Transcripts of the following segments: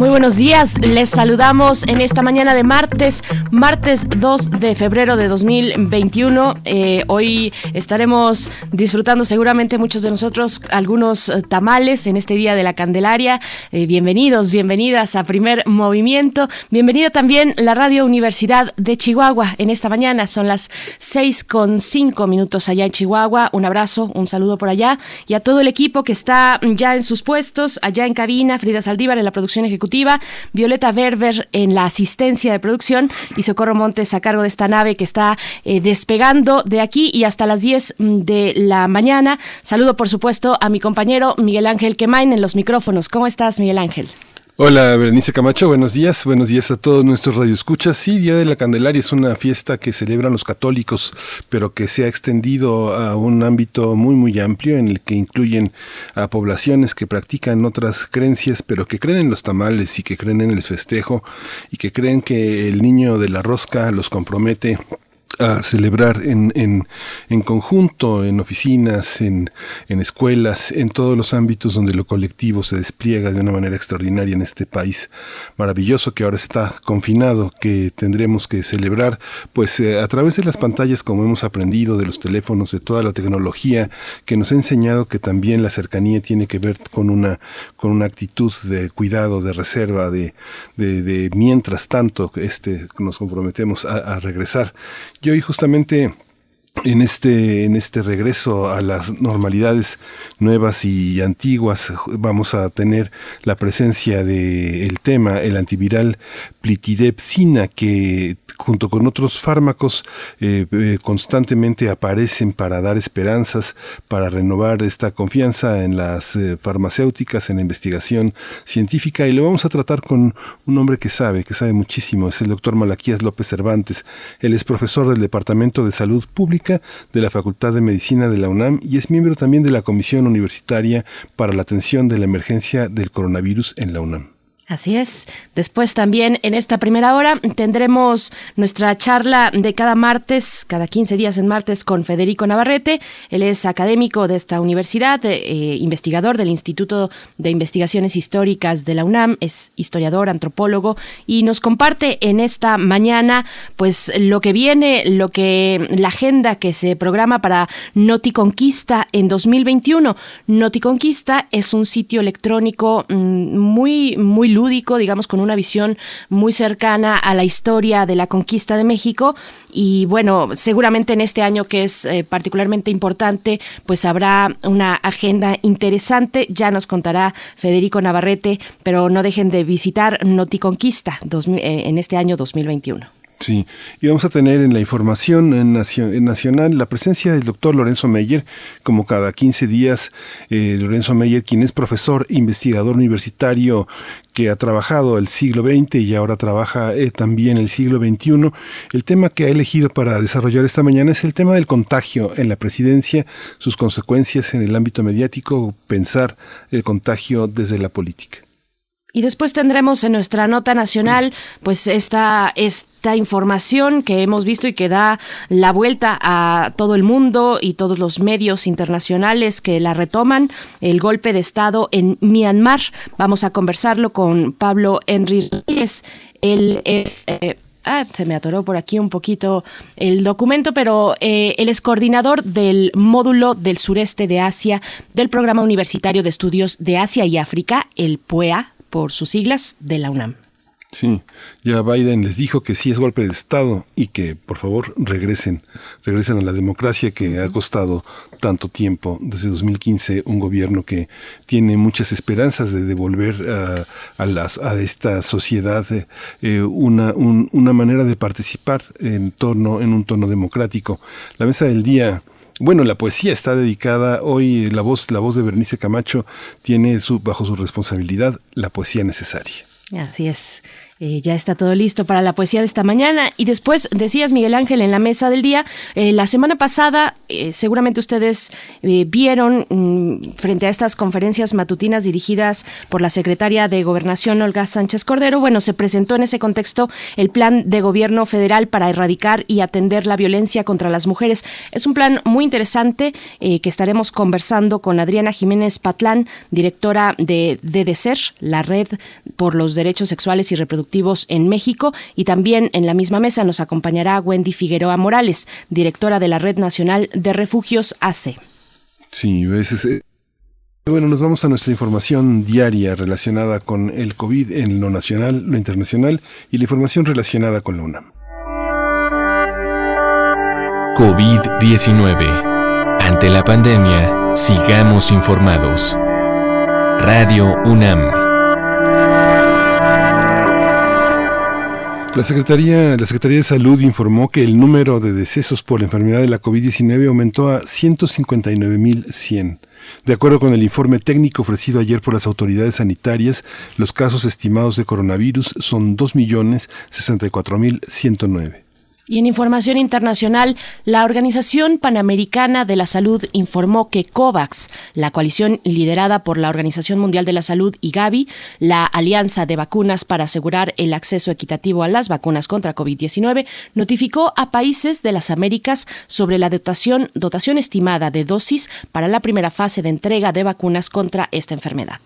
Muy buenos días, les saludamos en esta mañana de martes, martes 2 de febrero de 2021. Eh, hoy estaremos disfrutando seguramente muchos de nosotros algunos eh, tamales en este día de la Candelaria. Eh, bienvenidos, bienvenidas a Primer Movimiento. Bienvenida también la Radio Universidad de Chihuahua en esta mañana. Son las 6 con 5 minutos allá en Chihuahua. Un abrazo, un saludo por allá y a todo el equipo que está ya en sus puestos, allá en cabina, Frida Saldívar en la producción ejecutiva Violeta Berber en la asistencia de producción y Socorro Montes a cargo de esta nave que está eh, despegando de aquí y hasta las 10 mm, de la mañana. Saludo, por supuesto, a mi compañero Miguel Ángel Quemain en los micrófonos. ¿Cómo estás, Miguel Ángel? Hola, Berenice Camacho, buenos días, buenos días a todos nuestros radioescuchas. Sí, Día de la Candelaria es una fiesta que celebran los católicos, pero que se ha extendido a un ámbito muy, muy amplio en el que incluyen a poblaciones que practican otras creencias, pero que creen en los tamales y que creen en el festejo y que creen que el niño de la rosca los compromete a celebrar en, en, en conjunto, en oficinas, en, en, escuelas, en todos los ámbitos donde lo colectivo se despliega de una manera extraordinaria en este país maravilloso que ahora está confinado, que tendremos que celebrar pues eh, a través de las pantallas como hemos aprendido, de los teléfonos, de toda la tecnología que nos ha enseñado que también la cercanía tiene que ver con una, con una actitud de cuidado, de reserva, de, de, mientras tanto este, nos comprometemos a regresar. Yo hoy justamente en este, en este regreso a las normalidades nuevas y antiguas vamos a tener la presencia del tema, el antiviral plitidepsina, que junto con otros fármacos eh, eh, constantemente aparecen para dar esperanzas, para renovar esta confianza en las eh, farmacéuticas, en la investigación científica y lo vamos a tratar con un hombre que sabe, que sabe muchísimo, es el doctor Malaquías López Cervantes. Él es profesor del Departamento de Salud Pública de la Facultad de Medicina de la UNAM y es miembro también de la Comisión Universitaria para la Atención de la Emergencia del Coronavirus en la UNAM. Así es. Después también en esta primera hora tendremos nuestra charla de cada martes, cada 15 días en martes con Federico Navarrete. Él es académico de esta universidad, eh, investigador del Instituto de Investigaciones Históricas de la UNAM, es historiador, antropólogo y nos comparte en esta mañana pues lo que viene, lo que la agenda que se programa para Noticonquista en 2021. Noticonquista es un sitio electrónico mm, muy muy lúdico, digamos, con una visión muy cercana a la historia de la conquista de México. Y bueno, seguramente en este año que es eh, particularmente importante, pues habrá una agenda interesante. Ya nos contará Federico Navarrete, pero no dejen de visitar Noticonquista eh, en este año 2021. Sí, y vamos a tener en la información nacional la presencia del doctor Lorenzo Meyer, como cada 15 días, eh, Lorenzo Meyer, quien es profesor, investigador universitario que ha trabajado el siglo XX y ahora trabaja eh, también el siglo XXI. El tema que ha elegido para desarrollar esta mañana es el tema del contagio en la presidencia, sus consecuencias en el ámbito mediático, pensar el contagio desde la política. Y después tendremos en nuestra nota nacional, pues esta, esta información que hemos visto y que da la vuelta a todo el mundo y todos los medios internacionales que la retoman, el golpe de Estado en Myanmar. Vamos a conversarlo con Pablo Henry Él es... Eh, ah, se me atoró por aquí un poquito el documento, pero eh, él es coordinador del módulo del sureste de Asia del Programa Universitario de Estudios de Asia y África, el PUEA, por sus siglas de la UNAM. Sí, ya Biden les dijo que sí es golpe de Estado y que por favor regresen, regresen a la democracia que ha costado tanto tiempo, desde 2015, un gobierno que tiene muchas esperanzas de devolver a, las, a esta sociedad eh, una, una manera de participar en, torno, en un tono democrático. La mesa del día bueno, la poesía está dedicada hoy, la voz, la voz de Bernice Camacho tiene su, bajo su responsabilidad la poesía necesaria. Así es. Eh, ya está todo listo para la poesía de esta mañana. Y después, decías Miguel Ángel en la mesa del día, eh, la semana pasada, eh, seguramente ustedes vieron mm, frente a estas conferencias matutinas dirigidas por la secretaria de Gobernación, Olga Sánchez Cordero, bueno, se presentó en ese contexto el plan de gobierno federal para erradicar y atender la violencia contra las mujeres. Es un plan muy interesante que estaremos conversando con Adriana Jiménez Patlán, directora de DDCER, la Red por los Derechos Sexuales y Reproductivos en México y también en la misma mesa nos acompañará Wendy Figueroa Morales, directora de la Red Nacional de Refugios AC. Sí, veces eh, bueno, nos vamos a nuestra información diaria relacionada con el COVID en lo nacional, lo internacional y la información relacionada con la UNAM. COVID-19. Ante la pandemia, sigamos informados. Radio UNAM. La Secretaría, la Secretaría de Salud informó que el número de decesos por la enfermedad de la COVID-19 aumentó a 159.100. De acuerdo con el informe técnico ofrecido ayer por las autoridades sanitarias, los casos estimados de coronavirus son 2.064.109. Y en información internacional, la Organización Panamericana de la Salud informó que COVAX, la coalición liderada por la Organización Mundial de la Salud y Gavi, la alianza de vacunas para asegurar el acceso equitativo a las vacunas contra COVID-19, notificó a países de las Américas sobre la dotación, dotación estimada de dosis para la primera fase de entrega de vacunas contra esta enfermedad.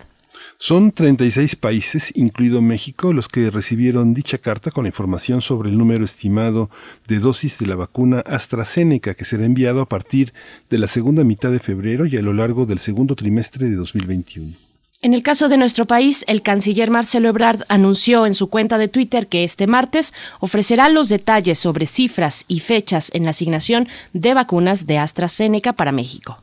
Son 36 países, incluido México, los que recibieron dicha carta con la información sobre el número estimado de dosis de la vacuna AstraZeneca que será enviado a partir de la segunda mitad de febrero y a lo largo del segundo trimestre de 2021. En el caso de nuestro país, el canciller Marcelo Ebrard anunció en su cuenta de Twitter que este martes ofrecerá los detalles sobre cifras y fechas en la asignación de vacunas de AstraZeneca para México.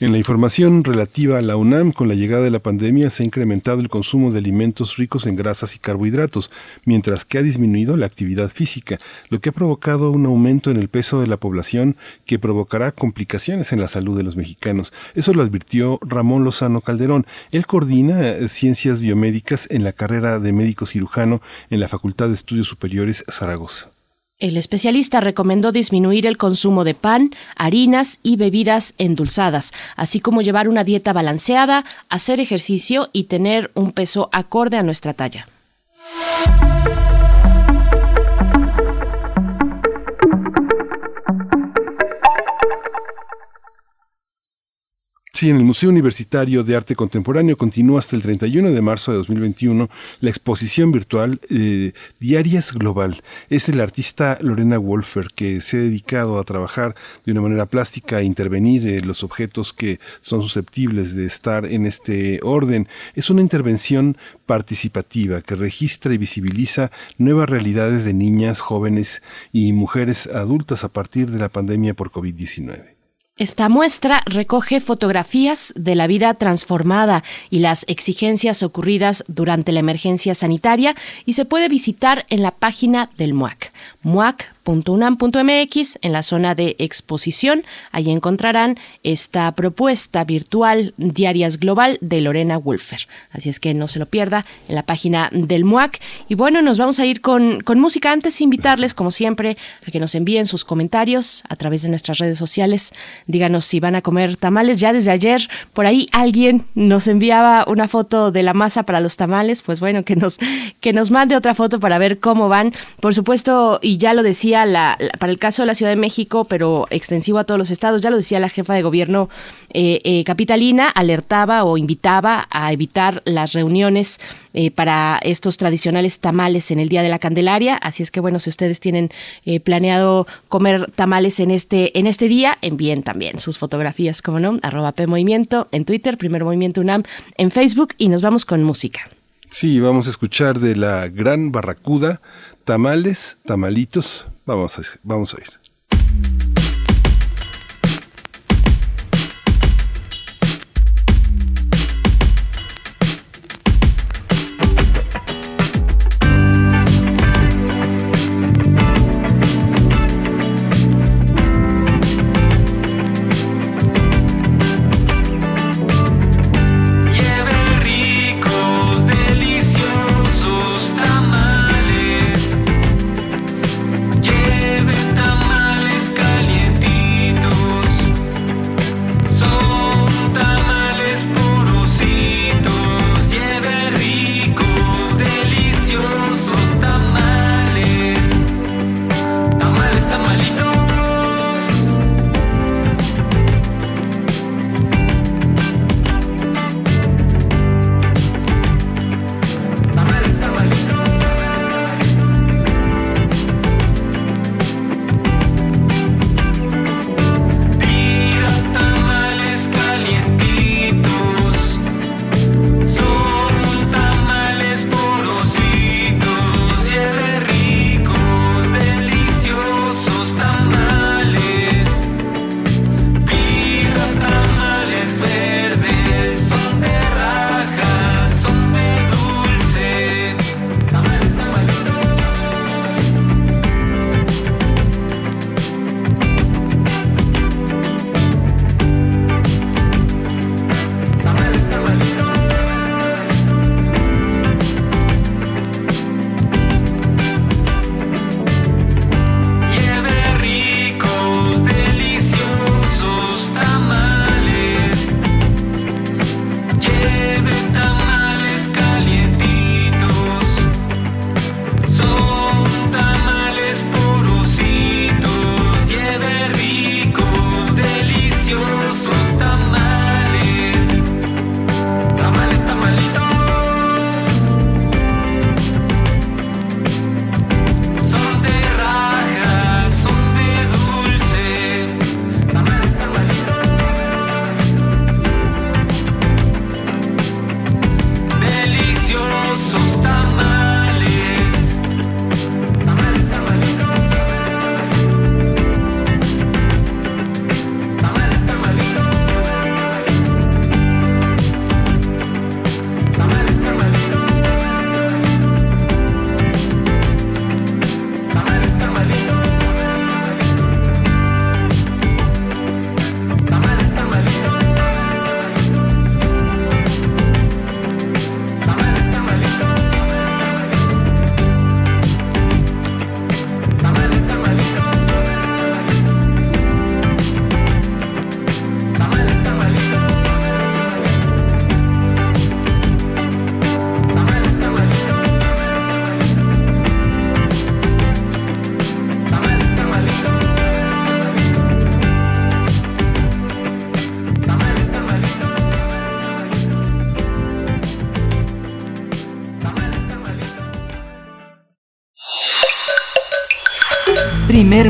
En la información relativa a la UNAM, con la llegada de la pandemia se ha incrementado el consumo de alimentos ricos en grasas y carbohidratos, mientras que ha disminuido la actividad física, lo que ha provocado un aumento en el peso de la población que provocará complicaciones en la salud de los mexicanos. Eso lo advirtió Ramón Lozano Calderón. Él coordina eh, ciencias biomédicas en la carrera de médico cirujano en la Facultad de Estudios Superiores Zaragoza. El especialista recomendó disminuir el consumo de pan, harinas y bebidas endulzadas, así como llevar una dieta balanceada, hacer ejercicio y tener un peso acorde a nuestra talla. Sí, en el Museo Universitario de Arte Contemporáneo continúa hasta el 31 de marzo de 2021 la exposición virtual eh, Diarias Global. Es el artista Lorena Wolfer que se ha dedicado a trabajar de una manera plástica, a intervenir en los objetos que son susceptibles de estar en este orden. Es una intervención participativa que registra y visibiliza nuevas realidades de niñas, jóvenes y mujeres adultas a partir de la pandemia por COVID-19. Esta muestra recoge fotografías de la vida transformada y las exigencias ocurridas durante la emergencia sanitaria y se puede visitar en la página del MUAC, muac .unam.mx en la zona de exposición. Allí encontrarán esta propuesta virtual Diarias Global de Lorena Wolfer. Así es que no se lo pierda en la página del MUAC. Y bueno, nos vamos a ir con, con música. Antes invitarles, como siempre, a que nos envíen sus comentarios a través de nuestras redes sociales. Díganos si van a comer tamales. Ya desde ayer, por ahí alguien nos enviaba una foto de la masa para los tamales. Pues bueno, que nos, que nos mande otra foto para ver cómo van. Por supuesto, y ya lo decía para el caso de la Ciudad de México, pero extensivo a todos los estados, ya lo decía la jefa de gobierno eh, eh, capitalina, alertaba o invitaba a evitar las reuniones eh, para estos tradicionales tamales en el Día de la Candelaria. Así es que bueno, si ustedes tienen planeado comer tamales en este, en este día, envíen también sus fotografías, como no, arroba P Movimiento en Twitter, Primer Movimiento UNAM en Facebook y nos vamos con música. Sí, vamos a escuchar de la Gran Barracuda, tamales, tamalitos, Vamos a, vamos a ir.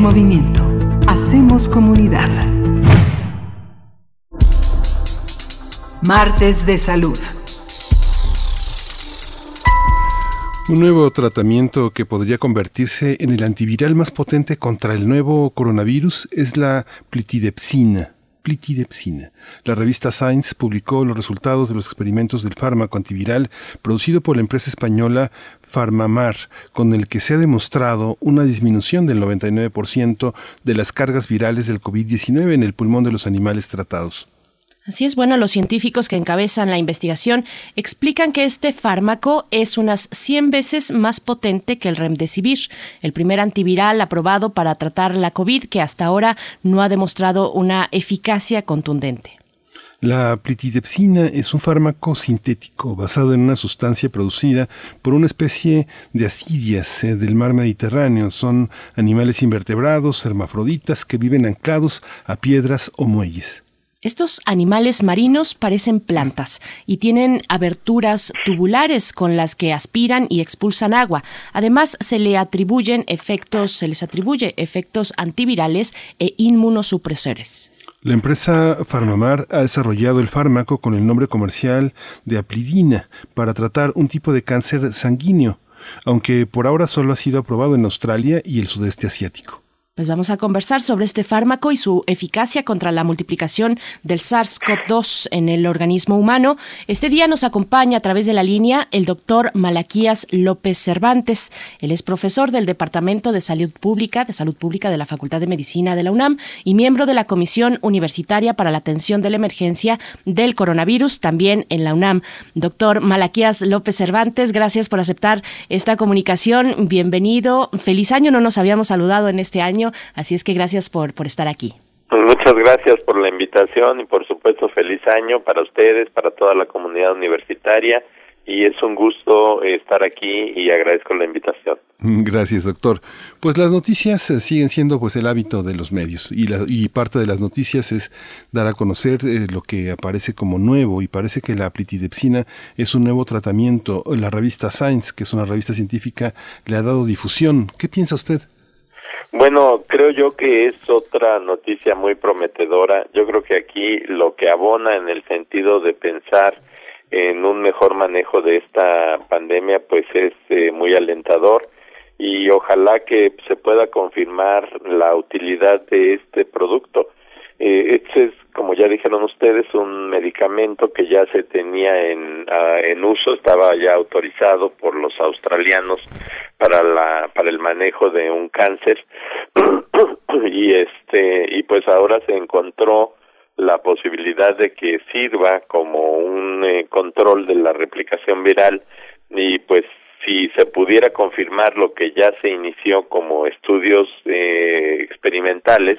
Movimiento. Hacemos comunidad. Martes de Salud. Un nuevo tratamiento que podría convertirse en el antiviral más potente contra el nuevo coronavirus es la plitidepsina. Plitidepsina. La revista Science publicó los resultados de los experimentos del fármaco antiviral producido por la empresa española Farmamar, con el que se ha demostrado una disminución del 99% de las cargas virales del COVID-19 en el pulmón de los animales tratados. Así es, bueno, los científicos que encabezan la investigación explican que este fármaco es unas 100 veces más potente que el remdesivir, el primer antiviral aprobado para tratar la COVID que hasta ahora no ha demostrado una eficacia contundente. La plitidepsina es un fármaco sintético basado en una sustancia producida por una especie de asidias eh, del mar Mediterráneo. Son animales invertebrados, hermafroditas, que viven anclados a piedras o muelles. Estos animales marinos parecen plantas y tienen aberturas tubulares con las que aspiran y expulsan agua. Además, se le atribuyen efectos, se les atribuye efectos antivirales e inmunosupresores. La empresa Farmamar ha desarrollado el fármaco con el nombre comercial de aplidina para tratar un tipo de cáncer sanguíneo, aunque por ahora solo ha sido aprobado en Australia y el sudeste asiático. Pues vamos a conversar sobre este fármaco y su eficacia contra la multiplicación del SARS-CoV-2 en el organismo humano. Este día nos acompaña a través de la línea el doctor Malaquías López Cervantes. Él es profesor del Departamento de Salud Pública, de Salud Pública de la Facultad de Medicina de la UNAM y miembro de la Comisión Universitaria para la Atención de la Emergencia del Coronavirus, también en la UNAM. Doctor Malaquías López Cervantes, gracias por aceptar esta comunicación. Bienvenido. Feliz año. No nos habíamos saludado en este año Así es que gracias por, por estar aquí. Pues muchas gracias por la invitación y por supuesto feliz año para ustedes, para toda la comunidad universitaria y es un gusto estar aquí y agradezco la invitación. Gracias, doctor. Pues las noticias eh, siguen siendo pues el hábito de los medios y, la, y parte de las noticias es dar a conocer eh, lo que aparece como nuevo y parece que la plitidepsina es un nuevo tratamiento. La revista Science, que es una revista científica, le ha dado difusión. ¿Qué piensa usted? Bueno, creo yo que es otra noticia muy prometedora. Yo creo que aquí lo que abona en el sentido de pensar en un mejor manejo de esta pandemia, pues es eh, muy alentador y ojalá que se pueda confirmar la utilidad de este producto. Eh, como ya dijeron ustedes, un medicamento que ya se tenía en, ah, en uso, estaba ya autorizado por los australianos para la para el manejo de un cáncer. Y este y pues ahora se encontró la posibilidad de que sirva como un eh, control de la replicación viral. Y pues si se pudiera confirmar lo que ya se inició como estudios eh, experimentales,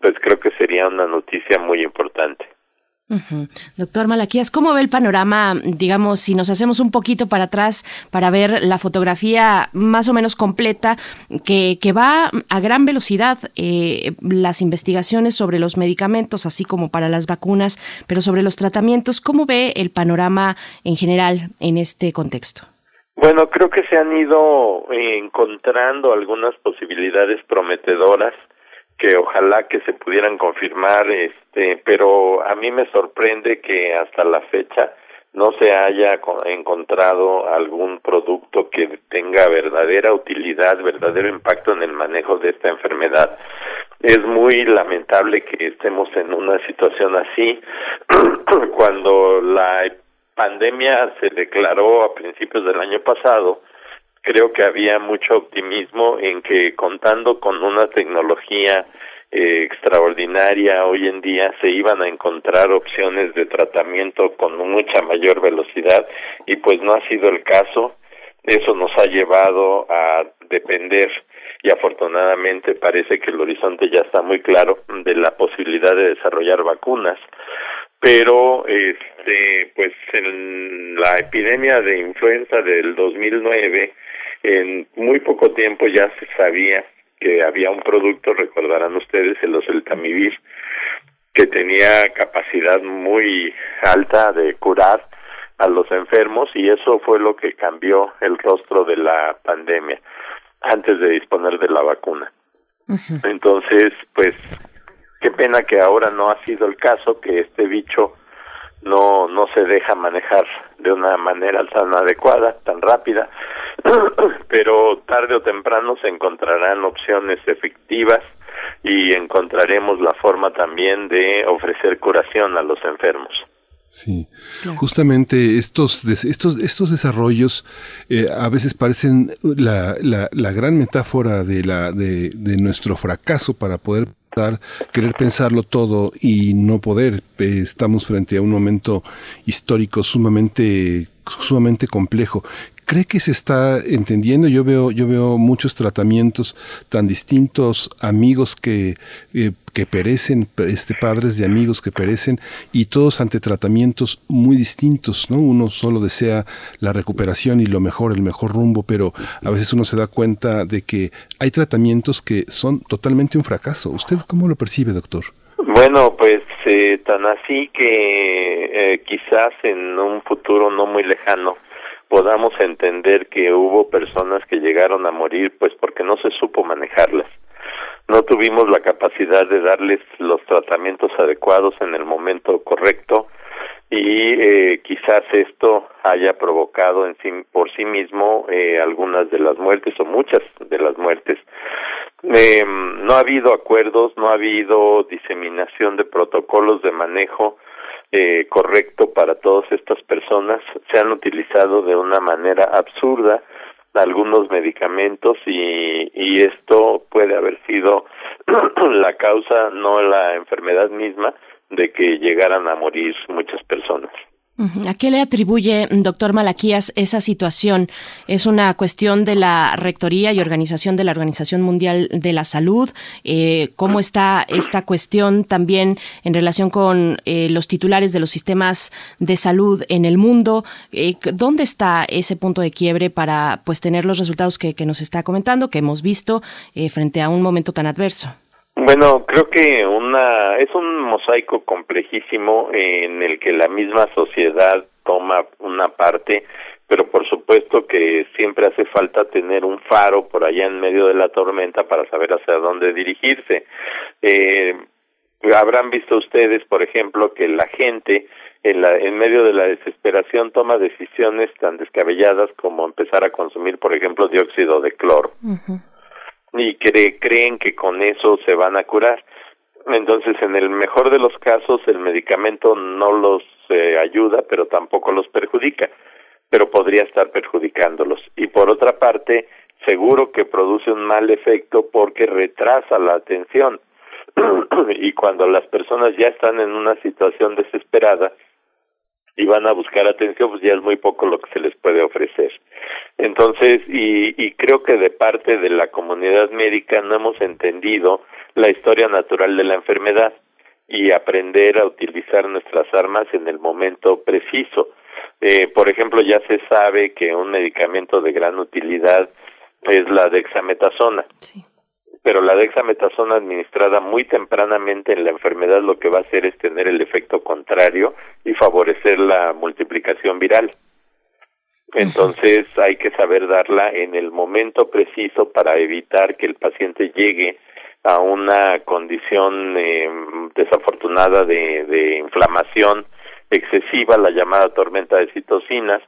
pues creo que sería una noticia muy importante. Doctor Malaquías, ¿cómo ve el panorama, digamos, si nos hacemos un poquito para atrás para ver la fotografía más o menos completa, que, que va a gran velocidad eh, las investigaciones sobre los medicamentos, así como para las vacunas, pero sobre los tratamientos, ¿cómo ve el panorama en general en este contexto? Bueno, creo que se han ido encontrando algunas posibilidades prometedoras que ojalá que se pudieran confirmar, este, pero a mí me sorprende que hasta la fecha no se haya encontrado algún producto que tenga verdadera utilidad, verdadero impacto en el manejo de esta enfermedad. Es muy lamentable que estemos en una situación así cuando la pandemia se declaró a principios del año pasado creo que había mucho optimismo en que contando con una tecnología eh, extraordinaria hoy en día se iban a encontrar opciones de tratamiento con mucha mayor velocidad y pues no ha sido el caso. Eso nos ha llevado a depender y afortunadamente parece que el horizonte ya está muy claro de la posibilidad de desarrollar vacunas. Pero este pues en la epidemia de influenza del 2009 en muy poco tiempo ya se sabía que había un producto, recordarán ustedes, el oseltamivir, que tenía capacidad muy alta de curar a los enfermos y eso fue lo que cambió el rostro de la pandemia antes de disponer de la vacuna. Entonces, pues, qué pena que ahora no ha sido el caso, que este bicho no no se deja manejar de una manera tan adecuada, tan rápida, pero tarde o temprano se encontrarán opciones efectivas y encontraremos la forma también de ofrecer curación a los enfermos. Sí, justamente estos, estos, estos desarrollos eh, a veces parecen la, la, la, gran metáfora de, la, de, de nuestro fracaso para poder querer pensarlo todo y no poder. Estamos frente a un momento histórico sumamente sumamente complejo. ¿Cree que se está entendiendo? Yo veo, yo veo muchos tratamientos tan distintos, amigos que, eh, que perecen, este, padres de amigos que perecen, y todos ante tratamientos muy distintos, ¿no? Uno solo desea la recuperación y lo mejor, el mejor rumbo, pero a veces uno se da cuenta de que hay tratamientos que son totalmente un fracaso. ¿Usted cómo lo percibe, doctor? Bueno, pues eh, tan así que eh, quizás en un futuro no muy lejano podamos entender que hubo personas que llegaron a morir pues porque no se supo manejarlas. No tuvimos la capacidad de darles los tratamientos adecuados en el momento correcto y eh, quizás esto haya provocado en sí, por sí mismo eh, algunas de las muertes o muchas de las muertes. Eh, no ha habido acuerdos, no ha habido diseminación de protocolos de manejo eh, correcto para todas estas personas. Se han utilizado de una manera absurda algunos medicamentos y, y esto puede haber sido la causa, no la enfermedad misma, de que llegaran a morir muchas personas. ¿A qué le atribuye, doctor Malaquías, esa situación? ¿Es una cuestión de la Rectoría y Organización de la Organización Mundial de la Salud? Eh, ¿Cómo está esta cuestión también en relación con eh, los titulares de los sistemas de salud en el mundo? Eh, ¿Dónde está ese punto de quiebre para pues tener los resultados que, que nos está comentando, que hemos visto frente a un momento tan adverso? Bueno, creo que una es un mosaico complejísimo en el que la misma sociedad toma una parte, pero por supuesto que siempre hace falta tener un faro por allá en medio de la tormenta para saber hacia dónde dirigirse. Eh, habrán visto ustedes, por ejemplo, que la gente en, la, en medio de la desesperación toma decisiones tan descabelladas como empezar a consumir, por ejemplo, dióxido de cloro y creen que con eso se van a curar. Entonces, en el mejor de los casos, el medicamento no los eh, ayuda, pero tampoco los perjudica, pero podría estar perjudicándolos. Y por otra parte, seguro que produce un mal efecto porque retrasa la atención. y cuando las personas ya están en una situación desesperada, y van a buscar atención, pues ya es muy poco lo que se les puede ofrecer. Entonces, y, y creo que de parte de la comunidad médica no hemos entendido la historia natural de la enfermedad y aprender a utilizar nuestras armas en el momento preciso. Eh, por ejemplo, ya se sabe que un medicamento de gran utilidad es la dexametasona. Sí pero la dexametasona administrada muy tempranamente en la enfermedad lo que va a hacer es tener el efecto contrario y favorecer la multiplicación viral. Entonces hay que saber darla en el momento preciso para evitar que el paciente llegue a una condición eh, desafortunada de, de inflamación excesiva, la llamada tormenta de citocinas,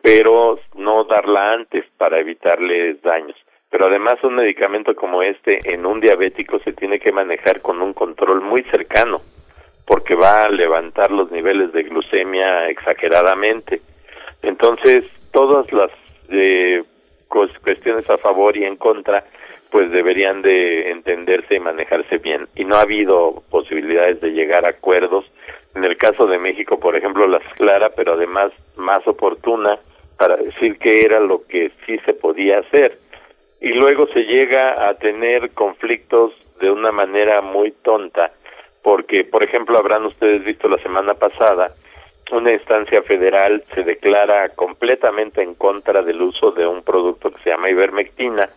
pero no darla antes para evitarle daños pero además un medicamento como este en un diabético se tiene que manejar con un control muy cercano porque va a levantar los niveles de glucemia exageradamente. Entonces, todas las eh, cuestiones a favor y en contra pues deberían de entenderse y manejarse bien. Y no ha habido posibilidades de llegar a acuerdos. En el caso de México, por ejemplo, las clara, pero además más oportuna para decir qué era lo que sí se podía hacer y luego se llega a tener conflictos de una manera muy tonta, porque, por ejemplo, habrán ustedes visto la semana pasada, una instancia federal se declara completamente en contra del uso de un producto que se llama ivermectina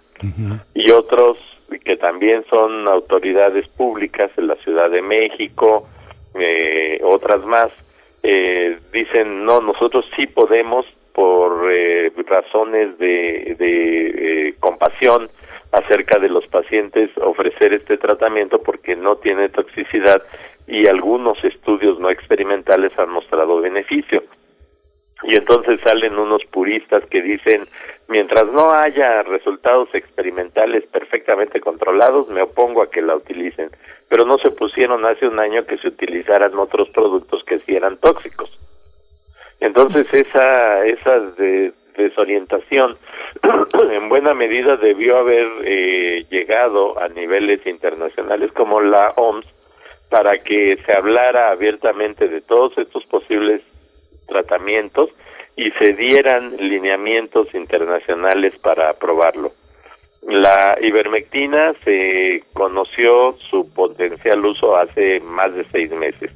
y otros que también son autoridades públicas en la Ciudad de México, eh, otras más, eh, dicen, no, nosotros sí podemos por eh, razones de, eh, compasión acerca de los pacientes ofrecer este tratamiento porque no tiene toxicidad y algunos estudios no experimentales han mostrado beneficio. Y entonces salen unos puristas que dicen, mientras no haya resultados experimentales perfectamente controlados, me opongo a que la utilicen. Pero no se pusieron hace un año que se utilizaran otros productos que sí eran tóxicos. Entonces esa, esa de, desorientación en buena medida debió haber eh, llegado a niveles internacionales como la OMS para que se hablara abiertamente de todos estos posibles tratamientos y se dieran lineamientos internacionales para aprobarlo. La ivermectina se conoció su potencial uso hace más de seis meses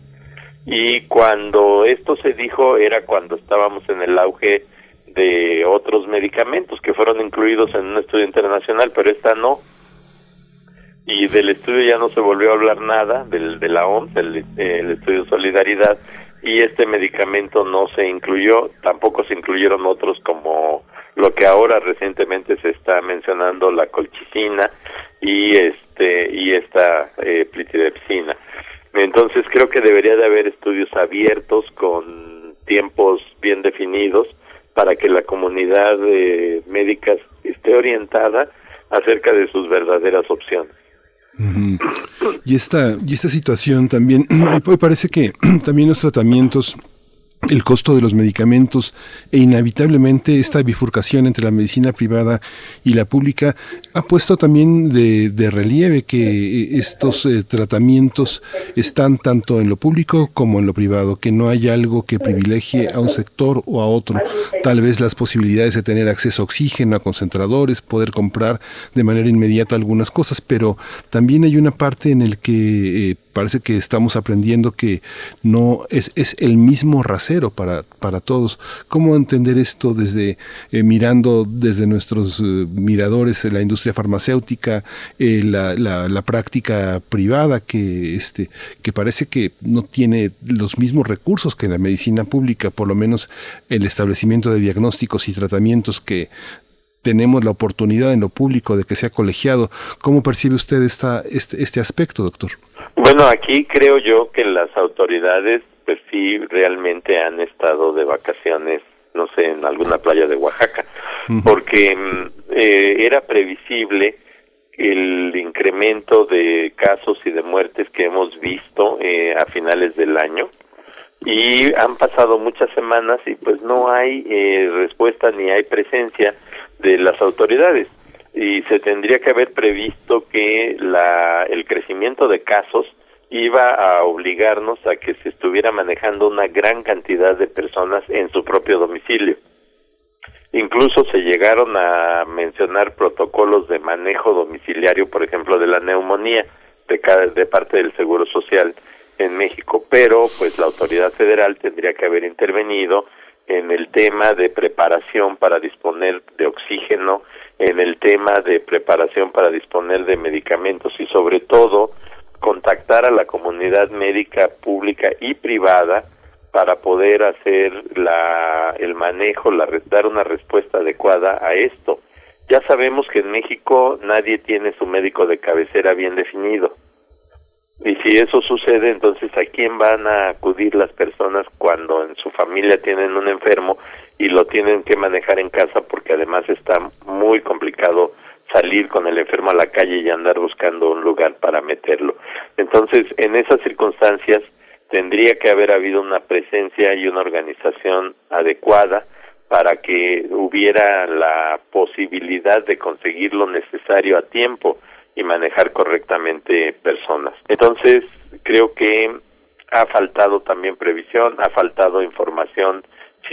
y cuando esto se dijo era cuando estábamos en el auge de otros medicamentos que fueron incluidos en un estudio internacional, pero esta no. Y del estudio ya no se volvió a hablar nada, del, de la OMS, el, el estudio Solidaridad, y este medicamento no se incluyó, tampoco se incluyeron otros como lo que ahora recientemente se está mencionando la colchicina y este y esta eh, plitidepsina. Entonces creo que debería de haber estudios abiertos con tiempos bien definidos para que la comunidad de médicas esté orientada acerca de sus verdaderas opciones. Y esta, y esta situación también, parece que también los tratamientos el costo de los medicamentos e inevitablemente esta bifurcación entre la medicina privada y la pública ha puesto también de, relieve que estos eh, tratamientos están tanto en lo público como en lo privado, que no hay algo que privilegie a un sector o a otro. Tal vez las posibilidades de tener acceso a oxígeno, a concentradores, poder comprar de manera inmediata algunas cosas, pero también hay una parte en el que eh, parece que estamos aprendiendo que no es, es el mismo rasero para, para todos. ¿Cómo entender esto desde eh, mirando desde nuestros eh, miradores la industria farmacéutica, eh, la, la, práctica privada que este que parece que no tiene los mismos recursos que la medicina pública, por lo menos el establecimiento de diagnósticos y tratamientos que tenemos la oportunidad en lo público de que sea colegiado. ¿Cómo percibe usted esta, este, este aspecto, doctor? Bueno, aquí creo yo que las autoridades, pues sí, realmente han estado de vacaciones, no sé, en alguna playa de Oaxaca, porque mm, eh, era previsible el incremento de casos y de muertes que hemos visto eh, a finales del año y han pasado muchas semanas y pues no hay eh, respuesta ni hay presencia de las autoridades y se tendría que haber previsto que la, el crecimiento de casos iba a obligarnos a que se estuviera manejando una gran cantidad de personas en su propio domicilio. Incluso se llegaron a mencionar protocolos de manejo domiciliario, por ejemplo, de la neumonía de, cada, de parte del Seguro Social en México, pero pues la autoridad federal tendría que haber intervenido en el tema de preparación para disponer de oxígeno, en el tema de preparación para disponer de medicamentos y sobre todo contactar a la comunidad médica pública y privada para poder hacer la, el manejo, la, dar una respuesta adecuada a esto. Ya sabemos que en México nadie tiene su médico de cabecera bien definido. Y si eso sucede, entonces ¿a quién van a acudir las personas cuando en su familia tienen un enfermo y lo tienen que manejar en casa porque además está muy complicado salir con el enfermo a la calle y andar buscando un lugar para meterlo. Entonces, en esas circunstancias tendría que haber habido una presencia y una organización adecuada para que hubiera la posibilidad de conseguir lo necesario a tiempo y manejar correctamente personas. Entonces, creo que ha faltado también previsión, ha faltado información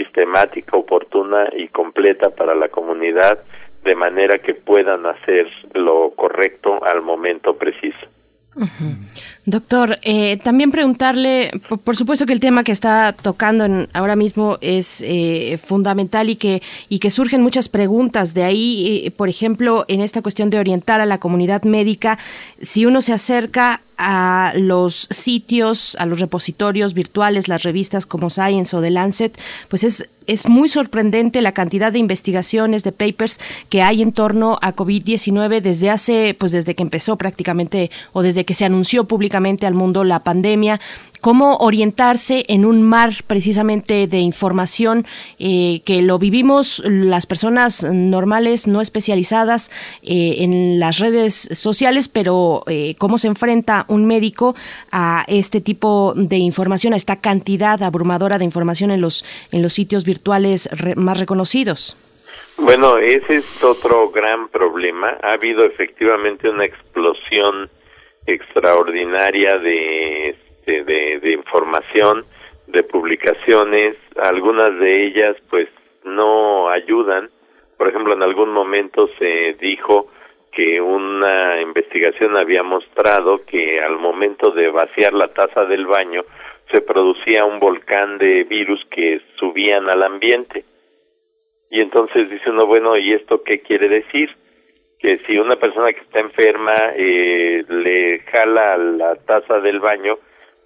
sistemática, oportuna y completa para la comunidad, de manera que puedan hacer lo correcto al momento preciso. Doctor, eh, también preguntarle, por, supuesto que el tema que está tocando ahora mismo es eh, fundamental y que, y que surgen muchas preguntas de ahí, eh, por ejemplo, en esta cuestión de orientar a la comunidad médica, si uno se acerca a los sitios, a los repositorios virtuales, las revistas como Science o The Lancet, pues es es muy sorprendente la cantidad de investigaciones, de papers que hay en torno a COVID-19 desde hace, pues desde que empezó prácticamente o desde que se anunció públicamente al mundo la pandemia cómo orientarse en un mar precisamente de información eh, que lo vivimos las personas normales, no especializadas eh, en las redes sociales, pero eh, cómo se enfrenta un médico a este tipo de información, a esta cantidad abrumadora de información en los, en los sitios virtuales más reconocidos. Bueno, ese es otro gran problema. Ha habido efectivamente una explosión extraordinaria de de, de información, de publicaciones, algunas de ellas pues no ayudan. Por ejemplo, en algún momento se dijo que una investigación había mostrado que al momento de vaciar la taza del baño se producía un volcán de virus que subían al ambiente. Y entonces dice uno, bueno, ¿y esto qué quiere decir? Que si una persona que está enferma eh, le jala la taza del baño,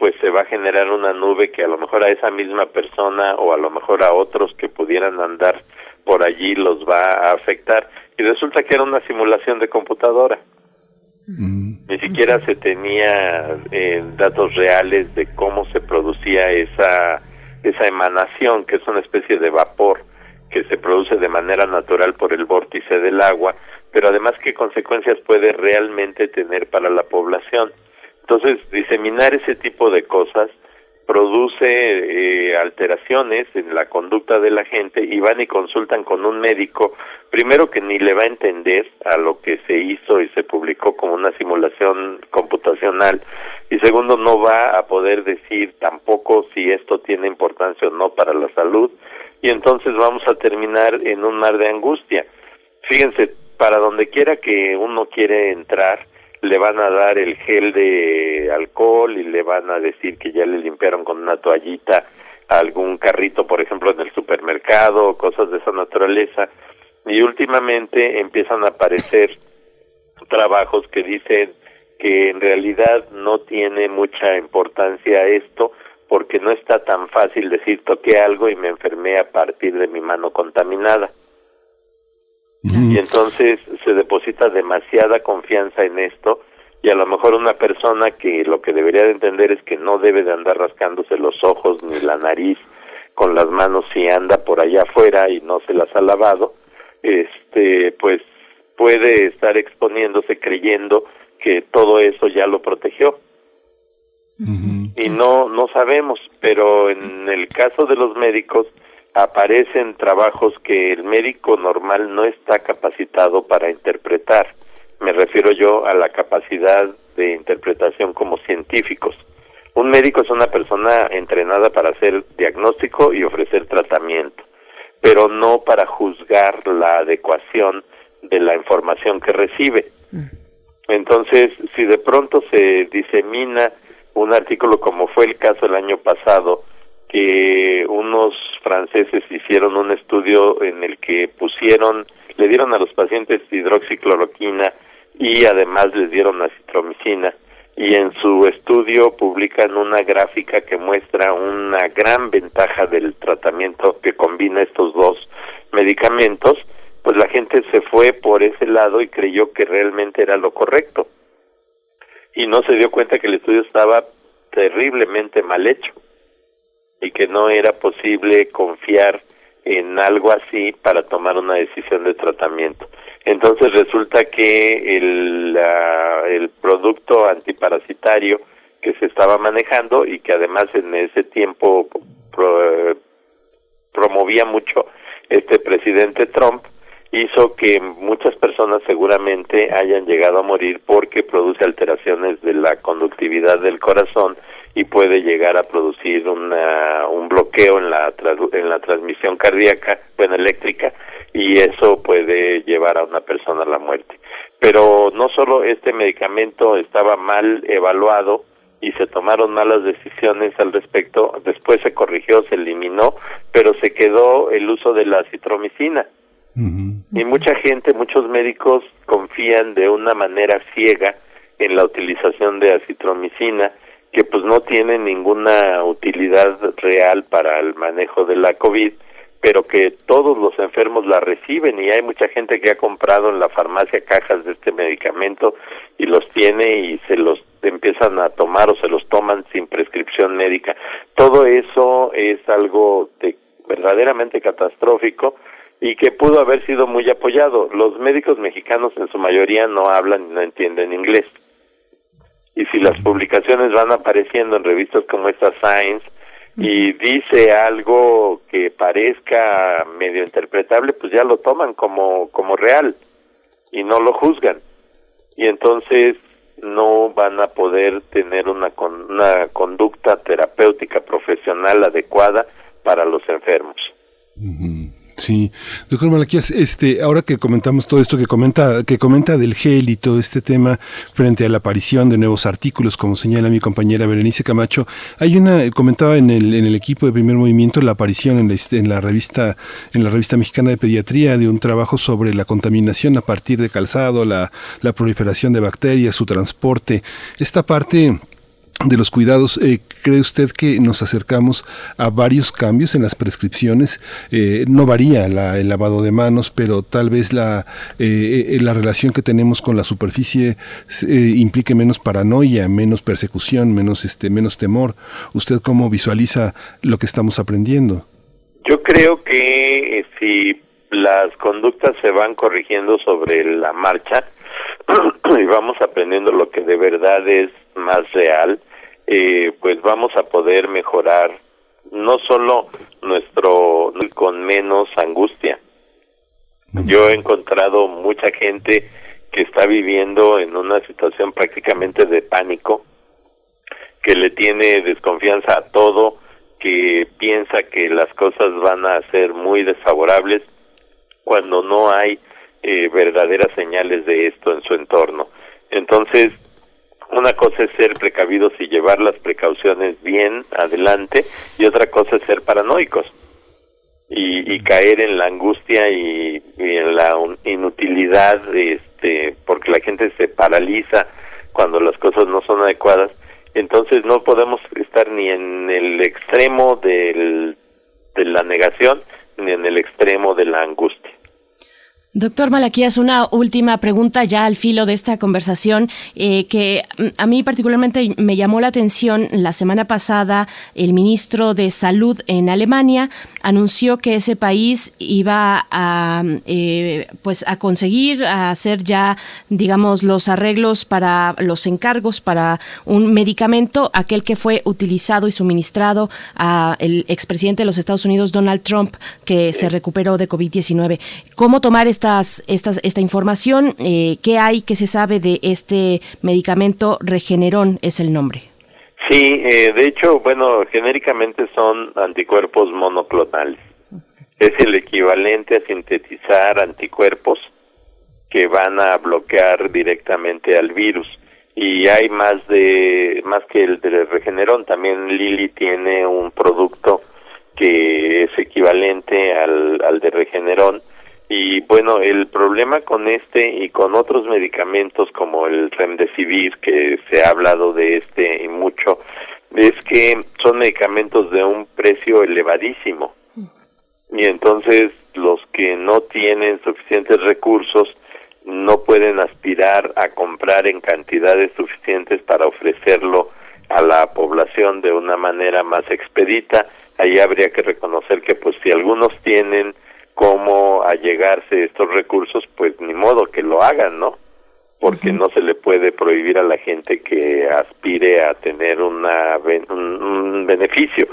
pues se va a generar una nube que a lo mejor a esa misma persona o a lo mejor a otros que pudieran andar por allí los va a afectar y resulta que era una simulación de computadora. Mm. Ni siquiera se tenía eh, datos reales de cómo se producía esa esa emanación que es una especie de vapor que se produce de manera natural por el vórtice del agua, pero además qué consecuencias puede realmente tener para la población. Entonces, diseminar ese tipo de cosas produce eh, alteraciones en la conducta de la gente y van y consultan con un médico, primero que ni le va a entender a lo que se hizo y se publicó como una simulación computacional y segundo no va a poder decir tampoco si esto tiene importancia o no para la salud y entonces vamos a terminar en un mar de angustia. Fíjense, para donde quiera que uno quiere entrar, le van a dar el gel de alcohol y le van a decir que ya le limpiaron con una toallita algún carrito, por ejemplo, en el supermercado, cosas de esa naturaleza. Y últimamente empiezan a aparecer trabajos que dicen que en realidad no tiene mucha importancia esto porque no está tan fácil decir toqué algo y me enfermé a partir de mi mano contaminada y entonces se deposita demasiada confianza en esto y a lo mejor una persona que lo que debería de entender es que no debe de andar rascándose los ojos ni la nariz con las manos si anda por allá afuera y no se las ha lavado, este pues puede estar exponiéndose creyendo que todo eso ya lo protegió. Y no no sabemos, pero en el caso de los médicos aparecen trabajos que el médico normal no está capacitado para interpretar. Me refiero yo a la capacidad de interpretación como científicos. Un médico es una persona entrenada para hacer diagnóstico y ofrecer tratamiento, pero no para juzgar la adecuación de la información que recibe. Entonces, si de pronto se disemina un artículo como fue el caso el año pasado, que unos franceses hicieron un estudio en el que pusieron, le dieron a los pacientes hidroxicloroquina y además les dieron acitromicina. Y en su estudio publican una gráfica que muestra una gran ventaja del tratamiento que combina estos dos medicamentos, pues la gente se fue por ese lado y creyó que realmente era lo correcto. Y no se dio cuenta que el estudio estaba terriblemente mal hecho y que no era posible confiar en algo así para tomar una decisión de tratamiento. Entonces resulta que el, el producto antiparasitario que se estaba manejando y que además en ese tiempo promovía mucho este presidente Trump, hizo que muchas personas seguramente hayan llegado a morir porque produce alteraciones de la conductividad del corazón y puede llegar a producir una, un bloqueo en la, en la transmisión cardíaca, bueno, eléctrica, y eso puede llevar a una persona a la muerte. Pero no solo este medicamento estaba mal evaluado y se tomaron malas decisiones al respecto, después se corrigió, se eliminó, pero se quedó el uso de la citromicina. Y mucha gente, muchos médicos confían de una manera ciega en la utilización de acitromicina que pues no tiene ninguna utilidad real para el manejo de la COVID, pero que todos los enfermos la reciben y hay mucha gente que ha comprado en la farmacia cajas de este medicamento y los tiene y se los empiezan a tomar o se los toman sin prescripción médica. Todo eso es algo de, verdaderamente catastrófico y que pudo haber sido muy apoyado. Los médicos mexicanos en su mayoría no hablan y no entienden inglés. Y si las publicaciones van apareciendo en revistas como esta Science, y dice algo que parezca medio interpretable, pues ya lo toman como, como real y no lo juzgan. Y entonces no van a poder tener una, una conducta terapéutica profesional adecuada para los enfermos. Sí, doctor Malaquías, este, ahora que comentamos todo esto que comenta, que comenta del gel y todo este tema frente a la aparición de nuevos artículos, como señala mi compañera Berenice Camacho, hay una, comentaba en el, en el equipo de primer movimiento la aparición en la, en la revista, en la revista mexicana de pediatría de un trabajo sobre la contaminación a partir de calzado, la, la proliferación de bacterias, su transporte. Esta parte de los cuidados, eh, ¿cree usted que nos acercamos a varios cambios en las prescripciones? Eh, no varía el lavado de manos, pero tal vez la, eh, la relación que tenemos con la superficie implique menos paranoia, menos persecución, menos, este, menos temor. ¿Usted cómo visualiza lo que estamos aprendiendo? Yo creo que si las conductas se van corrigiendo sobre la marcha y vamos aprendiendo lo que de verdad es más real, eh, pues vamos a poder mejorar no solo nuestro con menos angustia. Yo he encontrado mucha gente que está viviendo en una situación prácticamente de pánico, que le tiene desconfianza a todo, que piensa que las cosas van a ser muy desfavorables cuando no hay eh, verdaderas señales de esto en su entorno. Entonces, una cosa es ser precavidos y llevar las precauciones bien adelante y otra cosa es ser paranoicos y, caer en la angustia y, en la inutilidad este porque la gente se paraliza cuando las cosas no son adecuadas. Entonces no podemos estar ni en el extremo del, de la negación ni en el extremo de la angustia Doctor Malaquías, una última pregunta ya al filo de esta conversación eh, que mm, a mí particularmente me llamó la atención. La semana pasada el ministro de Salud en Alemania anunció que ese país iba a, eh, pues a conseguir a hacer ya, digamos, los arreglos para los encargos para un medicamento, aquel que fue utilizado y suministrado a el expresidente de los Estados Unidos, Donald Trump, que se recuperó de COVID-19. ¿Cómo tomar esta estas, esta información. Eh, ¿Qué hay, qué se sabe de este medicamento? Regeneron es el nombre. Sí, eh, de hecho, bueno, genéricamente son anticuerpos monoclonales. Es el equivalente a sintetizar anticuerpos que van a bloquear directamente al virus. Y hay más de más que el de Regeneron, también Lilly tiene un producto que es equivalente al, al de Regeneron y bueno, el problema con este y con otros medicamentos como el Remdesivir, que se ha hablado de este y mucho, es que son medicamentos de un precio elevadísimo. Y entonces los que no tienen suficientes recursos no pueden aspirar a comprar en cantidades suficientes para ofrecerlo a la población de una manera más expedita. Ahí habría que reconocer que pues si algunos tienen cómo allegarse estos recursos, pues ni modo que lo hagan, ¿no? Porque no se le puede prohibir a la gente que aspire a tener una, un, beneficio,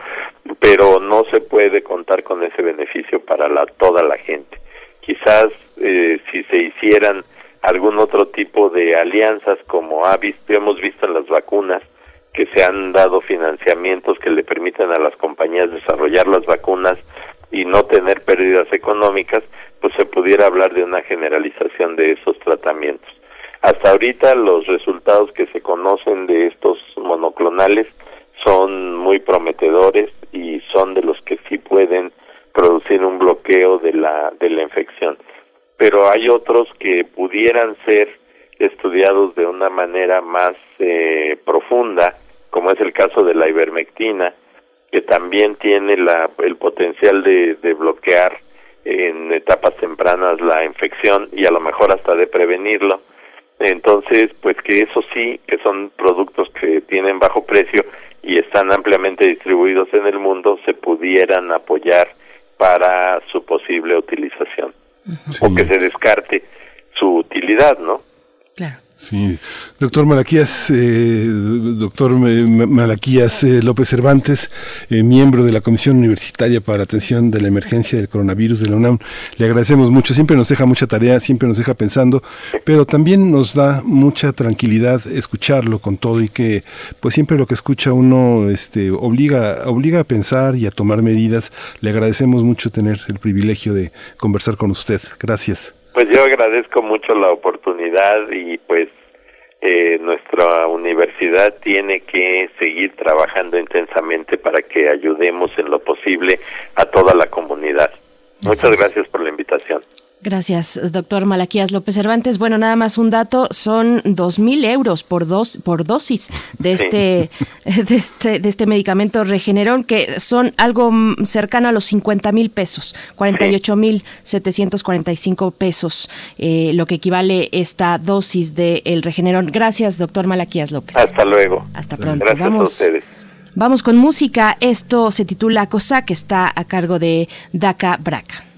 pero no se puede contar con ese beneficio para la, toda la gente. Quizás eh, si se hicieran algún otro tipo de alianzas, como ha visto, hemos visto en las vacunas, que se han dado financiamientos que le permitan a las compañías desarrollar las vacunas y no tener pérdidas económicas, pues se pudiera hablar de una generalización de esos tratamientos. Hasta ahorita los resultados que se conocen de estos monoclonales son muy prometedores y son de los que sí pueden producir un bloqueo de la de la infección. Pero hay otros que pudieran ser estudiados de una manera más eh, profunda, como es el caso de la ivermectina, que también tiene la, el potencial de, de bloquear en etapas tempranas la infección y a lo mejor hasta de prevenirlo. Entonces, pues que eso sí, que son productos que tienen bajo precio y están ampliamente distribuidos en el mundo, se pudieran apoyar para su posible utilización o que se descarte su utilidad, ¿no? Claro. Sí, doctor Malaquías, eh, doctor Malaquías eh, López Cervantes, eh, miembro de la Comisión Universitaria para la Atención de la Emergencia del Coronavirus de la UNAM, le agradecemos mucho, siempre nos deja mucha tarea, siempre nos deja pensando, pero también nos da mucha tranquilidad escucharlo con todo y que pues siempre lo que escucha uno este, obliga, obliga a pensar y a tomar medidas. Le agradecemos mucho tener el privilegio de conversar con usted. Gracias. Pues yo agradezco mucho la oportunidad y pues eh, nuestra universidad tiene que seguir trabajando intensamente para que ayudemos en lo posible a toda la comunidad. Muchas gracias por la invitación. Gracias, doctor Malaquías López Cervantes. Bueno, nada más un dato, son dos mil euros por dos por dosis de este, de este de este medicamento Regeneron, que son algo cercano a los 50 mil pesos, 48 mil 745 pesos, eh, lo que equivale esta dosis de el Regeneron. Gracias, doctor Malaquías López. Hasta luego. Hasta pronto. Gracias Vamos. a ustedes. Vamos con música. Esto se titula Cosa, que está a cargo de Daka Braca.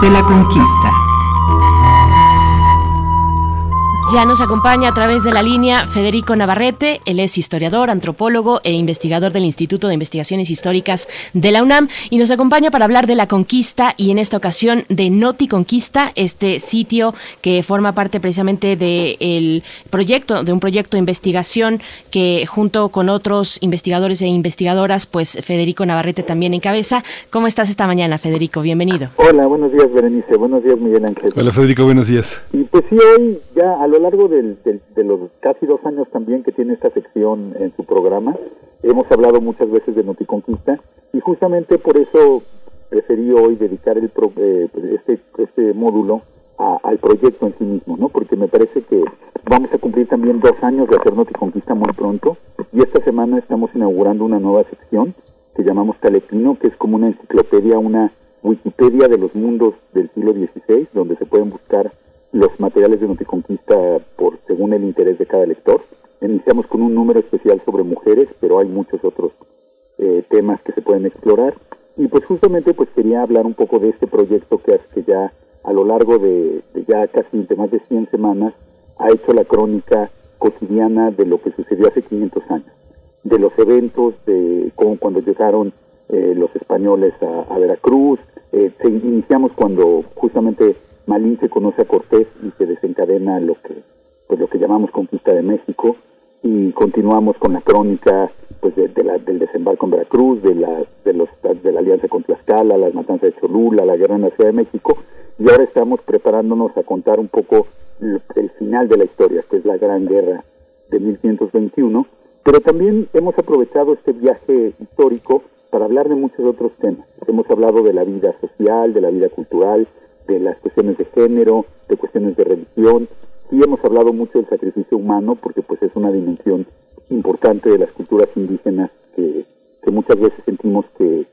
De la conquista. Acompaña a través de la línea Federico Navarrete, él es historiador, antropólogo e investigador del Instituto de Investigaciones Históricas de la UNAM y nos acompaña para hablar de la conquista y en esta ocasión de Noti Conquista, este sitio que forma parte precisamente del proyecto, de un proyecto de investigación que junto con otros investigadores e investigadoras, pues Federico Navarrete también encabeza. ¿Cómo estás esta mañana, Federico? Bienvenido. Hola, buenos días, Berenice. Buenos días, Miguel Ángel. Hola Federico, buenos días. Y pues sí, hoy ya a lo largo del- del- de los casi dos años también que tiene esta sección en su programa, hemos hablado muchas veces de Noticonquista y justamente por eso preferí hoy dedicar el pro- eh, este, este módulo a- al proyecto en sí mismo, ¿no? Porque me parece que vamos a cumplir también dos años de hacer Noticonquista muy pronto y esta semana estamos inaugurando una nueva sección que llamamos Talepino, que es como una enciclopedia, una Wikipedia de los mundos del siglo XVI, donde se pueden buscar los materiales de Noticonquista por según el interés de cada lector. Iniciamos con un número especial sobre mujeres, pero hay muchos otros eh, temas que se pueden explorar. Y pues justamente pues quería hablar un poco de este proyecto que, que ya a lo largo de, ya casi de más de 100 semanas ha hecho la crónica cotidiana de lo que sucedió hace 500 años, de los eventos, de cómo cuando llegaron eh, los españoles a, Veracruz, eh, iniciamos cuando justamente Malín se conoce a Cortés y se desencadena lo que pues lo que llamamos conquista de México. Y continuamos con la crónica pues de, del desembarco en Veracruz, de la, de, los, de la alianza con Tlaxcala, las matanzas de Cholula, la guerra en la Ciudad de México, y ahora estamos preparándonos a contar un poco el, final de la historia, que es la Gran Guerra de 1521, pero también hemos aprovechado este viaje histórico para hablar de muchos otros temas. Hemos hablado de la vida social, de la vida cultural, de las cuestiones de género, de cuestiones de religión, y hemos hablado mucho del sacrificio humano porque pues es una dimensión importante de las culturas indígenas que, muchas veces sentimos que,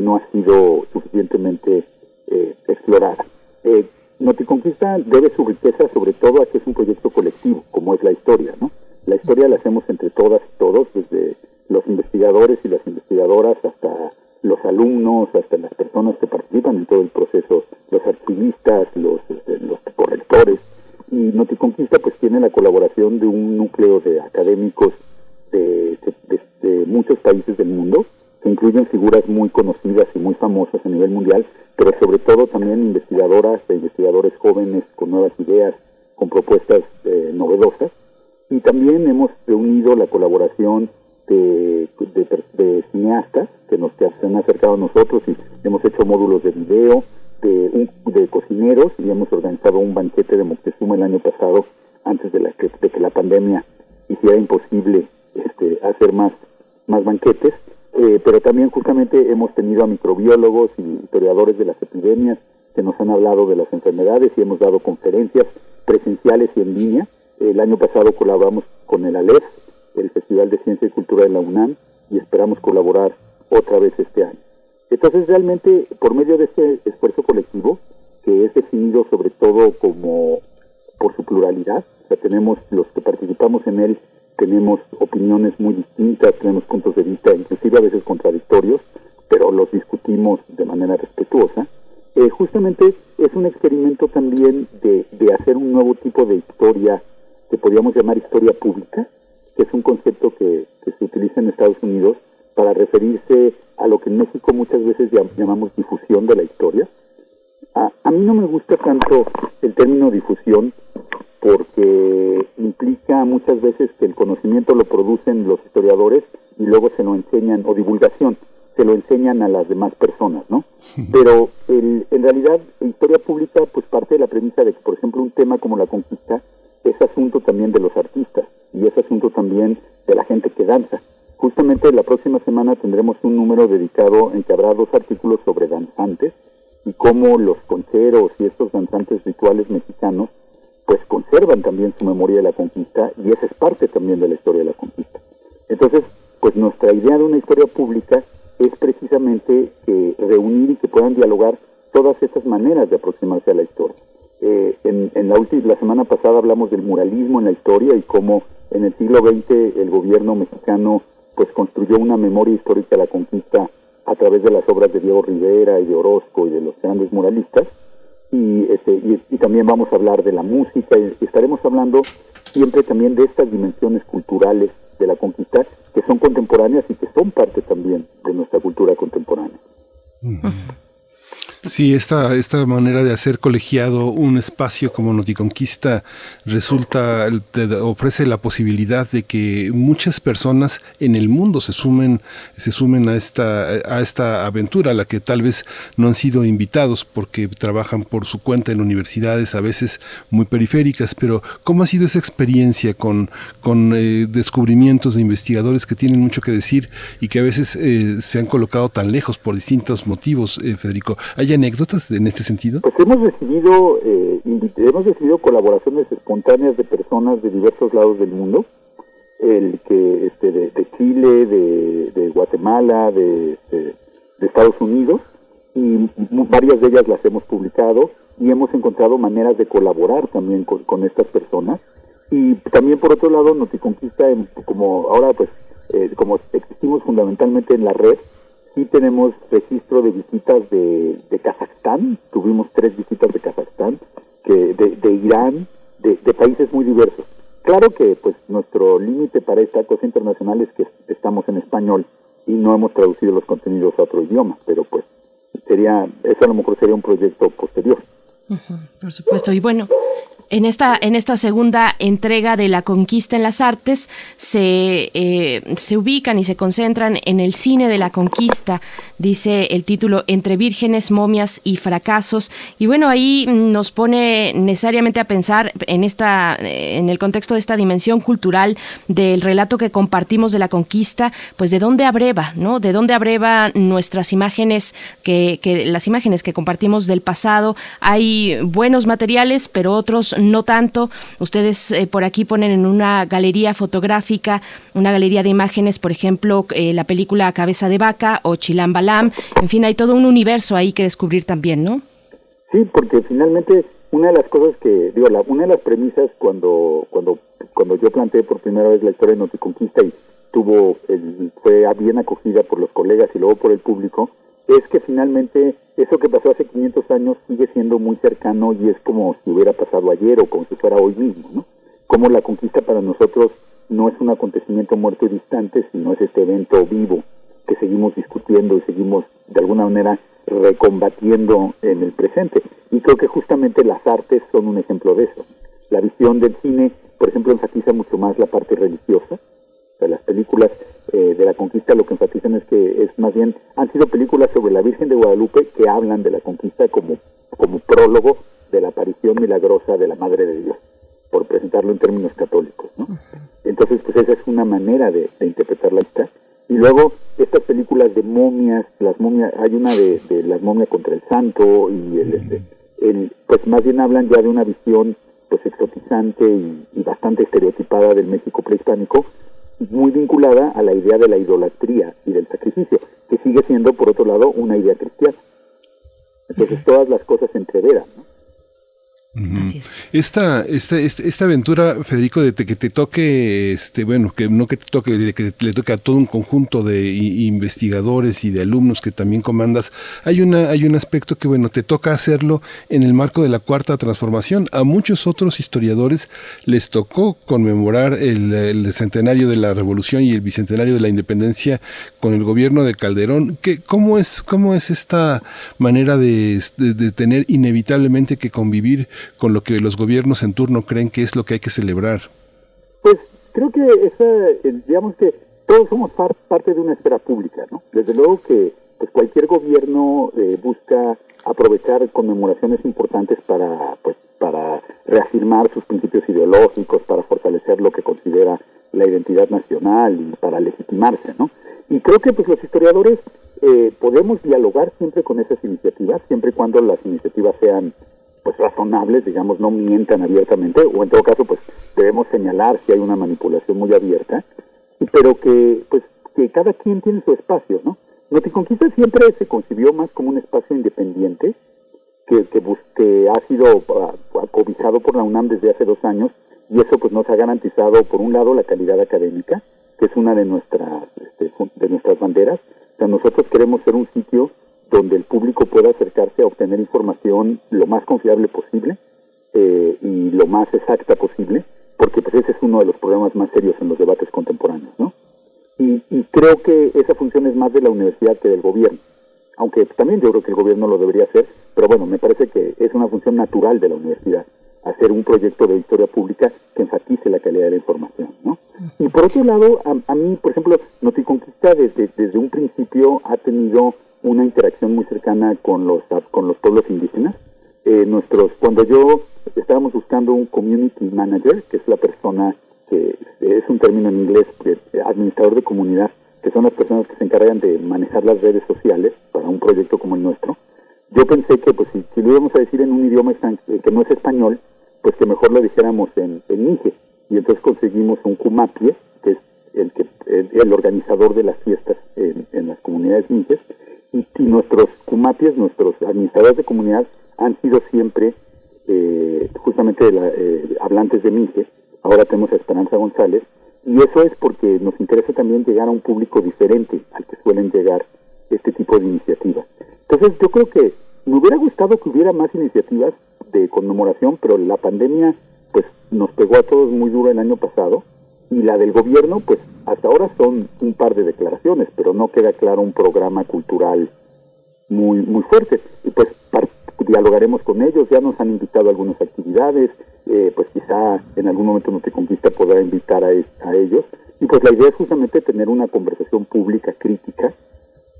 no ha sido suficientemente eh, explorada. Eh, Noticonquista debe su riqueza sobre todo a que es un proyecto colectivo, como es la historia, ¿no? La historia la hacemos entre todas y todos, desde los investigadores y las investigadoras hasta los alumnos, hasta las personas que participan en todo el proceso, los archivistas, los, este, correctores. Y Noticonquista pues tiene la colaboración de un núcleo de académicos de, muchos países del mundo, que incluyen figuras muy conocidas y muy famosas a nivel mundial, pero sobre todo también investigadoras e investigadores jóvenes con nuevas ideas, con propuestas eh, novedosas. Y también hemos reunido la colaboración de, cineastas que nos que han acercado a nosotros y hemos hecho módulos de video, de, de cocineros y hemos organizado un banquete de Moctezuma el año pasado antes de, la, de que la pandemia hiciera imposible este, hacer más, más banquetes, eh, pero también justamente hemos tenido a microbiólogos y historiadores de las epidemias que nos han hablado de las enfermedades y hemos dado conferencias presenciales y en línea. El año pasado colaboramos con el ALEF, el Festival de Ciencia y Cultura de la UNAM, y esperamos colaborar otra vez este año. Entonces, realmente, por medio de este esfuerzo colectivo, que es definido sobre todo como por su pluralidad, o sea, tenemos los que participamos en él tenemos opiniones muy distintas, tenemos puntos de vista inclusive a veces contradictorios, pero los discutimos de manera respetuosa. Eh, justamente es un experimento también de, de hacer un nuevo tipo de historia que podríamos llamar historia pública, que es un concepto que, que se utiliza en Estados Unidos para referirse a lo que en México muchas veces llamamos difusión de la historia. A, a mí no me gusta tanto el término difusión porque implica muchas veces que el conocimiento lo producen los historiadores y luego se lo enseñan, o divulgación, se lo enseñan a las demás personas, ¿no? Pero el, en realidad, la historia pública, pues parte de la premisa de que, por ejemplo, un tema como la conquista es asunto también de los artistas y es asunto también de la gente que danza. Justamente la próxima semana tendremos un número dedicado en que habrá dos artículos sobre danzantes y cómo los concheros y estos danzantes rituales mexicanos pues conservan también su memoria de la conquista y esa es parte también de la historia de la conquista. Entonces, pues nuestra idea de una historia pública es precisamente que reunir y que puedan dialogar todas estas maneras de aproximarse a la historia. Eh, en, en, la, última, la semana pasada hablamos del muralismo en la historia y cómo en el siglo XX el gobierno mexicano pues construyó una memoria histórica de la conquista a través de las obras de Diego Rivera y de Orozco y de los grandes muralistas y, este, y, también vamos a hablar de la música y estaremos hablando siempre también de estas dimensiones culturales de la conquista que son contemporáneas y que son parte también de nuestra cultura contemporánea. Sí, esta, esta manera de hacer colegiado un espacio como Noticonquista resulta, ofrece la posibilidad de que muchas personas en el mundo se sumen, se sumen a esta, a esta aventura, a la que tal vez no han sido invitados porque trabajan por su cuenta en universidades a veces muy periféricas, pero ¿cómo ha sido esa experiencia con, con eh, descubrimientos de investigadores que tienen mucho que decir y que a veces eh, se han colocado tan lejos por distintos motivos, eh, Federico? ¿Hay anécdotas en este sentido? Pues hemos recibido, eh, hemos recibido colaboraciones espontáneas de personas de diversos lados del mundo, el que este, de, Chile, de, Guatemala, este, de, Estados Unidos, y varias de ellas las hemos publicado y hemos encontrado maneras de colaborar también con, estas personas. Y también por otro lado, Noticonquista, como ahora pues, eh, como existimos fundamentalmente en la red, Sí tenemos registro de visitas de, Kazajstán, tuvimos tres visitas de Kazajstán, que de, Irán, de, de países muy diversos. Claro que pues nuestro límite para esta cosa internacional es que estamos en español y no hemos traducido los contenidos a otro idioma, pero pues sería, eso a lo mejor sería un proyecto posterior. por supuesto, y bueno, en esta, en esta segunda entrega de la conquista en las artes se, eh, se ubican y se concentran en el cine de la conquista, dice el título Entre vírgenes, momias y fracasos. Y bueno, ahí nos pone necesariamente a pensar en esta, en el contexto de esta dimensión cultural del relato que compartimos de la conquista, pues de dónde abreva, ¿no? De dónde abreva nuestras imágenes, que, que las imágenes que compartimos del pasado. Hay buenos materiales, pero otros no tanto. Ustedes eh, por aquí ponen en una galería fotográfica, una galería de imágenes, por ejemplo, eh, la película Cabeza de Vaca o Chilambalam. En fin, hay todo un universo ahí que descubrir también, ¿no? Sí, porque finalmente una de las cosas que, digo, la, una de las premisas cuando, cuando, cuando yo planteé por primera vez la historia de Noticonquista y tuvo, fue bien acogida por los colegas y luego por el público, es que finalmente eso que pasó hace 500 años sigue siendo muy cercano y es como si hubiera pasado ayer o como si fuera hoy mismo, ¿no? Como la conquista para nosotros no es un acontecimiento muerto y distante, sino es este evento vivo que seguimos discutiendo y seguimos de alguna manera recombatiendo en el presente. Y creo que justamente las artes son un ejemplo de eso. La visión del cine, por ejemplo, enfatiza mucho más la parte religiosa, de las películas eh, de la conquista lo que enfatizan es que es más bien han sido películas sobre la Virgen de Guadalupe que hablan de la conquista como como prólogo de la aparición milagrosa de la Madre de Dios por presentarlo en términos católicos ¿no? entonces pues esa es una manera de, interpretar la historia y luego estas películas de momias las momias hay una de, de las momias contra el santo y el, este, el, pues más bien hablan ya de una visión pues exotizante y, y bastante estereotipada del México prehispánico muy vinculada a la idea de la idolatría y del sacrificio, que sigue siendo, por otro lado, una idea cristiana. Entonces todas las cosas se entreveran. ¿no? Esta, esta, esta, aventura, Federico, de que te toque, este, bueno, que no que te toque, de que le toque a todo un conjunto de investigadores y de alumnos que también comandas, hay una, hay un aspecto que bueno, te toca hacerlo en el marco de la cuarta transformación. A muchos otros historiadores les tocó conmemorar el, centenario de la revolución y el bicentenario de la independencia con el gobierno de Calderón. ¿Qué, cómo es, cómo es esta manera de, de tener inevitablemente que convivir con lo que los gobiernos en turno creen que es lo que hay que celebrar? Pues creo que esa, eh, digamos que todos somos parte de una esfera pública, ¿no? Desde luego que pues cualquier gobierno eh, busca aprovechar conmemoraciones importantes para pues para reafirmar sus principios ideológicos, para fortalecer lo que considera la identidad nacional y para legitimarse, ¿no? Y creo que pues los historiadores eh, podemos dialogar siempre con esas iniciativas, siempre y cuando las iniciativas sean pues razonables, digamos, no mientan abiertamente, o en todo caso, pues debemos señalar si hay una manipulación muy abierta, pero que, pues, que cada quien tiene su espacio, ¿no? Noticonquista siempre se concibió más como un espacio independiente, que, que, ha sido acobijado por la UNAM desde hace dos años, y eso pues nos ha garantizado, por un lado, la calidad académica, que es una de nuestras, este, de nuestras banderas. O sea, nosotros queremos ser un sitio donde el público pueda acercarse a obtener información lo más confiable posible eh, y lo más exacta posible, porque pues ese es uno de los problemas más serios en los debates contemporáneos, ¿no? Y, creo que esa función es más de la universidad que del gobierno, aunque también yo creo que el gobierno lo debería hacer, pero bueno, me parece que es una función natural de la universidad hacer un proyecto de historia pública que enfatice la calidad de la información, ¿no? Y por otro lado, a, mí, por ejemplo, Noticonquista desde, desde un principio ha tenido una interacción muy cercana con los, con los pueblos indígenas. Eh, nuestros, cuando yo estábamos buscando un community manager, que es la persona que es un término en inglés, administrador de comunidad, que son las personas que se encargan de manejar las redes sociales para un proyecto como el nuestro. Yo pensé que pues si, lo íbamos a decir en un idioma eh, que no es español, pues que mejor lo dijéramos en, en Y entonces conseguimos un Kumapie, que es el, que, el, organizador de las fiestas en, en las comunidades Mijes, y, nuestros cumapies, nuestros administradores de comunidad, han sido siempre eh, justamente eh, hablantes de Mije. Ahora tenemos a Esperanza González. Y eso es porque nos interesa también llegar a un público diferente al que suelen llegar este tipo de iniciativas. Entonces yo creo que me hubiera gustado que hubiera más iniciativas de conmemoración, pero la pandemia pues nos pegó a todos muy duro el año pasado y la del gobierno pues hasta ahora son un par de declaraciones, pero no queda claro un programa cultural muy muy fuerte. Y pues dialogaremos con ellos, ya nos han invitado a algunas actividades, eh, pues quizá en algún momento Noticonquista podrá invitar a, a ellos. Y pues la idea es justamente tener una conversación pública crítica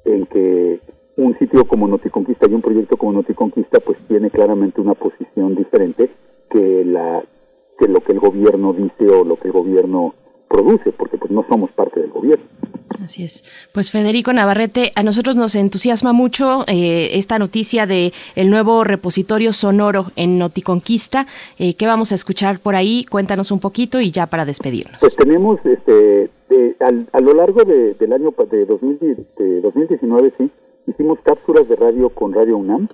en que un sitio como Noticonquista y un proyecto como Noticonquista pues tiene claramente una posición diferente que la que lo que el gobierno dice o lo que el gobierno produce, porque pues no somos parte del gobierno. Así es. Pues Federico Navarrete, a nosotros nos entusiasma mucho eh, esta noticia de el nuevo repositorio sonoro en Noticonquista. Eh, ¿Qué vamos a escuchar por ahí? Cuéntanos un poquito y ya para despedirnos. Pues tenemos, este, a lo largo del año de, 2019, sí, hicimos cápsulas de radio con Radio UNAM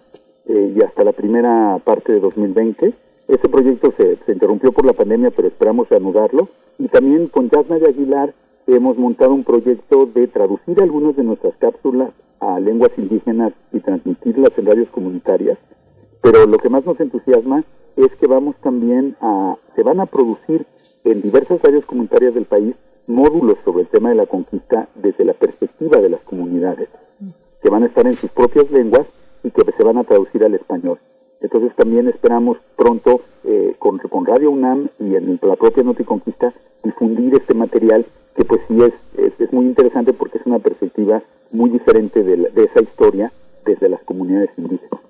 eh, y hasta la primera parte de 2020. Este proyecto se, se interrumpió por la pandemia, pero esperamos reanudarlo. Y también con Yasna de Aguilar hemos montado un proyecto de traducir algunas de nuestras cápsulas a lenguas indígenas y transmitirlas en radios comunitarias, pero lo que más nos entusiasma es que vamos también a, se van a producir en diversas radios comunitarias del país módulos sobre el tema de la conquista desde la perspectiva de las comunidades, que van a estar en sus propias lenguas y que se van a traducir al español. Entonces también esperamos pronto eh, con, Radio UNAM y en la propia Noticonquista difundir este material que pues sí es, es, muy interesante porque es una perspectiva muy diferente de esa historia desde las comunidades indígenas.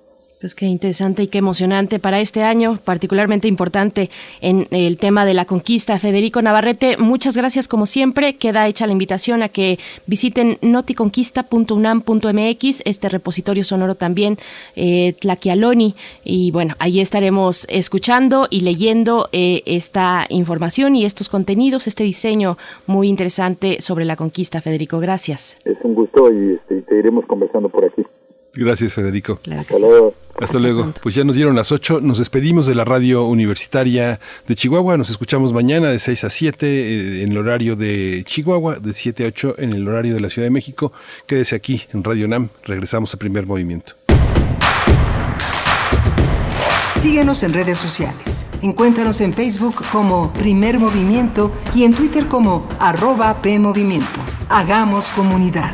Pues qué interesante y qué emocionante para este año, particularmente importante en el tema de la conquista. Federico Navarrete, muchas gracias como siempre. Queda hecha la invitación a que visiten noticonquista.unam.mx, este repositorio sonoro también, eh, Tlaquialoni. Y bueno, ahí estaremos escuchando y leyendo eh, esta información y estos contenidos, este diseño muy interesante sobre la conquista. Federico, gracias. Es un gusto y este, te iremos conversando por aquí. Gracias, Federico. Hasta luego. Hasta luego. Pues ya nos dieron las 8. Nos despedimos de la radio universitaria de Chihuahua. Nos escuchamos mañana de 6 a 7 eh, en el horario de Chihuahua, de 7 a 8 en el horario de la Ciudad de México. Quédese aquí en Radio NAM. Regresamos al primer movimiento. Síguenos en redes sociales. Encuéntranos en Facebook como Primer Movimiento y en Twitter como arroba PMovimiento. Hagamos comunidad.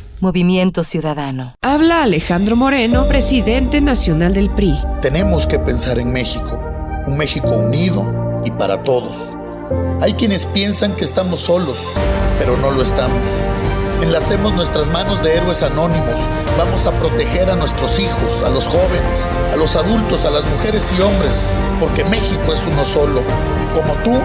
Movimiento Ciudadano. Habla Alejandro Moreno, presidente nacional del PRI. Tenemos que pensar en México, un México unido y para todos. Hay quienes piensan que estamos solos, pero no lo estamos. Enlacemos nuestras manos de héroes anónimos. Vamos a proteger a nuestros hijos, a los jóvenes, a los adultos, a las mujeres y hombres, porque México es uno solo. Como tú,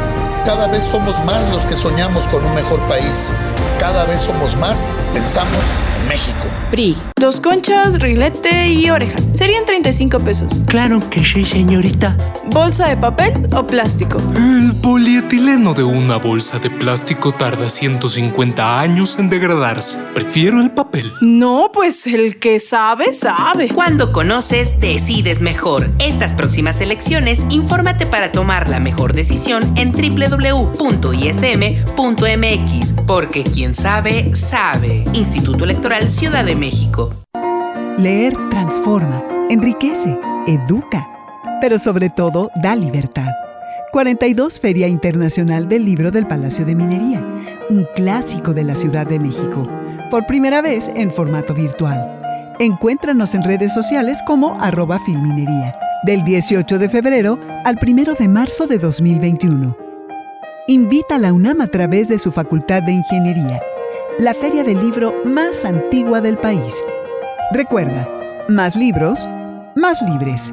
cada vez somos más los que soñamos con un mejor país. Cada vez somos más, pensamos en México. PRI. Dos conchas, rilete y oreja. Serían 35 pesos. Claro que sí, señorita. ¿Bolsa de papel o plástico? El polietileno de una bolsa de plástico tarda 150 años en Prefiero el papel. No, pues el que sabe, sabe. Cuando conoces, decides mejor. Estas próximas elecciones, infórmate para tomar la mejor decisión en www.ism.mx. Porque quien sabe, sabe. Instituto Electoral Ciudad de México. Leer transforma, enriquece, educa, pero sobre todo da libertad. 42 Feria Internacional del Libro del Palacio de Minería, un clásico de la Ciudad de México, por primera vez en formato virtual. Encuéntranos en redes sociales como arroba filminería, del 18 de febrero al 1 de marzo de 2021. Invita a la UNAM a través de su Facultad de Ingeniería, la feria del libro más antigua del país. Recuerda, más libros, más libres.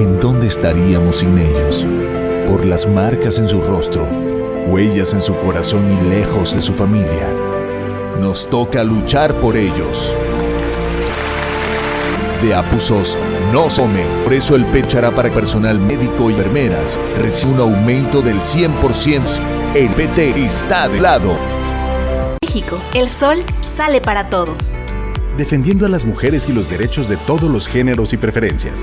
¿En dónde estaríamos sin ellos? Por las marcas en su rostro, huellas en su corazón y lejos de su familia. Nos toca luchar por ellos. De Apusos no some. Por eso el Pechará para personal médico y enfermeras recibe un aumento del 100%. El PT está de lado. México, el sol sale para todos. Defendiendo a las mujeres y los derechos de todos los géneros y preferencias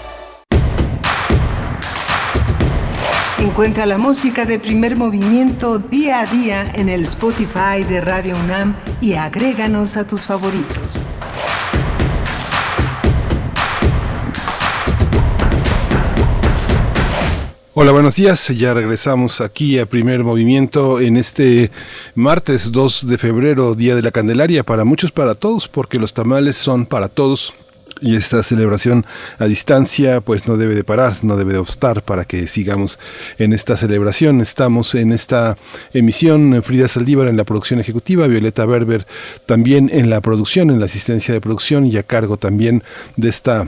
Encuentra la música de primer movimiento día a día en el Spotify de Radio UNAM y agréganos a tus favoritos. Hola, buenos días. Ya regresamos aquí a Primer Movimiento en este martes 2 de febrero, Día de la Candelaria, para muchos, para todos, porque los tamales son para todos, y esta celebración a distancia pues no debe de parar, no debe de obstar para que sigamos en esta celebración. Estamos en esta emisión Frida Saldívar en la producción ejecutiva, Violeta Berber también en la producción, en la asistencia de producción y a cargo también de esta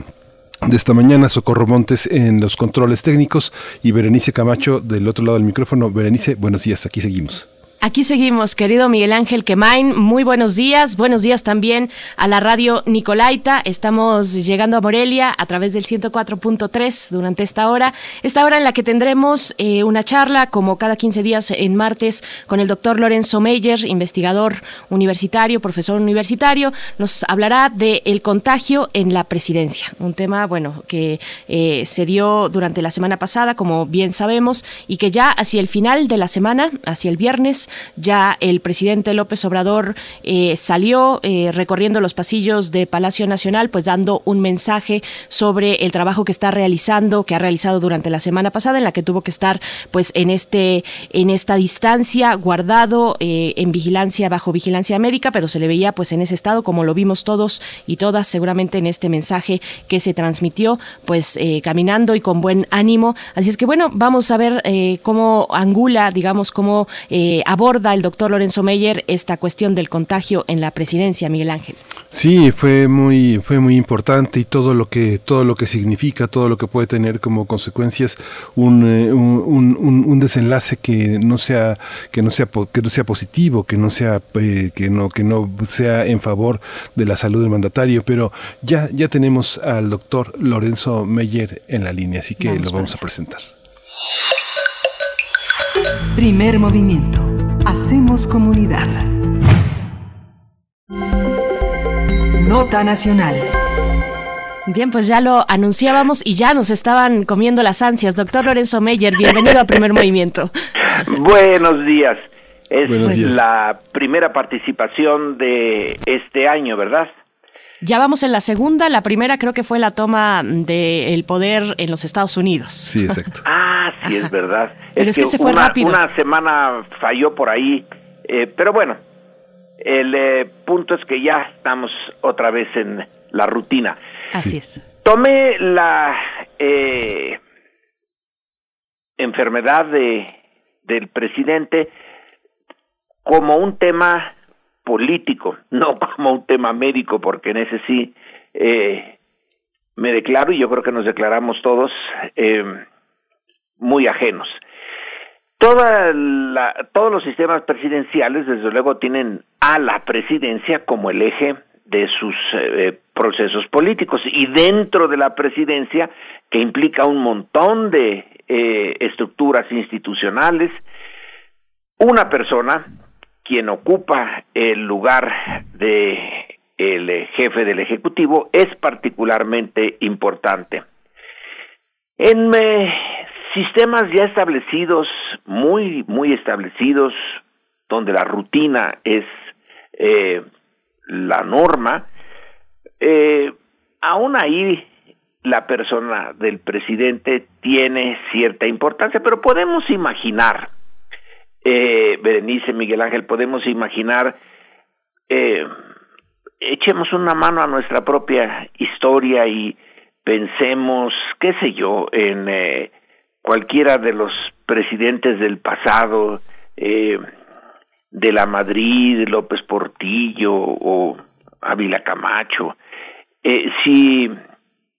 de esta mañana, Socorro Montes en los controles técnicos y Berenice Camacho del otro lado del micrófono. Berenice, buenos días, aquí seguimos. Aquí seguimos, querido Miguel Ángel Quemain. Muy buenos días. Buenos días también a la radio Nicolaita. Estamos llegando a Morelia a través del 104.3 durante esta hora. Esta hora en la que tendremos eh, una charla, como cada 15 días en martes, con el doctor Lorenzo Meyer, investigador universitario, profesor universitario. Nos hablará del el contagio en la presidencia. Un tema, bueno, que eh, se dio durante la semana pasada, como bien sabemos, y que ya hacia el final de la semana, hacia el viernes, ya el presidente López Obrador eh, salió eh, recorriendo los pasillos de Palacio Nacional, pues dando un mensaje sobre el trabajo que está realizando, que ha realizado durante la semana pasada, en la que tuvo que estar, pues, en este, en esta distancia, guardado eh, en vigilancia, bajo vigilancia médica, pero se le veía, pues, en ese estado, como lo vimos todos y todas, seguramente en este mensaje que se transmitió, pues, caminando y con buen ánimo. Así es que, bueno, vamos a ver cómo angula, digamos, cómo aborda aborda el doctor Lorenzo Meyer esta cuestión del contagio en la presidencia, Miguel Ángel. Sí, fue muy, fue muy importante y todo lo que, todo lo que significa, todo lo que puede tener como consecuencias un, eh, un, un, desenlace que no sea, que no sea, que no sea positivo, que no sea, eh, que no, que no sea en favor de la salud del mandatario. Pero ya, ya tenemos al doctor Lorenzo Meyer en la línea, así que lo vamos a presentar. Primer movimiento Hacemos comunidad. Nota Nacional. Bien, pues ya lo anunciábamos y ya nos estaban comiendo las ansias. Doctor Lorenzo Meyer, bienvenido a Primer Movimiento. Buenos días. Es la primera participación de este año, ¿verdad? Ya vamos en la segunda, la primera creo que fue la toma del poder en los Estados Unidos. Sí, exacto. ah, sí, es verdad. Pero es, que, se fue una, rápido. Una semana falló por ahí, eh, pero bueno, el eh, punto es que ya estamos otra vez en la rutina. Así es. Tomé la eh, enfermedad de, del presidente como un tema político, no como un tema médico, porque en ese sí eh, me declaro y yo creo que nos declaramos todos eh, muy ajenos. Toda todos los sistemas presidenciales, desde luego, tienen a la presidencia como el eje de sus eh, procesos políticos y dentro de la presidencia, que implica un montón de estructuras institucionales, una persona quien ocupa el lugar de el jefe del ejecutivo es particularmente importante. En sistemas ya establecidos, muy muy establecidos, donde la rutina es eh, la norma, eh, aún ahí la persona del presidente tiene cierta importancia, pero podemos imaginar, eh, Berenice, Miguel Ángel, podemos imaginar, eh, echemos una mano a nuestra propia historia y pensemos, qué sé yo, en eh, cualquiera de los presidentes del pasado, eh, de la Madrid, López Portillo o Ávila Camacho, si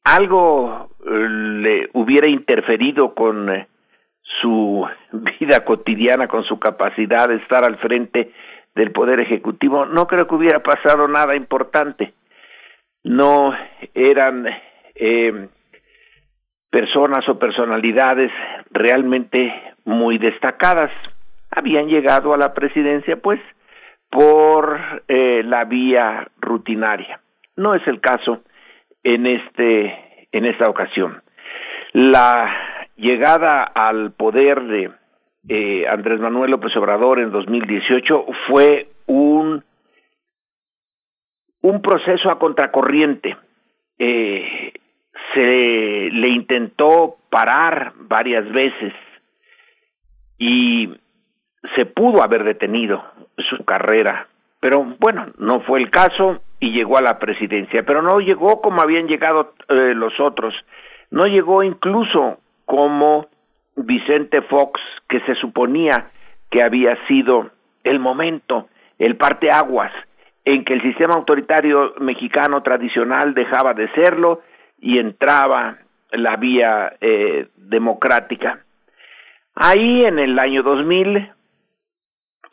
algo le hubiera interferido con su vida cotidiana, con su capacidad de estar al frente del Poder Ejecutivo, no creo que hubiera pasado nada importante. No eran eh, personas o personalidades realmente muy destacadas. Habían llegado a la presidencia, pues, por eh, la vía rutinaria. No es el caso en este en esta ocasión. La llegada al poder de eh, Andrés Manuel López Obrador en 2018 fue un un proceso a contracorriente. Eh, se le intentó parar varias veces y se pudo haber detenido su carrera, pero bueno, no fue el caso y llegó a la presidencia, pero no llegó como habían llegado eh, los otros, no llegó incluso como Vicente Fox, que se suponía que había sido el momento, el parteaguas, en que el sistema autoritario mexicano tradicional dejaba de serlo y entraba la vía eh, democrática. Ahí en el año 2000,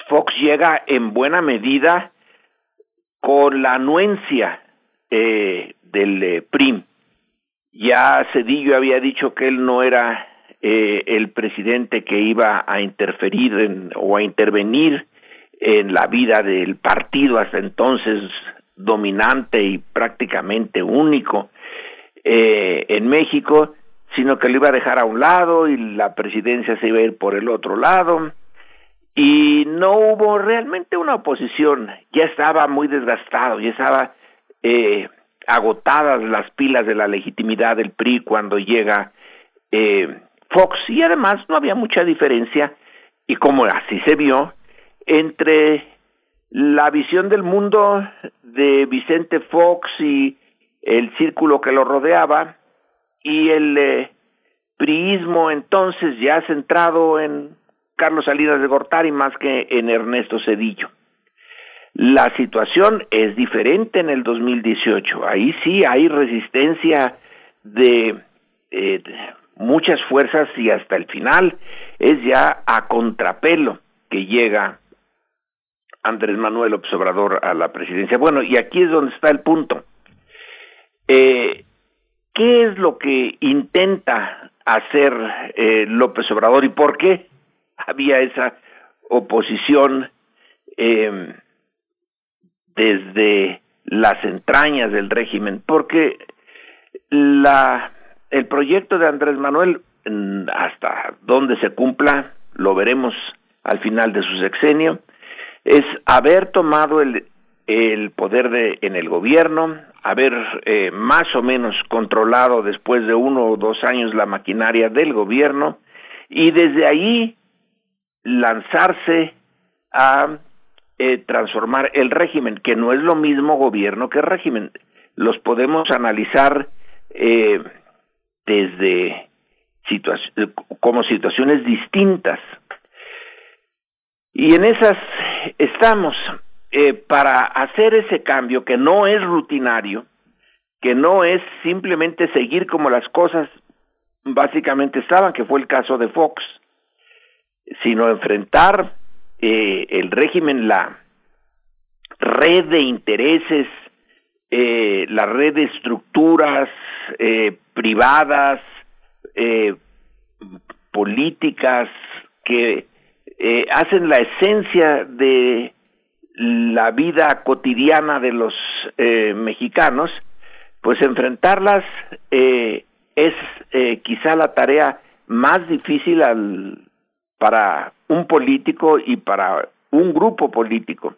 Fox llega en buena medida con la anuencia eh, del eh, PRIM. Ya Cedillo había dicho que él no era eh, el presidente que iba a interferir en, o a intervenir en la vida del partido hasta entonces dominante y prácticamente único eh, en México, sino que lo iba a dejar a un lado y la presidencia se iba a ir por el otro lado. Y no hubo realmente una oposición, ya estaba muy desgastado, ya estaba eh, agotadas las pilas de la legitimidad del PRI cuando llega eh, Fox y además no había mucha diferencia y como así se vio entre la visión del mundo de Vicente Fox y el círculo que lo rodeaba y el eh, priismo entonces ya centrado en Carlos Salinas de Gortari más que en Ernesto Cedillo. La situación es diferente en el 2018. Ahí sí hay resistencia de eh, muchas fuerzas y hasta el final es ya a contrapelo que llega Andrés Manuel Observador a la presidencia. Bueno, y aquí es donde está el punto. Eh, ¿Qué es lo que intenta hacer eh, López Obrador y por qué había esa oposición eh, desde las entrañas del régimen? Porque la el proyecto de Andrés Manuel mm, hasta donde se cumpla lo veremos al final de su sexenio es haber tomado el, el poder de, en el gobierno, haber eh, más o menos controlado después de uno o dos años la maquinaria del gobierno y desde ahí lanzarse a eh, transformar el régimen, que no es lo mismo gobierno que régimen. Los podemos analizar eh, desde como situaciones distintas. Y en esas estamos eh, para hacer ese cambio que no es rutinario, que no es simplemente seguir como las cosas básicamente estaban, que fue el caso de Fox, sino enfrentar eh, el régimen, la red de intereses, eh, la red de estructuras eh, privadas, eh, políticas que hacen la esencia de la vida cotidiana de los mexicanos, pues enfrentarlas es quizá la tarea más difícil al, para un político y para un grupo político.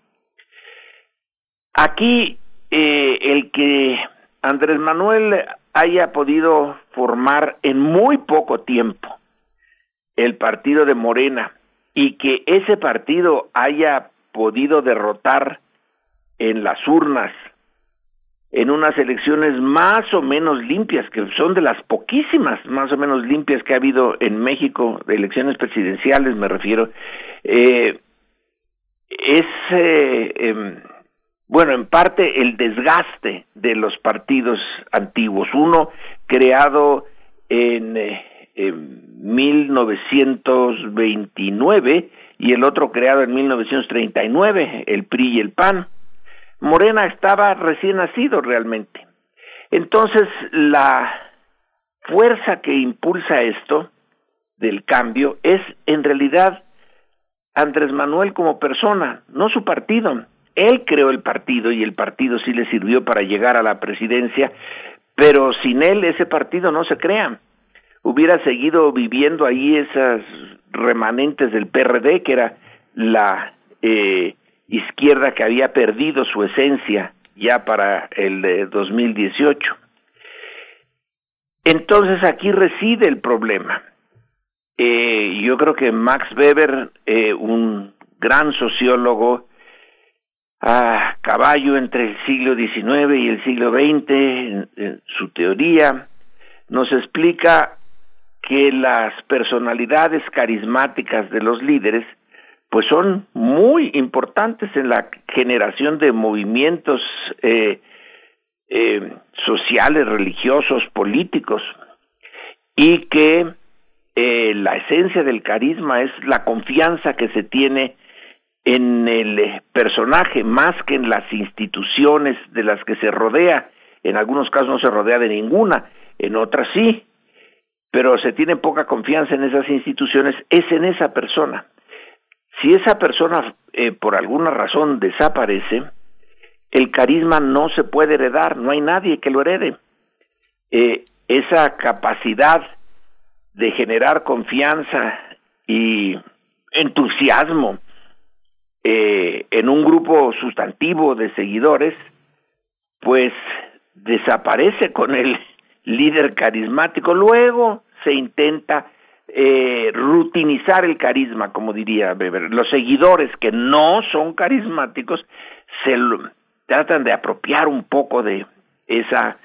Aquí eh, el que Andrés Manuel haya podido formar en muy poco tiempo el partido de Morena y que ese partido haya podido derrotar en las urnas en unas elecciones más o menos limpias, que son de las poquísimas más o menos limpias que ha habido en México, de elecciones presidenciales me refiero, eh, es, eh, em, bueno, en parte el desgaste de los partidos antiguos. Uno creado en, eh, en 1929 y el otro creado en 1939, el PRI y el PAN. Morena estaba recién nacido realmente. Entonces, la fuerza que impulsa esto del cambio es en realidad Andrés Manuel como persona, no su partido. Él creó el partido y el partido sí le sirvió para llegar a la presidencia, pero sin él ese partido no se crea. Hubiera seguido viviendo ahí esas remanentes del PRD, que era la eh, izquierda que había perdido su esencia ya para el de 2018. Entonces aquí reside el problema. Eh, yo creo que Max Weber, eh, un gran sociólogo, a caballo entre el siglo XIX y el siglo XX, en su teoría, nos explica que las personalidades carismáticas de los líderes pues son muy importantes en la generación de movimientos eh, eh, sociales, religiosos, políticos, y que eh, la esencia del carisma es la confianza que se tiene en el personaje más que en las instituciones de las que se rodea. En algunos casos no se rodea de ninguna, en otras sí, pero se tiene poca confianza en esas instituciones, es en esa persona. Si esa persona eh, por alguna razón desaparece, el carisma no se puede heredar, no hay nadie que lo herede. Eh, esa capacidad de generar confianza y entusiasmo eh, en un grupo sustantivo de seguidores, pues desaparece con el líder carismático. Luego se intenta eh, rutinizar el carisma, como diría Weber. Los seguidores que no son carismáticos se tratan de apropiar un poco de esa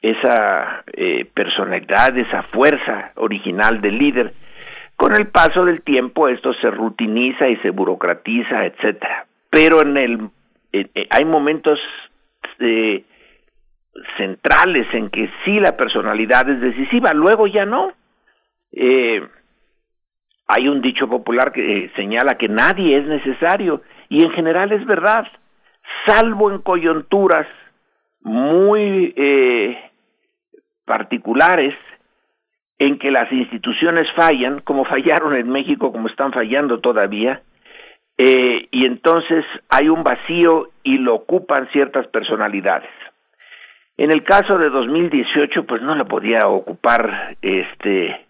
esa eh, personalidad, esa fuerza original del líder. Con el paso del tiempo esto se rutiniza y se burocratiza, etcétera. Pero en el hay momentos eh, centrales en que sí la personalidad es decisiva, luego ya no. Eh, hay un dicho popular que eh, señala que nadie es necesario y en general es verdad, salvo en coyunturas muy eh, particulares en que las instituciones fallan, como fallaron en México, como están fallando todavía, y entonces hay un vacío y lo ocupan ciertas personalidades. En el caso de 2018, pues no lo podía ocupar este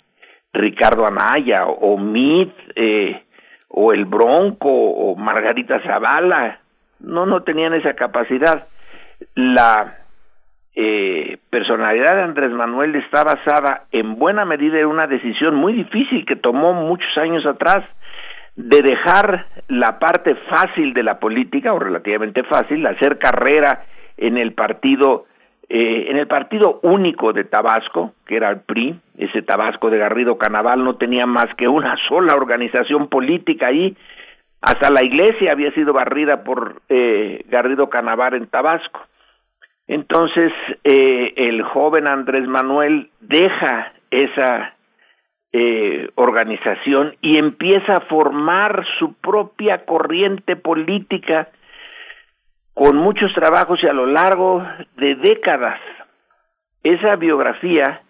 Ricardo Anaya o Mit eh, o el Bronco o Margarita Zavala, no, no tenían esa capacidad. La eh, personalidad de Andrés Manuel está basada en buena medida en una decisión muy difícil que tomó muchos años atrás de dejar la parte fácil de la política o relativamente fácil, hacer carrera en el partido eh, en el partido único de Tabasco, que era el PRI, ese Tabasco de Garrido Canaval no tenía más que una sola organización política ahí, hasta la iglesia había sido barrida por eh, Garrido Canaval en Tabasco. Entonces eh, el joven Andrés Manuel deja esa organización y empieza a formar su propia corriente política con muchos trabajos y a lo largo de décadas. Esa biografía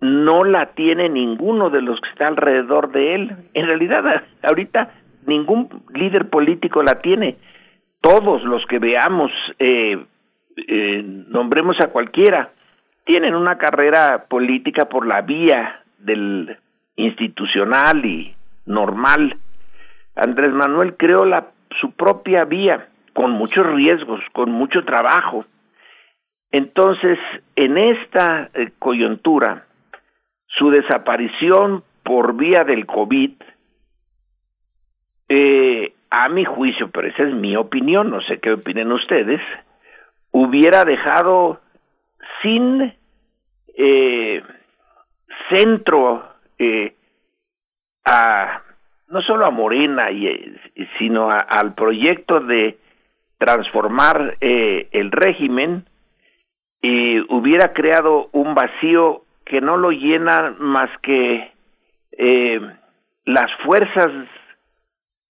no la tiene ninguno de los que está alrededor de él. En realidad, ahorita ningún líder político la tiene. todos los que veamos, eh, eh, nombremos a cualquiera, tienen una carrera política por la vía del institucional y normal. Andrés Manuel creó la, su propia vía, con muchos riesgos, con mucho trabajo. Entonces, en esta eh, coyuntura, su desaparición por vía del COVID, eh, a mi juicio, pero esa es mi opinión, no sé qué opinen ustedes, hubiera dejado sin eh, centro a no solo a Morena sino al proyecto de transformar eh, el régimen y hubiera creado un vacío que no lo llena más que eh, las fuerzas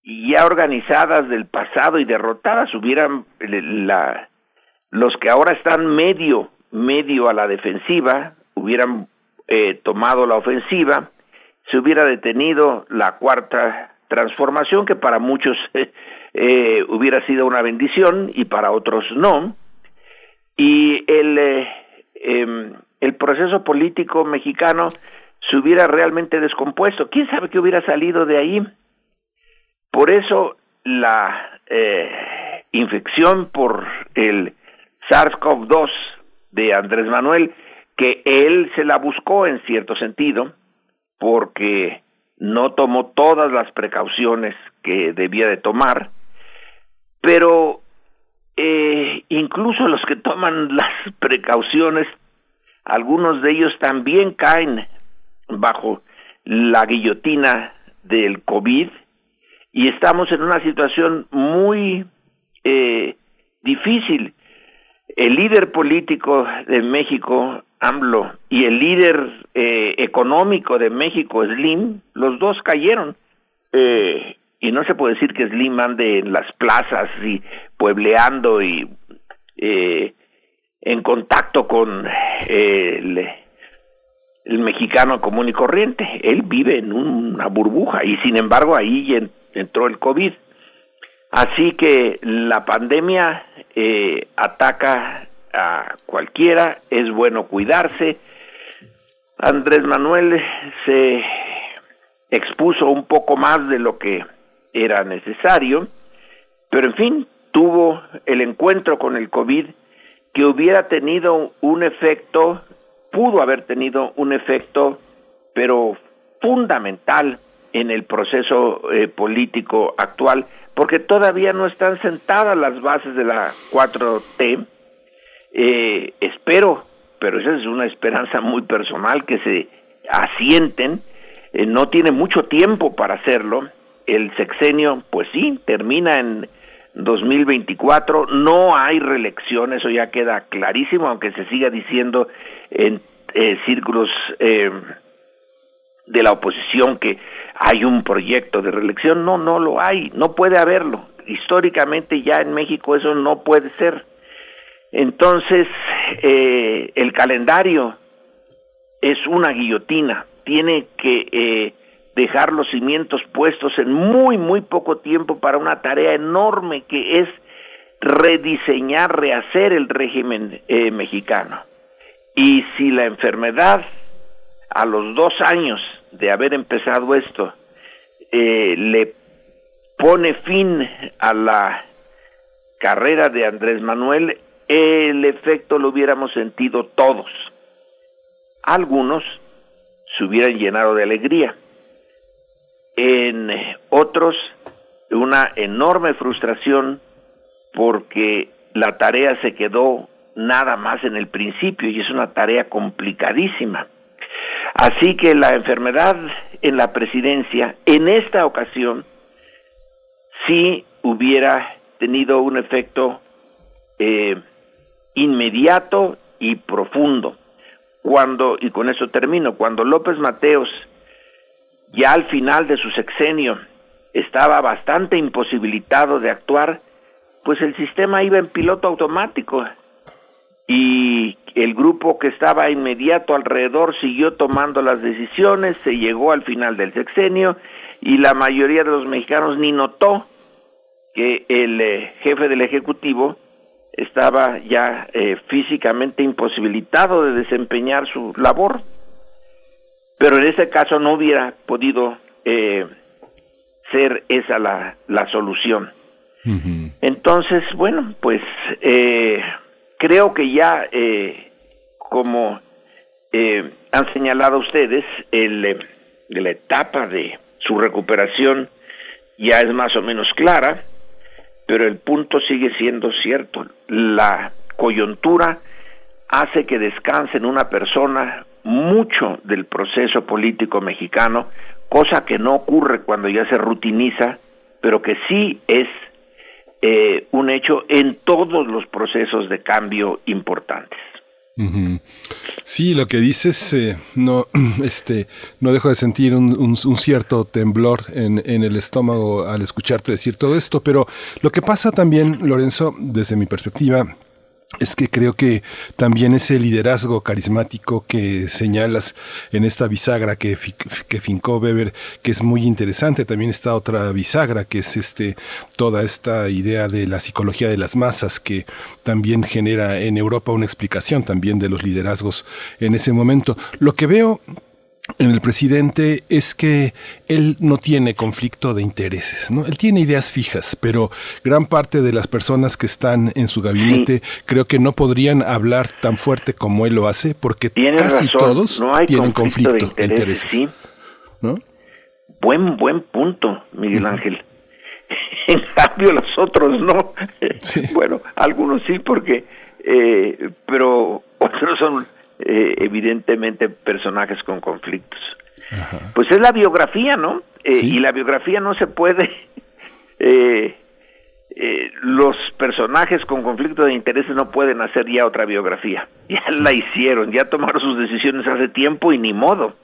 ya organizadas del pasado y derrotadas hubieran la, los que ahora están medio medio a la defensiva hubieran eh, tomado la ofensiva se hubiera detenido la cuarta transformación que para muchos eh, hubiera sido una bendición y para otros no. Y el eh, em, el proceso político mexicano se hubiera realmente descompuesto. Quién sabe qué hubiera salido de ahí por eso la eh, infección por el SARS-CoV-2 de Andrés Manuel, que él se la buscó en cierto sentido, porque no tomó todas las precauciones que debía de tomar, pero eh, incluso los que toman las precauciones, algunos de ellos también caen bajo la guillotina del COVID y estamos en una situación muy eh, difícil. El líder político de México, AMLO, y el líder eh, económico de México, Slim, los dos cayeron. Eh, y no se puede decir que Slim ande en las plazas y puebleando y eh, en contacto con el, el mexicano común y corriente. Él vive en una burbuja y sin embargo ahí entró el COVID. Así que la pandemia eh, ataca a cualquiera, es bueno cuidarse. Andrés Manuel se expuso un poco más de lo que era necesario, pero en fin, tuvo el encuentro con el COVID que hubiera tenido un efecto, pudo haber tenido un efecto, pero fundamental en el proceso eh, político actual, porque todavía no están sentadas las bases de la 4T. Eh, espero, pero esa es una esperanza muy personal, que se asienten. Eh, no tiene mucho tiempo para hacerlo. El sexenio, pues sí, termina en 2024. No hay reelección, eso ya queda clarísimo, aunque se siga diciendo en círculos de la oposición que hay un proyecto de reelección. No, no lo hay, no puede haberlo. Históricamente ya en México eso no puede ser. Entonces, eh, el calendario es una guillotina, tiene que eh, dejar los cimientos puestos en muy, muy poco tiempo para una tarea enorme que es rediseñar, rehacer el régimen eh, mexicano. Y si la enfermedad a los dos años de haber empezado esto eh, le pone fin a la carrera de Andrés Manuel, el efecto lo hubiéramos sentido todos. Algunos se hubieran llenado de alegría, en otros una enorme frustración porque la tarea se quedó nada más en el principio y es una tarea complicadísima. Así que la enfermedad en la presidencia, en esta ocasión, sí hubiera tenido un efecto eh, inmediato y profundo. Cuando, y con eso termino, cuando López Mateos, ya al final de su sexenio, estaba bastante imposibilitado de actuar, pues el sistema iba en piloto automático y el grupo que estaba inmediato alrededor siguió tomando las decisiones, se llegó al final del sexenio y la mayoría de los mexicanos ni notó que el eh, jefe del Ejecutivo estaba ya eh, físicamente imposibilitado de desempeñar su labor, pero en ese caso no hubiera podido eh, ser esa la, la solución. Entonces, bueno, pues eh, creo que ya, eh, como eh, han señalado ustedes, el, la etapa de su recuperación ya es más o menos clara, pero el punto sigue siendo cierto. La coyuntura hace que descanse en una persona mucho del proceso político mexicano, cosa que no ocurre cuando ya se rutiniza, pero que sí es eh, un hecho en todos los procesos de cambio importantes. Sí, lo que dices, eh, no, este, no dejo de sentir un, cierto temblor en el estómago al escucharte decir todo esto, pero lo que pasa también, Lorenzo, desde mi perspectiva, es que creo que también ese liderazgo carismático que señalas en esta bisagra que, que fincó Weber, que es muy interesante, también está otra bisagra que es este toda esta idea de la psicología de las masas que también genera en Europa una explicación también de los liderazgos en ese momento. Lo que veo en el presidente es que él no tiene conflicto de intereses, ¿no? Él tiene ideas fijas, pero gran parte de las personas que están en su gabinete creo que no podrían hablar tan fuerte como él lo hace porque Tienes casi razón, todos no tienen conflicto conflicto de de intereses, sí. ¿no? Buen, buen punto, Miguel Ángel. En cambio, los otros no. Bueno, algunos sí, porque, eh, pero otros son eh, evidentemente personajes con conflictos. Pues es la biografía, ¿no? Eh, Y la biografía no se puede. eh, eh, los personajes con conflicto de intereses no pueden hacer ya otra biografía. Ya la hicieron, ya tomaron sus decisiones hace tiempo y ni modo.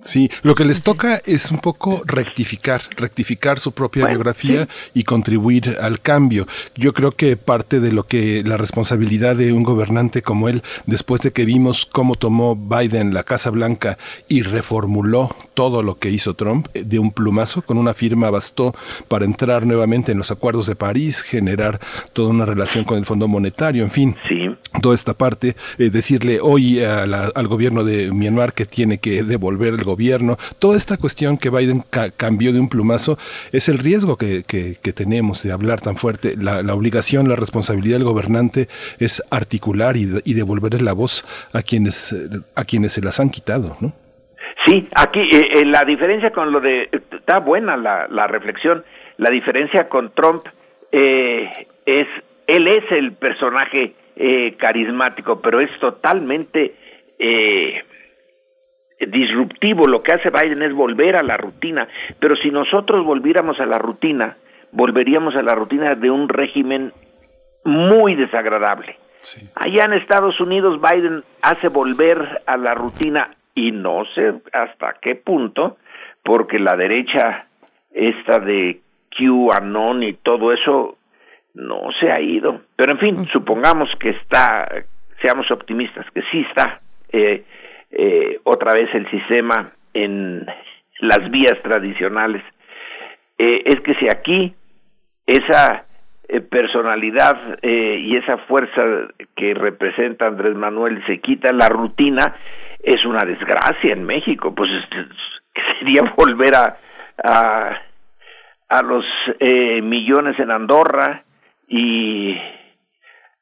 Sí, lo que les toca es un poco rectificar, rectificar su propia biografía y contribuir al cambio. Yo creo que parte de lo que la responsabilidad de un gobernante como él, después de que vimos cómo tomó Biden la Casa Blanca y reformuló todo lo que hizo Trump eh, de un plumazo, con una firma bastó para entrar nuevamente en los acuerdos de París, generar toda una relación con el Fondo Monetario, en fin. Toda esta parte, eh, decirle hoy al gobierno de Myanmar que tiene que devolver el gobierno, toda esta cuestión que Biden ca- cambió de un plumazo es el riesgo que, que- tenemos de hablar tan fuerte. La, la obligación, la responsabilidad del gobernante es articular y, y devolverle la voz a quienes, a quienes se las han quitado, ¿no? Sí, aquí eh, eh, la diferencia con lo de está buena la, la reflexión. La diferencia con Trump es él es el personaje eh, carismático, pero es totalmente eh, disruptivo. Lo que hace Biden es volver a la rutina. Pero si nosotros volviéramos a la rutina, volveríamos a la rutina de un régimen muy desagradable. Allá en Estados Unidos Biden hace volver a la rutina y no sé hasta qué punto, porque la derecha esta de QAnon y todo eso no se ha ido. Pero en fin, supongamos que está, seamos optimistas, que sí está eh, eh, otra vez el sistema en las vías tradicionales. Eh, es que si aquí esa eh, personalidad eh, y esa fuerza que representa Andrés Manuel se quita la rutina, es una desgracia en México, pues es- es- sería volver a, a, a los eh, millones en Andorra y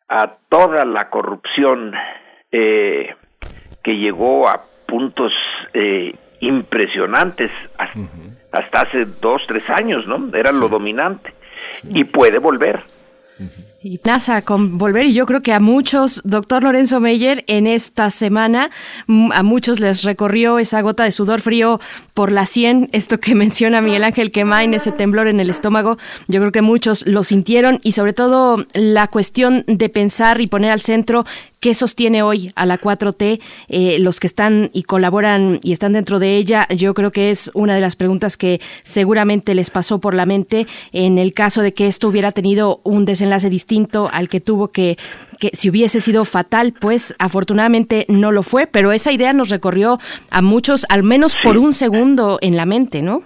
a toda la corrupción eh, que llegó a puntos eh, impresionantes hasta, hasta hace dos, tres años, ¿no? Era lo dominante. Y puede volver. Y NASA con volver y yo creo que a muchos, doctor Lorenzo Meyer, en esta semana mm, a muchos les recorrió esa gota de sudor frío por la sien, esto que menciona Miguel Ángel Quemain, ese temblor en el estómago, yo creo que muchos lo sintieron y sobre todo la cuestión de pensar y poner al centro qué sostiene hoy a la 4T, eh, los que están y colaboran y están dentro de ella, yo creo que es una de las preguntas que seguramente les pasó por la mente en el caso de que esto hubiera tenido un desenlace distinto al que tuvo que, que si hubiese sido fatal, pues afortunadamente no lo fue, pero esa idea nos recorrió a muchos, al menos por un segundo en la mente, ¿no?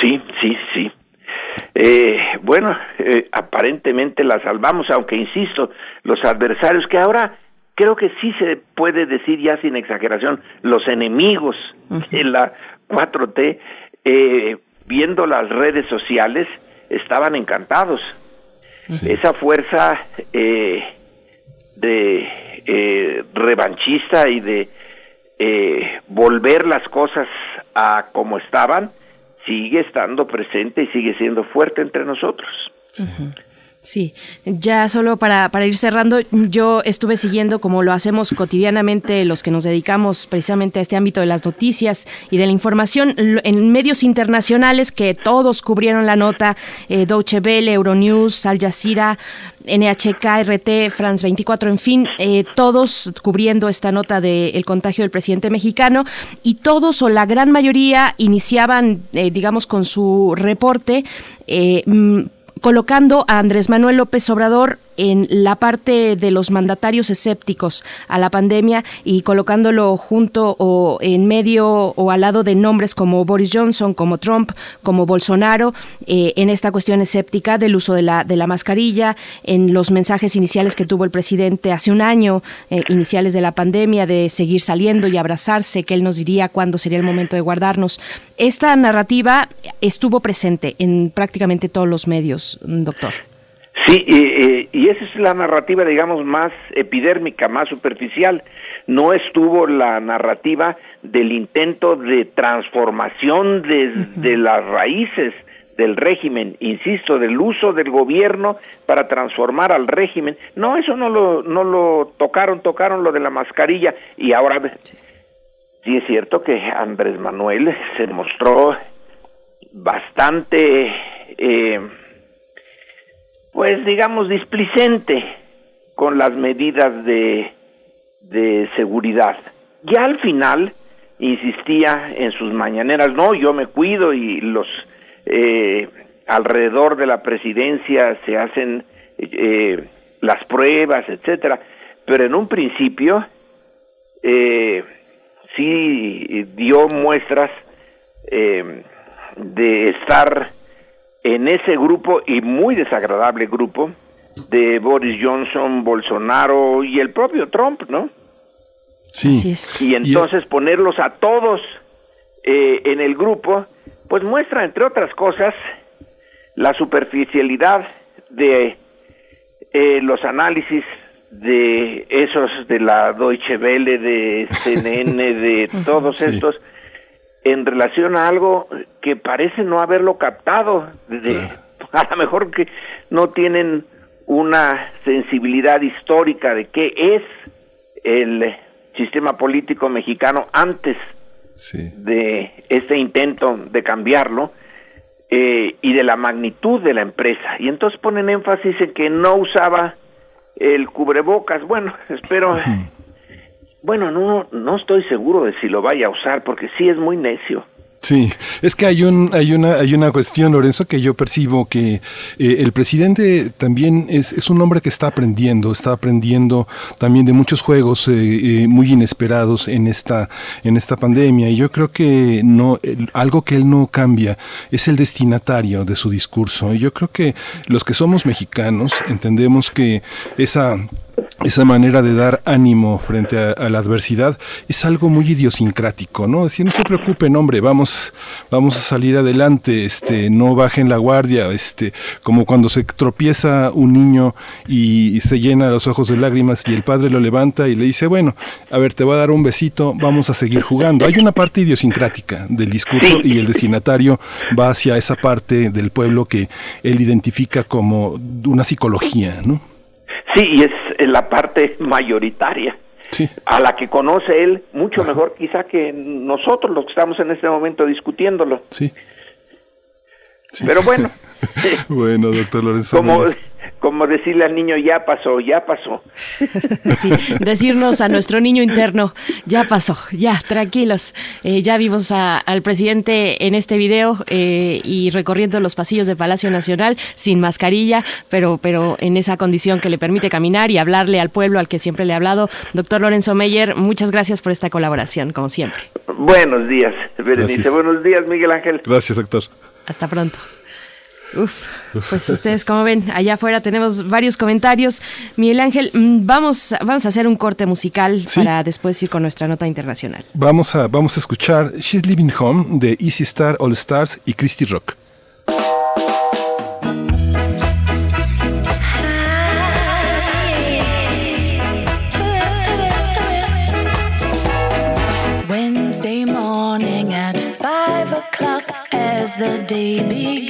Sí, sí, sí. Eh, bueno, eh, aparentemente la salvamos, aunque insisto, los adversarios que ahora creo que sí se puede decir ya sin exageración, los enemigos de la 4T, eh, viendo las redes sociales, estaban encantados. Esa fuerza eh, de eh, revanchista y de eh, volver las cosas a como estaban, sigue estando presente y sigue siendo fuerte entre nosotros. Sí, ya solo para, para ir cerrando, yo estuve siguiendo como lo hacemos cotidianamente los que nos dedicamos precisamente a este ámbito de las noticias y de la información en medios internacionales que todos cubrieron la nota, eh, Deutsche Welle, Euronews, Al Jazeera, NHK, RT, France 24, en fin, eh, todos cubriendo esta nota del contagio del presidente mexicano y todos o la gran mayoría iniciaban, eh, digamos, con su reporte. Eh, colocando a Andrés Manuel López Obrador en la parte de los mandatarios escépticos a la pandemia y colocándolo junto o en medio o al lado de nombres como Boris Johnson, como Trump, como Bolsonaro, eh, en esta cuestión escéptica del uso de la, de la mascarilla, en los mensajes iniciales que tuvo el presidente hace un año, eh, iniciales de la pandemia, de seguir saliendo y abrazarse, que él nos diría cuándo sería el momento de guardarnos. Esta narrativa estuvo presente en prácticamente todos los medios, doctor. Sí, y, y esa es la narrativa, digamos, más epidérmica, más superficial. No estuvo la narrativa del intento de transformación desde las raíces del régimen, insisto, del uso del gobierno para transformar al régimen. No, eso no lo, no lo tocaron, tocaron lo de la mascarilla y ahora sí es cierto que Andrés Manuel se mostró bastante... Eh, pues digamos, displicente con las medidas de, de seguridad. Ya al final insistía en sus mañaneras, no, yo me cuido y los eh, alrededor de la presidencia se hacen eh, las pruebas, etcétera, pero en un principio eh, sí dio muestras eh, de estar en ese grupo y muy desagradable grupo de Boris Johnson, Bolsonaro y el propio Trump, ¿no? Sí. Y entonces ponerlos a todos eh, en el grupo, pues muestra, entre otras cosas, la superficialidad de eh, los análisis de esos de la Deutsche Welle, de CNN, de todos estos, en relación a algo que parece no haberlo captado. De, A lo mejor que no tienen una sensibilidad histórica de qué es el sistema político mexicano antes de este intento de cambiarlo eh, y de la magnitud de la empresa. Y entonces ponen énfasis en que no usaba el cubrebocas. Bueno, espero... Bueno, no, no estoy seguro de si lo vaya a usar porque sí es muy necio. Sí, es que hay un hay una hay una cuestión Lorenzo que yo percibo que eh, el presidente también es, es, un hombre que está aprendiendo, está aprendiendo también de muchos juegos eh, eh, muy inesperados en esta en esta pandemia y yo creo que no algo que él no cambia es el destinatario de su discurso. Y yo creo que los que somos mexicanos entendemos que esa esa manera de dar ánimo frente a, a, la adversidad es algo muy idiosincrático, ¿no? Decir, no se preocupen, hombre, vamos, vamos a salir adelante, este, no bajen la guardia, este, como cuando se tropieza un niño y, y se llena los ojos de lágrimas y el padre lo levanta y le dice, bueno, a ver, te voy a dar un besito, vamos a seguir jugando. Hay una parte idiosincrática del discurso y el destinatario va hacia esa parte del pueblo que él identifica como una psicología, ¿no? Sí, y es la parte mayoritaria. Sí. a la que conoce él mucho mejor quizá que nosotros los que estamos en este momento discutiéndolo. Sí. sí. Pero bueno. bueno, doctor Lorenzo. Como, como decirle al niño, ya pasó, ya pasó. Sí, decirnos a nuestro niño interno, ya pasó, ya, tranquilos. Eh, ya vimos a, al presidente en este video eh, y recorriendo los pasillos del Palacio Nacional sin mascarilla, pero, pero en esa condición que le permite caminar y hablarle al pueblo al que siempre le ha hablado. Doctor Lorenzo Meyer, muchas gracias por esta colaboración, como siempre. Buenos días, Berenice. Buenos días, Miguel Ángel. Gracias, doctor. Hasta pronto. Uf, pues ustedes como ven, allá afuera tenemos varios comentarios. Miguel Ángel, mm, vamos, vamos a hacer un corte musical para después ir con nuestra nota internacional. Vamos a, vamos a escuchar She's Living Home de Easy Star All Stars y Christy Rock. Wednesday morning at five o'clock as the day begins.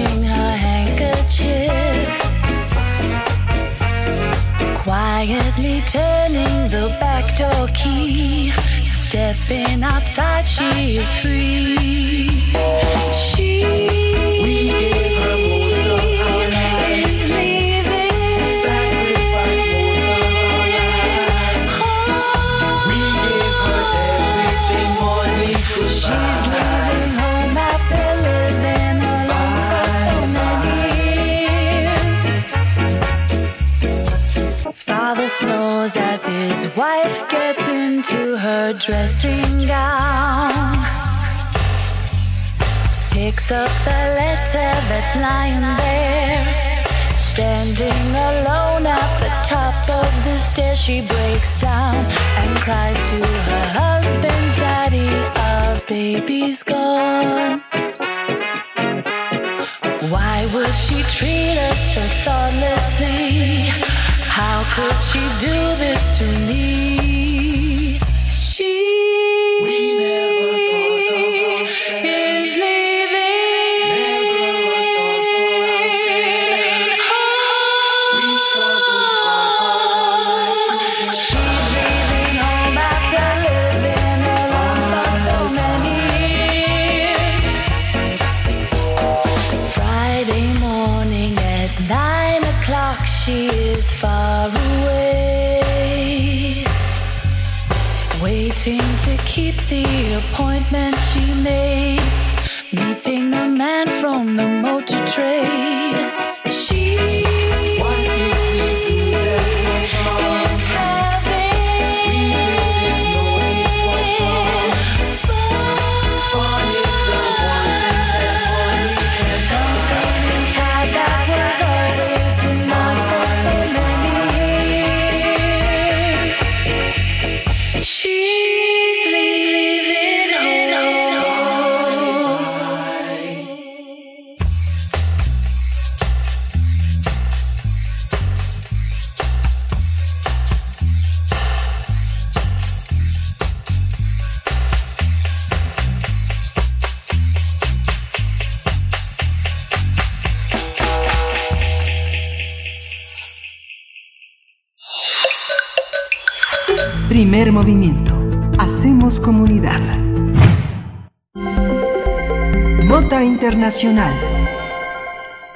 Her handkerchief. Quietly turning the back door key, stepping outside, she is free. She into her dressing gown. Picks up the letter that's lying there. Standing alone at the top of the stairs, she breaks down and cries to her husband, Daddy, our baby's gone. Why would she treat us so thoughtlessly? How could she do this to me? see.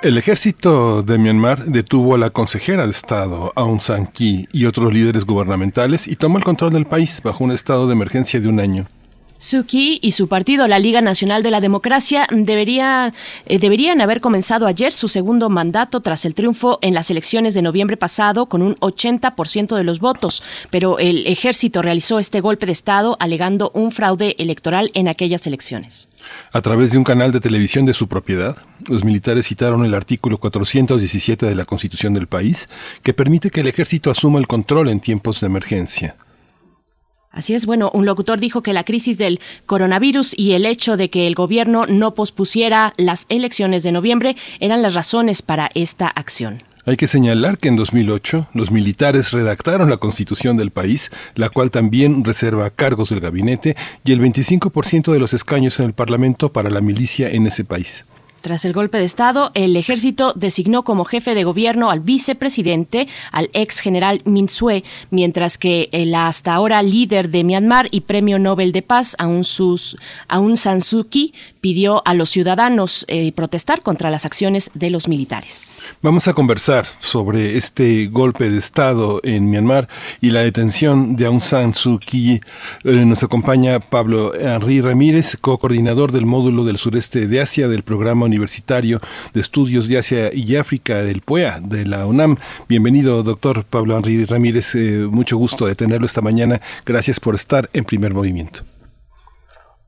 El ejército de Myanmar detuvo a la consejera de Estado Aung San Suu y otros líderes gubernamentales y tomó el control del país bajo un estado de emergencia de un año. Suki y su partido, la Liga Nacional de la Democracia, eh, deberían haber comenzado ayer su segundo mandato tras el triunfo en las elecciones de noviembre pasado con un 80% de los votos, pero el ejército realizó este golpe de Estado alegando un fraude electoral en aquellas elecciones. A través de un canal de televisión de su propiedad, los militares citaron el artículo 417 de la Constitución del país, que permite que el ejército asuma el control en tiempos de emergencia. Así es, bueno, un locutor dijo que la crisis del coronavirus y el hecho de que el gobierno no pospusiera las elecciones de noviembre eran las razones para esta acción. Hay que señalar que en 2008 los militares redactaron la constitución del país, la cual también reserva cargos del gabinete y el 25% de los escaños en el Parlamento para la milicia en ese país. Tras el golpe de Estado, el ejército designó como jefe de gobierno al vicepresidente, al ex general Min Sue, mientras que el hasta ahora líder de Myanmar y premio Nobel de Paz, Aung, Sus, Aung San Suu Kyi, pidió a los ciudadanos eh, protestar contra las acciones de los militares. Vamos a conversar sobre este golpe de Estado en Myanmar y la detención de Aung San Suu Kyi. Eh, nos acompaña Pablo Henry Ramírez, co-coordinador del módulo del sureste de Asia del Programa Universitario de Estudios de Asia y África del PUEA, de la UNAM. Bienvenido, doctor Pablo Henry Ramírez. Eh, mucho gusto de tenerlo esta mañana. Gracias por estar en primer movimiento.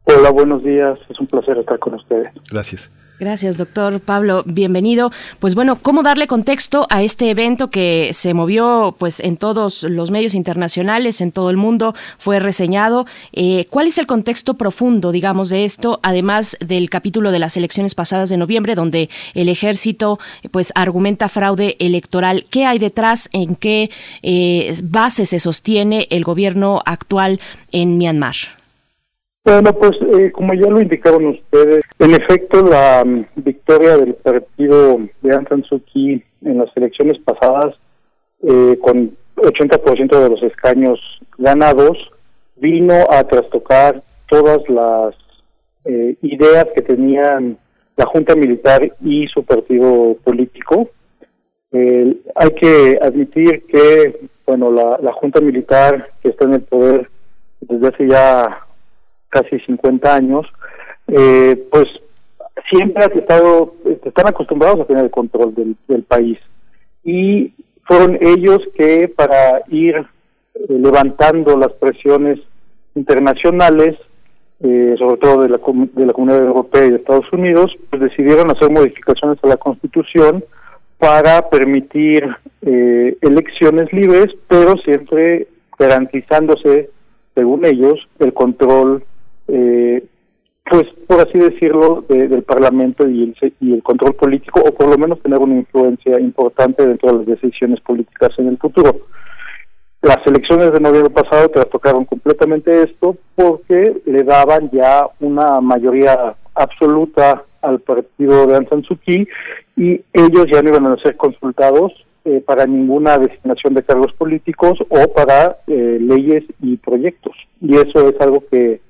Hola, buenos días. Es un placer estar con ustedes. Gracias. Gracias, doctor Pablo. Bienvenido. Pues bueno, ¿cómo darle contexto a este evento que se movió pues en todos los medios internacionales, en todo el mundo, fue reseñado? Eh, ¿Cuál es el contexto profundo, digamos, de esto, además del capítulo de las elecciones pasadas de noviembre, donde el ejército pues argumenta fraude electoral? ¿Qué hay detrás? ¿En qué eh, base se sostiene el gobierno actual en Myanmar? Bueno, pues eh, como ya lo indicaron ustedes, en efecto la um, victoria del partido de Aung San Suu en las elecciones pasadas, eh, con 80% de los escaños ganados, vino a trastocar todas las eh, ideas que tenían la Junta Militar y su partido político. hay que admitir que, bueno, la Junta Militar que está en el poder desde hace ya casi 50 años, eh, pues siempre han estado, están acostumbrados a tener el control del, del país. Y fueron ellos que para ir eh, levantando las presiones internacionales, eh, sobre todo de la, de la Comunidad Europea y de Estados Unidos, pues decidieron hacer modificaciones a la Constitución para permitir elecciones libres, pero siempre garantizándose, según ellos, el control eh, pues por así decirlo, del Parlamento y el, y el control político, o por lo menos tener una influencia importante dentro de las decisiones políticas en el futuro. Las elecciones de noviembre pasado trastocaron completamente esto porque le daban ya una mayoría absoluta al partido de Aung San Suu y ellos ya no iban a ser consultados eh, para ninguna designación de cargos políticos o para eh, leyes y proyectos. Y eso es algo que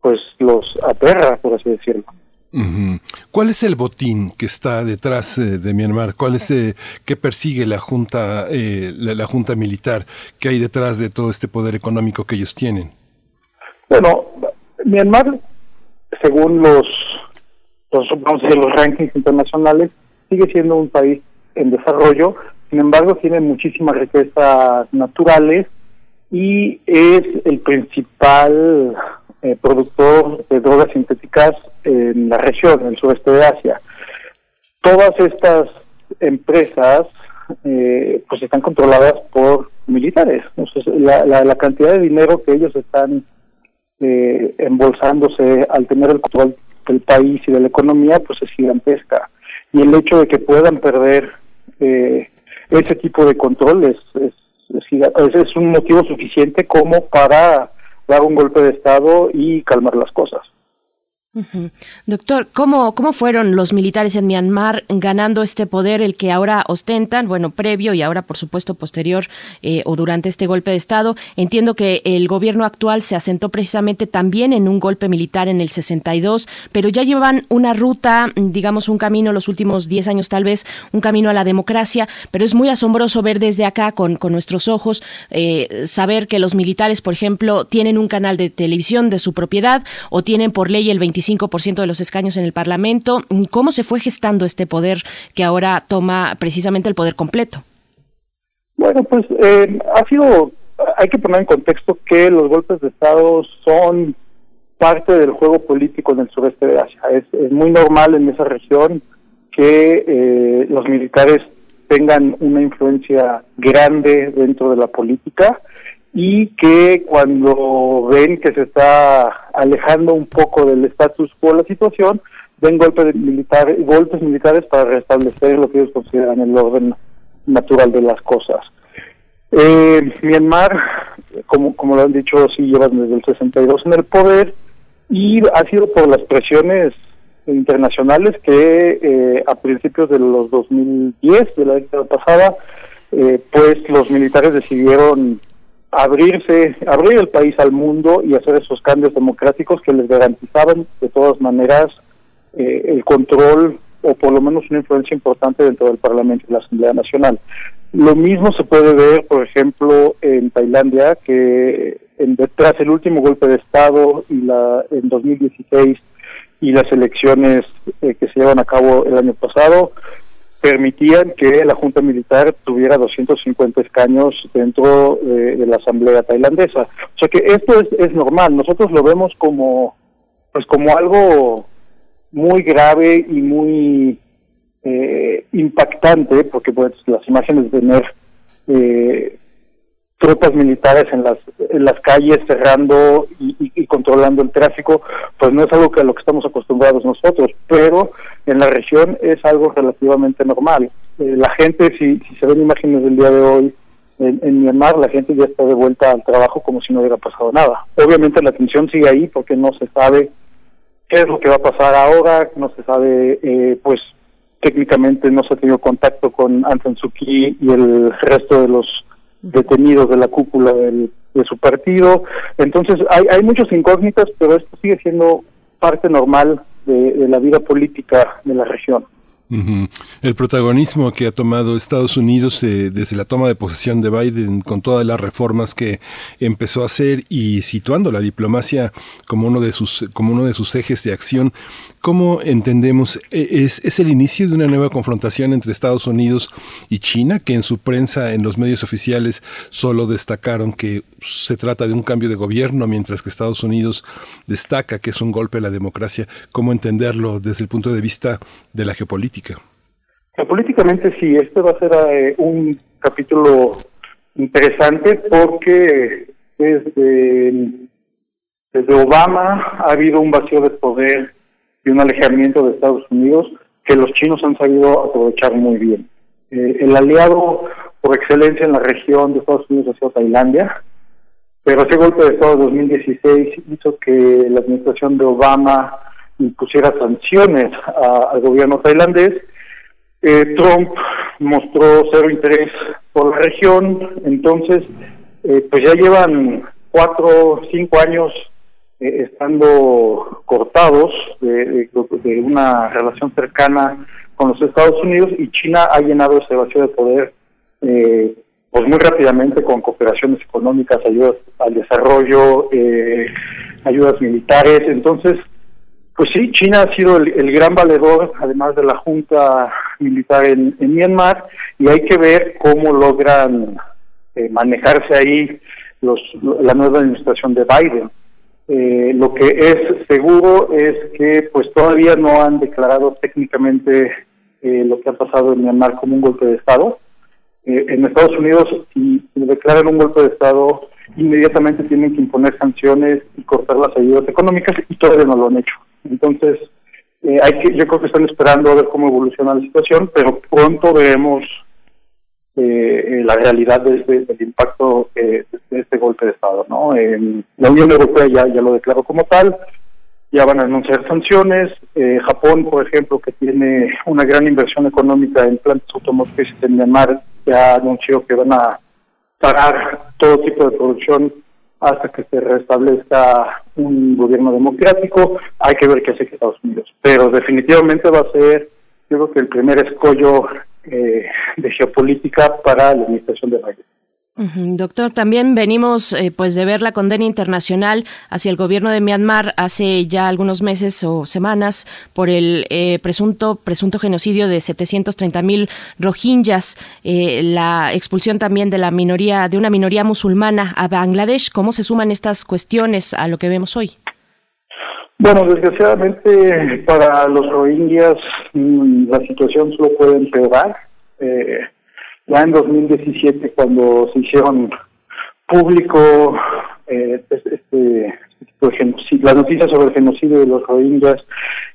pues los aterra, por así decirlo. ¿Cuál es el botín que está detrás eh, de Myanmar? ¿Cuál es eh, qué persigue la junta eh, la, junta militar? ¿Qué hay detrás de todo este poder económico que ellos tienen? Bueno, Myanmar, según los los, vamos a decir, los rankings internacionales, sigue siendo un país en desarrollo. Sin embargo, tiene muchísimas riquezas naturales y es el principal eh, productor de drogas sintéticas en la región, en el sureste de Asia. Todas estas empresas eh, pues están controladas por militares. la, la, cantidad de dinero que ellos están eh, embolsándose al tener el control del país y de la economía pues es gigantesca. Y el hecho de que puedan perder eh, ese tipo de control es, es un motivo suficiente como para dar un golpe de Estado y calmar las cosas. Doctor, ¿cómo, ¿cómo fueron los militares en Myanmar ganando este poder, el que ahora ostentan, bueno, previo y ahora por supuesto posterior eh, o durante este golpe de Estado? Entiendo que el gobierno actual se asentó precisamente también en un golpe militar en el 62, pero ya llevan una ruta, digamos un camino los últimos 10 años tal vez, un camino a la democracia, pero es muy asombroso ver desde acá con, con nuestros ojos, eh, saber que los militares, por ejemplo, tienen un canal de televisión de su propiedad o tienen por ley el 25 25% de los escaños en el Parlamento. ¿Cómo se fue gestando este poder que ahora toma precisamente el poder completo? Bueno, pues eh, ha sido, hay que poner en contexto que los golpes de Estado son parte del juego político en el sureste de Asia. Es, muy normal en esa región que eh, los militares tengan una influencia grande dentro de la política y que cuando ven que se está alejando un poco del status quo la situación, ven golpes militares, golpes militares para restablecer lo que ellos consideran el orden natural de las cosas. Eh, Myanmar, como, como lo han dicho, sí llevan desde el 62 en el poder y ha sido por las presiones internacionales que eh, a principios de los 2010, de la década pasada, eh, pues los militares decidieron abrirse, abrir el país al mundo y hacer esos cambios democráticos que les garantizaban de todas maneras eh, el control o por lo menos una influencia importante dentro del Parlamento y la Asamblea Nacional. Lo mismo se puede ver, por ejemplo, en Tailandia, que en, tras el último golpe de Estado y la en 2016 y las elecciones eh, que se llevan a cabo el año pasado permitían que la Junta Militar tuviera 250 escaños dentro de, de la Asamblea tailandesa. O sea que esto es, es normal, nosotros lo vemos como pues como algo muy grave y muy eh, impactante, porque pues las imágenes de tener eh, tropas militares en las en las calles cerrando y, y- controlando el tráfico, pues no es algo que a lo que estamos acostumbrados nosotros, pero en la región es algo relativamente normal. Eh, la gente, si, si se ven imágenes del día de hoy en, Myanmar, la gente ya está de vuelta al trabajo como si no hubiera pasado nada. Obviamente la tensión sigue ahí porque no se sabe qué es lo que va a pasar ahora, no se sabe, eh, pues técnicamente no se ha tenido contacto con Suu Kyi y el resto de los detenidos de la cúpula del- de su partido. Entonces hay, hay muchas incógnitas, pero esto sigue siendo parte normal de, de la vida política de la región. Ujú. El protagonismo que ha tomado Estados Unidos eh, desde la toma de posesión de Biden con todas las reformas que empezó a hacer y situando la diplomacia como uno de sus como uno de sus ejes de acción, ¿cómo entendemos Eh, es, es el inicio de una nueva confrontación entre Estados Unidos y China que en su prensa en los medios oficiales solo destacaron que se trata de un cambio de gobierno mientras que Estados Unidos destaca que es un golpe a la democracia? ¿Cómo entenderlo desde el punto de vista de la geopolítica? Que políticamente sí, este va a ser eh, un capítulo interesante porque desde, desde Obama ha habido un vacío de poder y un alejamiento de Estados Unidos que los chinos han sabido aprovechar muy bien. Eh, el aliado por excelencia en la región de Estados Unidos ha sido Tailandia, pero ese golpe de Estado de 2016 hizo que la administración de Obama impusiera sanciones a- al gobierno tailandés eh, Trump mostró cero interés por la región, entonces, eh, pues ya llevan cuatro, cinco años eh, estando cortados de, de- una relación cercana con los Estados Unidos y China ha llenado ese vacío de poder eh, pues muy rápidamente con cooperaciones económicas, ayudas al desarrollo, eh, ayudas militares, entonces pues sí, China ha sido el, gran valedor, además de la Junta Militar en, Myanmar, y hay que ver cómo logran eh, manejarse ahí los, la nueva administración de Biden. Eh, lo que es seguro es que pues todavía no han declarado técnicamente eh, lo que ha pasado en Myanmar como un golpe de Estado. Eh, en Estados Unidos, si declaran un golpe de Estado, inmediatamente tienen que imponer sanciones y cortar las ayudas económicas y todavía no lo han hecho. Entonces, eh, hay que, yo creo que están esperando a ver cómo evoluciona la situación, pero pronto veremos eh, eh, la realidad de- de- del impacto eh, de este golpe de Estado. ¿no? La Unión Europea ya, ya lo declaró como tal, ya van a anunciar sanciones. Eh, Japón, por ejemplo, que tiene una gran inversión económica en plantas automotrices en Myanmar, ya anunció que van a parar todo tipo de producción hasta que se restablezca un gobierno democrático. Hay que ver qué hace Estados Unidos. Pero definitivamente va a ser, yo creo que el primer escollo eh, de geopolítica para la administración de Biden. Doctor, también venimos eh, pues de ver la condena internacional hacia el gobierno de Myanmar hace ya algunos meses o semanas por el eh, presunto presunto genocidio de 730 mil rohingyas, eh, la expulsión también de la minoría de una minoría musulmana a Bangladesh. ¿Cómo se suman estas cuestiones a lo que vemos hoy? Bueno, desgraciadamente para los rohingyas mm, la situación solo puede empeorar. Ya en 2017, cuando se hicieron público eh, este, este genocidio, las noticias sobre el genocidio de los rohingyas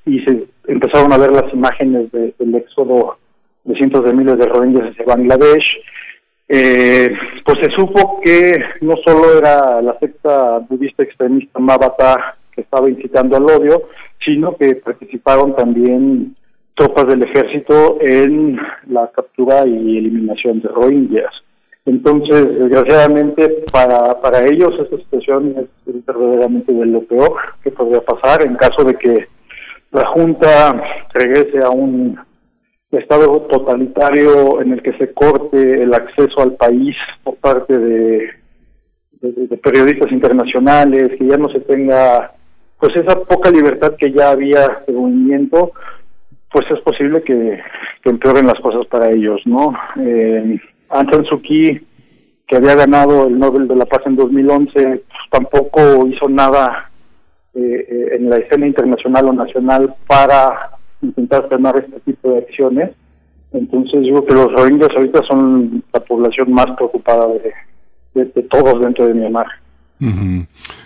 y se empezaron a ver las imágenes de- del éxodo de cientos de miles de rohingyas hacia Bangladesh, eh, pues se supo que no solo era la secta budista extremista Mabata que estaba incitando al odio, sino que participaron también tropas del ejército en la captura y eliminación de rohingyas. Entonces, desgraciadamente, para, para ellos esta situación es verdaderamente de lo peor que podría pasar en caso de que la Junta regrese a un Estado totalitario en el que se corte el acceso al país por parte de, de- periodistas internacionales, que ya no se tenga pues esa poca libertad que ya había de movimiento, pues es posible que, empeoren las cosas para ellos, ¿no? Eh, Aung San Suu Kyi, que había ganado el Nobel de la Paz en 2011, pues, tampoco hizo nada eh, eh, en la escena internacional o nacional para intentar frenar este tipo de acciones. Entonces creo que los rohingyas ahorita son la población más preocupada de, de todos dentro de Myanmar.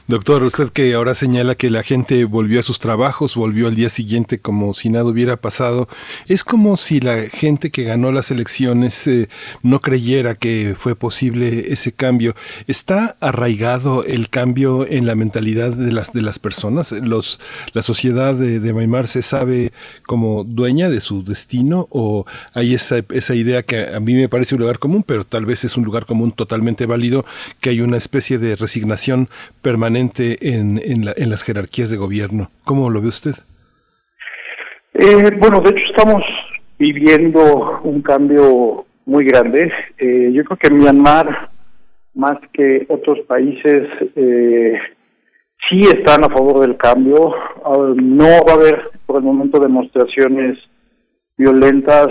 Doctor, usted que ahora señala que la gente volvió a sus trabajos, volvió al día siguiente como si nada hubiera pasado, es como si la gente que ganó las elecciones eh, no creyera que fue posible ese cambio. ¿Está arraigado el cambio en la mentalidad de las, de las personas? Los, ¿La sociedad de, de se sabe como dueña de su destino o hay esa, esa idea que a mí me parece un lugar común, pero tal vez es un lugar común totalmente válido, que hay una especie de resignación permanente en, en, la- en las jerarquías de gobierno. ¿Cómo lo ve usted? Eh, bueno, de hecho estamos viviendo un cambio muy grande. Eh, yo creo que Myanmar, más que otros países, eh, sí están a favor del cambio. Ah, no va a haber por el momento demostraciones violentas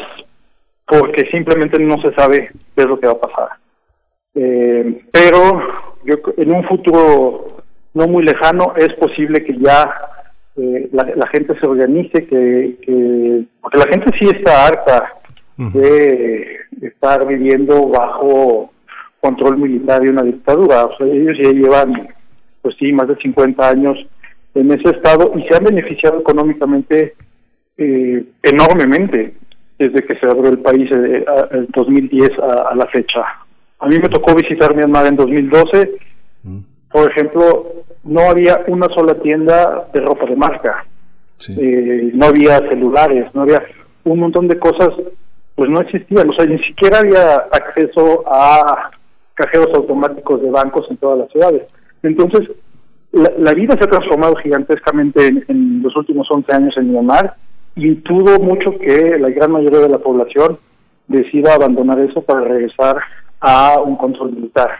porque simplemente no se sabe qué es lo que va a pasar. Eh, pero yo en un futuro no muy lejano es posible que ya eh, la, la gente se organice, que, que porque la gente sí está harta de estar viviendo bajo control militar y una dictadura. O sea, ellos ya llevan, pues sí, más de 50 años en ese estado y se han beneficiado económicamente eh, enormemente desde que se abrió el país eh, el 2010 a, a la fecha. A mí me tocó visitar Myanmar en 2012. Por ejemplo, no había una sola tienda de ropa de marca. Eh, no había celulares, no había un montón de cosas, pues no existían. O sea, ni siquiera había acceso a cajeros automáticos de bancos en todas las ciudades. Entonces, la, la vida se ha transformado gigantescamente en, en los últimos 11 años en Myanmar y dudo mucho que la gran mayoría de la población decida abandonar eso para regresar a un control militar.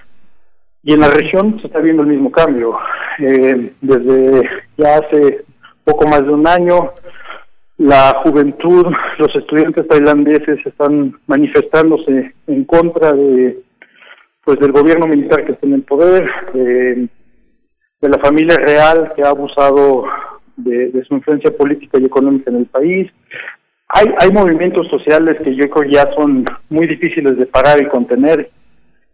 Y en la región se está viendo el mismo cambio. Eh, desde ya hace poco más de un año, la juventud, los estudiantes tailandeses están manifestándose en contra de pues del gobierno militar que está en el poder, de, la familia real que ha abusado de su influencia política y económica en el país. Hay, hay movimientos sociales que yo creo ya son muy difíciles de parar y contener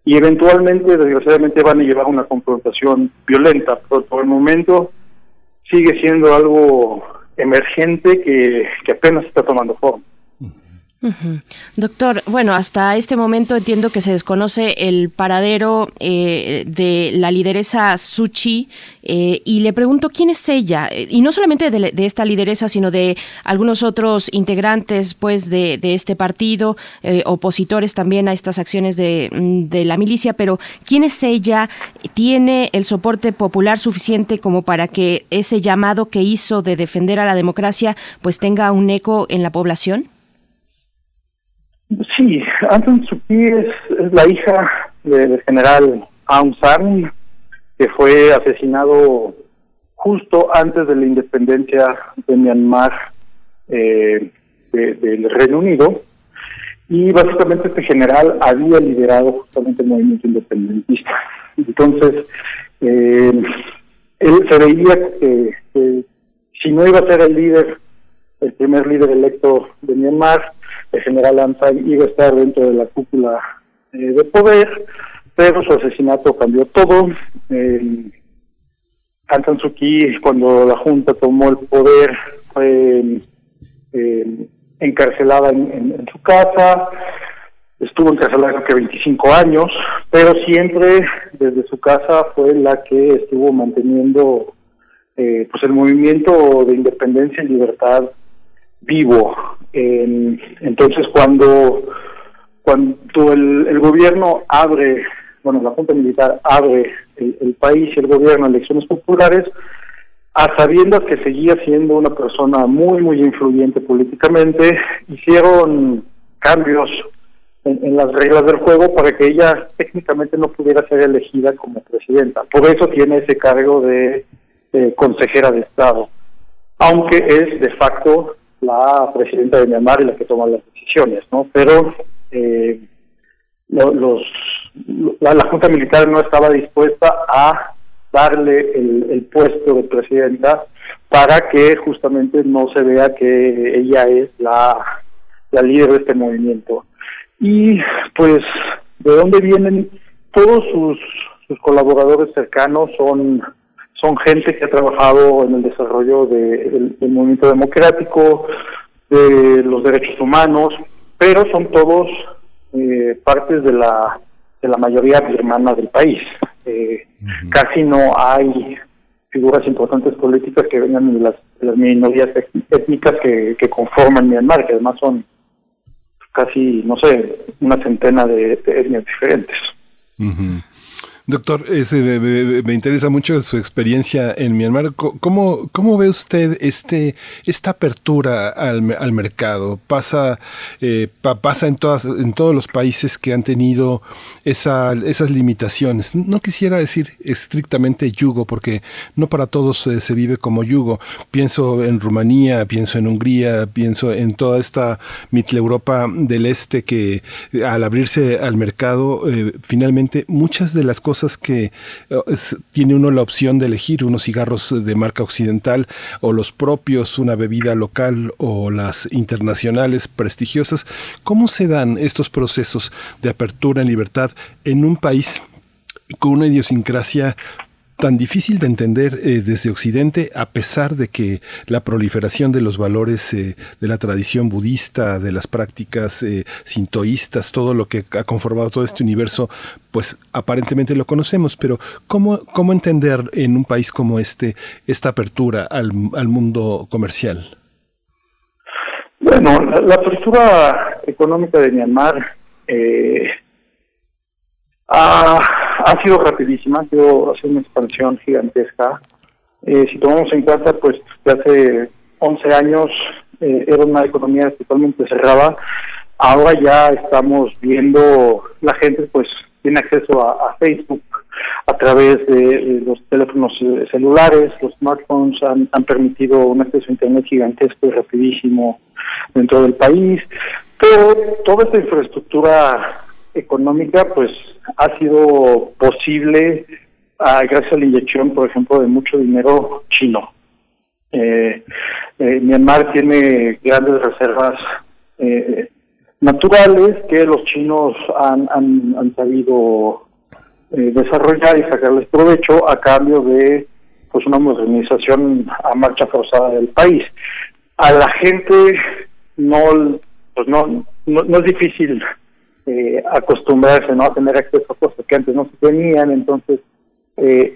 y eventualmente, desgraciadamente, van a llevar a una confrontación violenta, pero por el momento sigue siendo algo emergente que, que apenas está tomando forma. Doctor, bueno, hasta este momento entiendo que se desconoce el paradero eh, de la lideresa Suchi eh, y le pregunto quién es ella y no solamente de, de esta lideresa sino de algunos otros integrantes pues de, de este partido eh, opositores también a estas acciones de, mm, de la milicia, pero quién es ella tiene el soporte popular suficiente como para que ese llamado que hizo de defender a la democracia pues tenga un eco en la población. Sí, Aung Suu Kyi es, es la hija de- del general Aung San, que fue asesinado justo antes de la independencia de Myanmar eh, de- del Reino Unido. Y básicamente este general había liderado justamente el movimiento independentista. Entonces, eh, él se veía que si no iba a ser el líder, el primer líder electo de Myanmar, el general San iba a estar dentro de la cúpula eh, de poder, pero su asesinato cambió todo. Eh, Aung San Suu Kyi, cuando la Junta tomó el poder, fue eh, encarcelada en, en- en su casa, estuvo encarcelada creo que 25 años, pero siempre desde su casa fue la que estuvo manteniendo eh, pues el movimiento de independencia y libertad vivo. Entonces cuando cuando el, gobierno abre, bueno, la Junta Militar abre el, país y el gobierno a elecciones populares, a sabiendas que seguía siendo una persona muy, muy influyente políticamente, hicieron cambios en, las reglas del juego para que ella técnicamente no pudiera ser elegida como presidenta. Por eso tiene ese cargo de consejera de Estado, aunque es de facto la presidenta de Myanmar y la que toma las decisiones, ¿no? Pero eh, los, la, Junta Militar no estaba dispuesta a darle el, puesto de presidenta para que justamente no se vea que ella es la, la líder de este movimiento. Y pues, ¿de dónde vienen? Todos sus, sus colaboradores cercanos son son gente que ha trabajado en el desarrollo del movimiento democrático, de los derechos humanos, pero son todos eh, partes de la de la mayoría birmana del país. Eh, casi no hay figuras importantes políticas que vengan de las, las minorías étnicas que, que conforman Myanmar, que además son casi, no sé, una centena de, etnias diferentes. Doctor, me, interesa mucho su experiencia en Myanmar. ¿Cómo, cómo ve usted este, esta apertura al, al mercado? ¿Pasa, eh, pasa en, todas, en todos los países que han tenido esa, esas limitaciones? No quisiera decir estrictamente yugo, porque no para todos eh, se vive como yugo. Pienso en Rumanía, pienso en Hungría, pienso en toda esta Europa del Este que al abrirse al mercado, eh, finalmente muchas de las cosas que eh, tiene uno la opción de elegir unos cigarros de marca occidental o los propios, una bebida local o las internacionales prestigiosas. ¿Cómo se dan estos procesos de apertura en libertad en un país con una idiosincrasia tan difícil de entender eh, desde Occidente, a pesar de que la proliferación de los valores eh, de la tradición budista, de las prácticas eh, sintoístas, todo lo que ha conformado todo este universo, pues aparentemente lo conocemos, pero ¿cómo, cómo entender en un país como este esta apertura al, al mundo comercial? Bueno, la, apertura económica de Myanmar eh, ha ha sido rapidísima, ha sido, una expansión gigantesca. Eh, si tomamos en cuenta, pues, hace 11 años eh, era una economía totalmente cerrada. Ahora ya estamos viendo, la gente pues tiene acceso a, Facebook a través de los teléfonos eh, celulares, los smartphones han, han permitido un acceso a Internet gigantesco y rapidísimo dentro del país, pero toda esta infraestructura económica pues ha sido posible ah, gracias a la inyección, por ejemplo, de mucho dinero chino. Eh, eh, Myanmar tiene grandes reservas eh, naturales que los chinos han, han, sabido desarrollar y sacarles provecho a cambio de pues una modernización a marcha forzada del país. A la gente no pues no, no es difícil eh, acostumbrarse ¿no? a tener acceso a cosas que antes no se tenían, entonces eh,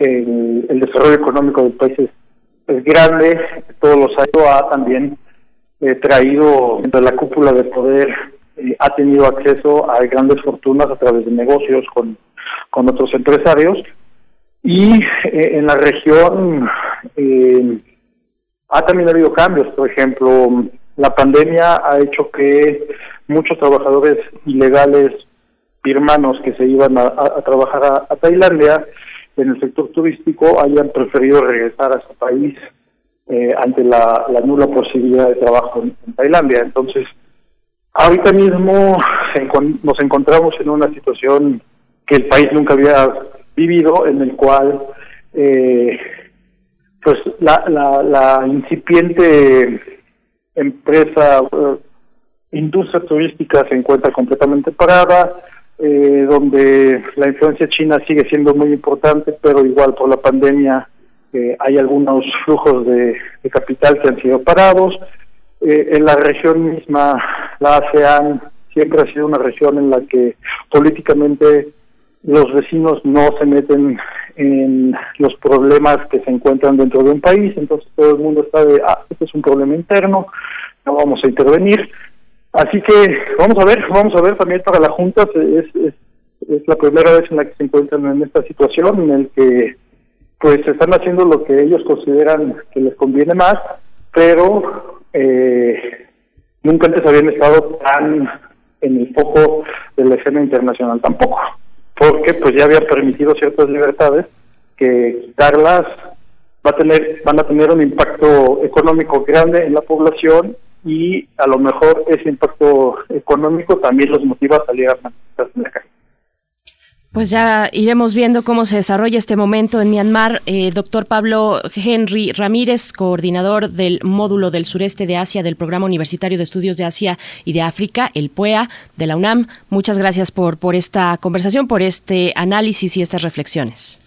el, desarrollo económico del país es, grande, todos los años ha también eh, traído de la cúpula de poder, eh, ha tenido acceso a grandes fortunas a través de negocios con, con otros empresarios. Y en la región ha también habido cambios, por ejemplo, la pandemia ha hecho que muchos trabajadores ilegales birmanos que se iban a, trabajar a, Tailandia en el sector turístico hayan preferido regresar a su país eh, ante la, nula posibilidad de trabajo en, Tailandia. Entonces, ahorita mismo nos encontramos en una situación que el país nunca había vivido, en el cual eh, pues la, la, la incipiente empresa industria turística se encuentra completamente parada, eh, donde la influencia china sigue siendo muy importante, pero igual por la pandemia eh, hay algunos flujos de, capital que han sido parados. Eh, en la región misma, la ASEAN siempre ha sido una región en la que políticamente los vecinos no se meten en los problemas que se encuentran dentro de un país, entonces todo el mundo está de, ah, este es un problema interno, no vamos a intervenir. Así que vamos a ver, vamos a ver también para la Junta, es, es, la primera vez en la que se encuentran en esta situación, en el que pues están haciendo lo que ellos consideran que les conviene más, pero eh, nunca antes habían estado tan en el foco de la escena internacional tampoco, porque pues ya habían permitido ciertas libertades que quitarlas va a tener, van a tener un impacto económico grande en la población y a lo mejor ese impacto económico también los motiva a salir a manifestarse en la calle. Pues ya iremos viendo cómo se desarrolla este momento en Myanmar. Eh, doctor Pablo Henry Ramírez, coordinador del módulo del sureste de Asia del Programa Universitario de Estudios de Asia y de África, el PUEA de la UNAM. Muchas gracias por, por esta conversación, por este análisis y estas reflexiones.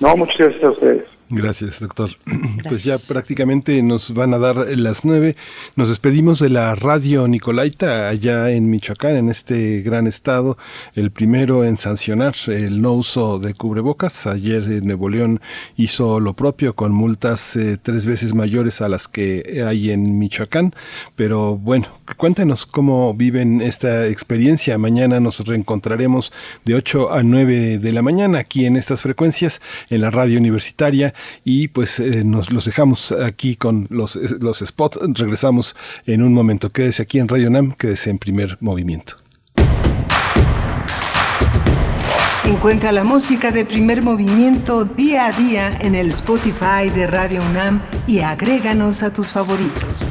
No, muchas gracias a ustedes. Gracias, doctor. Pues ya prácticamente nos van a dar las nueve. Nos despedimos de la radio Nicolaita allá en Michoacán, en este gran estado, el primero en sancionar el no uso de cubrebocas. Ayer en Nuevo León hizo lo propio con multas eh, tres veces mayores a las que hay en Michoacán. Pero bueno, cuéntenos cómo viven esta experiencia. Mañana nos reencontraremos de 8 a 9 de la mañana aquí en estas frecuencias en la radio universitaria y pues eh, nos los dejamos aquí con los, los spots. Regresamos en un momento. Quédese aquí en Radio Nam, quédese en primer movimiento. Encuentra la música de primer movimiento día a día en el Spotify de Radio UNAM y agréganos a tus favoritos.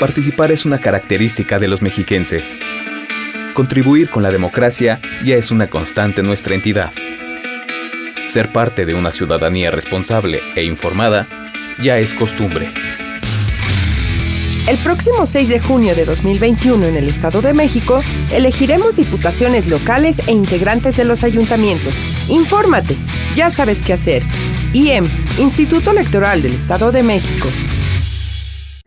Participar es una característica de los mexiquenses. Contribuir con la democracia ya es una constante en nuestra entidad. Ser parte de una ciudadanía responsable e informada ya es costumbre. El próximo 6 de junio de 2021 en el Estado de México, elegiremos diputaciones locales e integrantes de los ayuntamientos. Infórmate, ya sabes qué hacer. IEM, Instituto Electoral del Estado de México.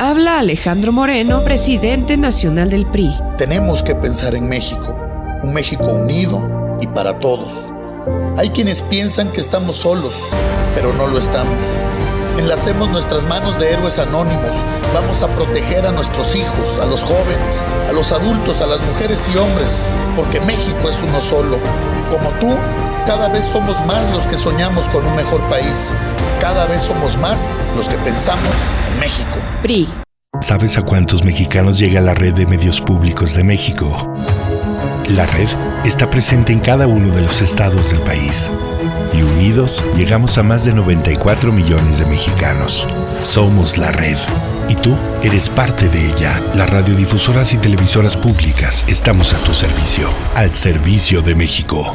Habla Alejandro Moreno, presidente nacional del PRI. Tenemos que pensar en México, un México unido y para todos. Hay quienes piensan que estamos solos, pero no lo estamos. Enlacemos nuestras manos de héroes anónimos. Vamos a proteger a nuestros hijos, a los jóvenes, a los adultos, a las mujeres y hombres, porque México es uno solo. Como tú, cada vez somos más los que soñamos con un mejor país. Cada vez somos más los que pensamos en México. PRI. ¿Sabes a cuántos mexicanos llega la red de medios públicos de México? La red está presente en cada uno de los estados del país. Y unidos llegamos a más de 94 millones de mexicanos. Somos la red. Y tú eres parte de ella. Las radiodifusoras y televisoras públicas estamos a tu servicio. Al servicio de México.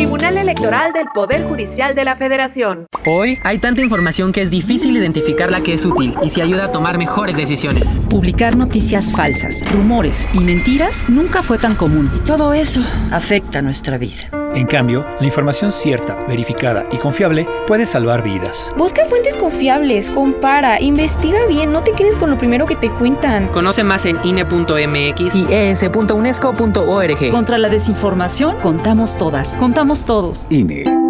Tribunal Electoral del Poder Judicial de la Federación. Hoy hay tanta información que es difícil identificar la que es útil y si ayuda a tomar mejores decisiones. Publicar noticias falsas, rumores y mentiras nunca fue tan común. Y todo eso afecta nuestra vida. En cambio, la información cierta, verificada y confiable puede salvar vidas. Busca fuentes confiables, compara, investiga bien, no te quedes con lo primero que te cuentan. Conoce más en INE.mx y es.unesco.org. Contra la desinformación, contamos todas, contamos todos. INE.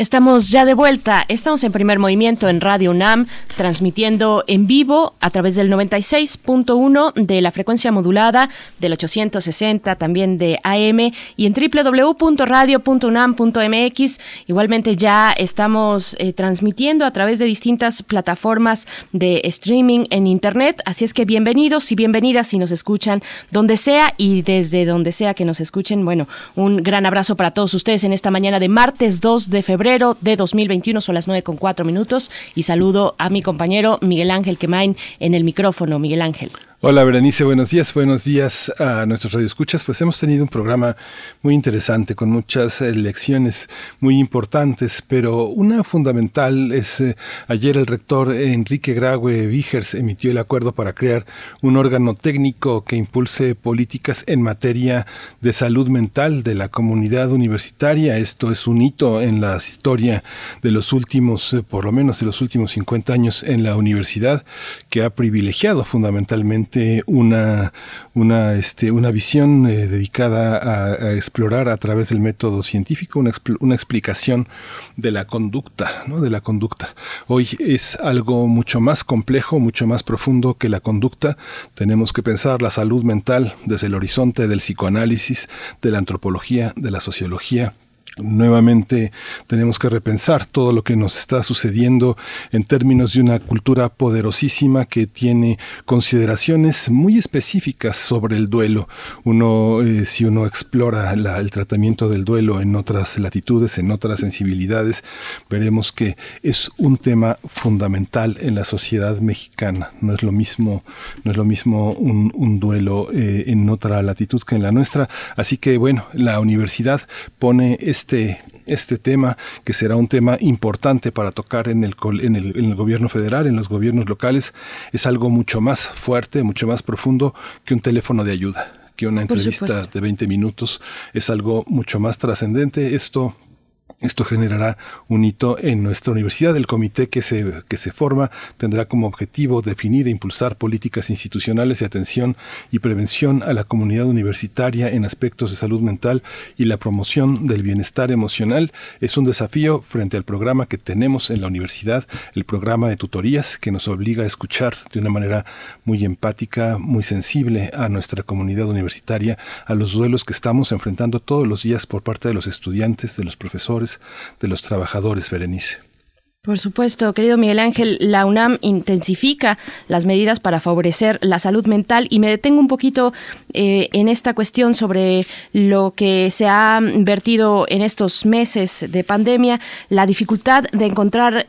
Estamos ya de vuelta, estamos en primer movimiento en Radio UNAM, transmitiendo en vivo a través del 96.1 de la frecuencia modulada, del 860 también de AM y en www.radio.unam.mx. Igualmente ya estamos eh, transmitiendo a través de distintas plataformas de streaming en Internet, así es que bienvenidos y bienvenidas si nos escuchan donde sea y desde donde sea que nos escuchen. Bueno, un gran abrazo para todos ustedes en esta mañana de martes 2 de febrero de 2021, son las 9 con 4 minutos y saludo a mi compañero Miguel Ángel Quemain en el micrófono. Miguel Ángel. Hola Berenice, buenos días, buenos días a nuestros radioescuchas. Pues hemos tenido un programa muy interesante con muchas eh, lecciones muy importantes, pero una fundamental es eh, ayer el rector Enrique Graue Vigers emitió el acuerdo para crear un órgano técnico que impulse políticas en materia de salud mental de la comunidad universitaria. Esto es un hito en la historia de los últimos, eh, por lo menos de los últimos 50 años en la universidad, que ha privilegiado fundamentalmente una, una, este, una visión eh, dedicada a, explorar a través del método científico una, una explicación de la conducta, ¿no? de la conducta. Hoy es algo mucho más complejo, mucho más profundo que la conducta. Tenemos que pensar la salud mental desde el horizonte del psicoanálisis, de la antropología, de la sociología nuevamente tenemos que repensar todo lo que nos está sucediendo en términos de una cultura poderosísima que tiene consideraciones muy específicas sobre el duelo. Uno, eh, si uno explora el tratamiento del duelo en otras latitudes, en otras sensibilidades, veremos que es un tema fundamental en la sociedad mexicana. No es lo mismo, no es lo mismo un, duelo eh, en otra latitud que en la nuestra. Así que bueno, la universidad pone este este tema, que será un tema importante para tocar en el, en, el, en el, gobierno federal, en los gobiernos locales, es algo mucho más fuerte, mucho más profundo que un teléfono de ayuda, que una entrevista de 20 minutos, es algo mucho más trascendente. Esto esto generará un hito en nuestra universidad. El comité que se, que se forma tendrá como objetivo definir e impulsar políticas institucionales de atención y prevención a la comunidad universitaria en aspectos de salud mental y la promoción del bienestar emocional. Es un desafío frente al programa que tenemos en la universidad, el programa de tutorías que nos obliga a escuchar de una manera muy empática, muy sensible a nuestra comunidad universitaria, a los duelos que estamos enfrentando todos los días por parte de los estudiantes, de los profesores, de los trabajadores, Berenice. Por supuesto, querido Miguel Ángel, la UNAM intensifica las medidas para favorecer la salud mental y me detengo un poquito eh, en esta cuestión sobre lo que se ha vertido en estos meses de pandemia, la dificultad de encontrar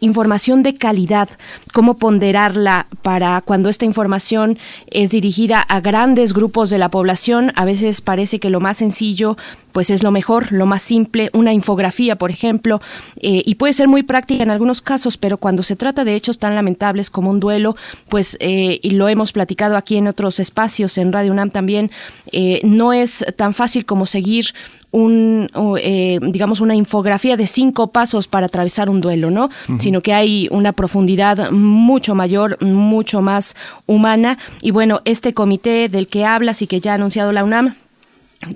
información de calidad, cómo ponderarla para cuando esta información es dirigida a grandes grupos de la población. A veces parece que lo más sencillo pues es lo mejor, lo más simple, una infografía, por ejemplo, eh, y puede ser muy práctica en algunos casos, pero cuando se trata de hechos tan lamentables como un duelo, pues, eh, y lo hemos platicado aquí en otros espacios, en Radio UNAM también, eh, no es tan fácil como seguir un, eh, digamos, una infografía de cinco pasos para atravesar un duelo, ¿no? Uh -huh. Sino que hay una profundidad mucho mayor, mucho más humana. Y bueno, este comité del que hablas y que ya ha anunciado la UNAM,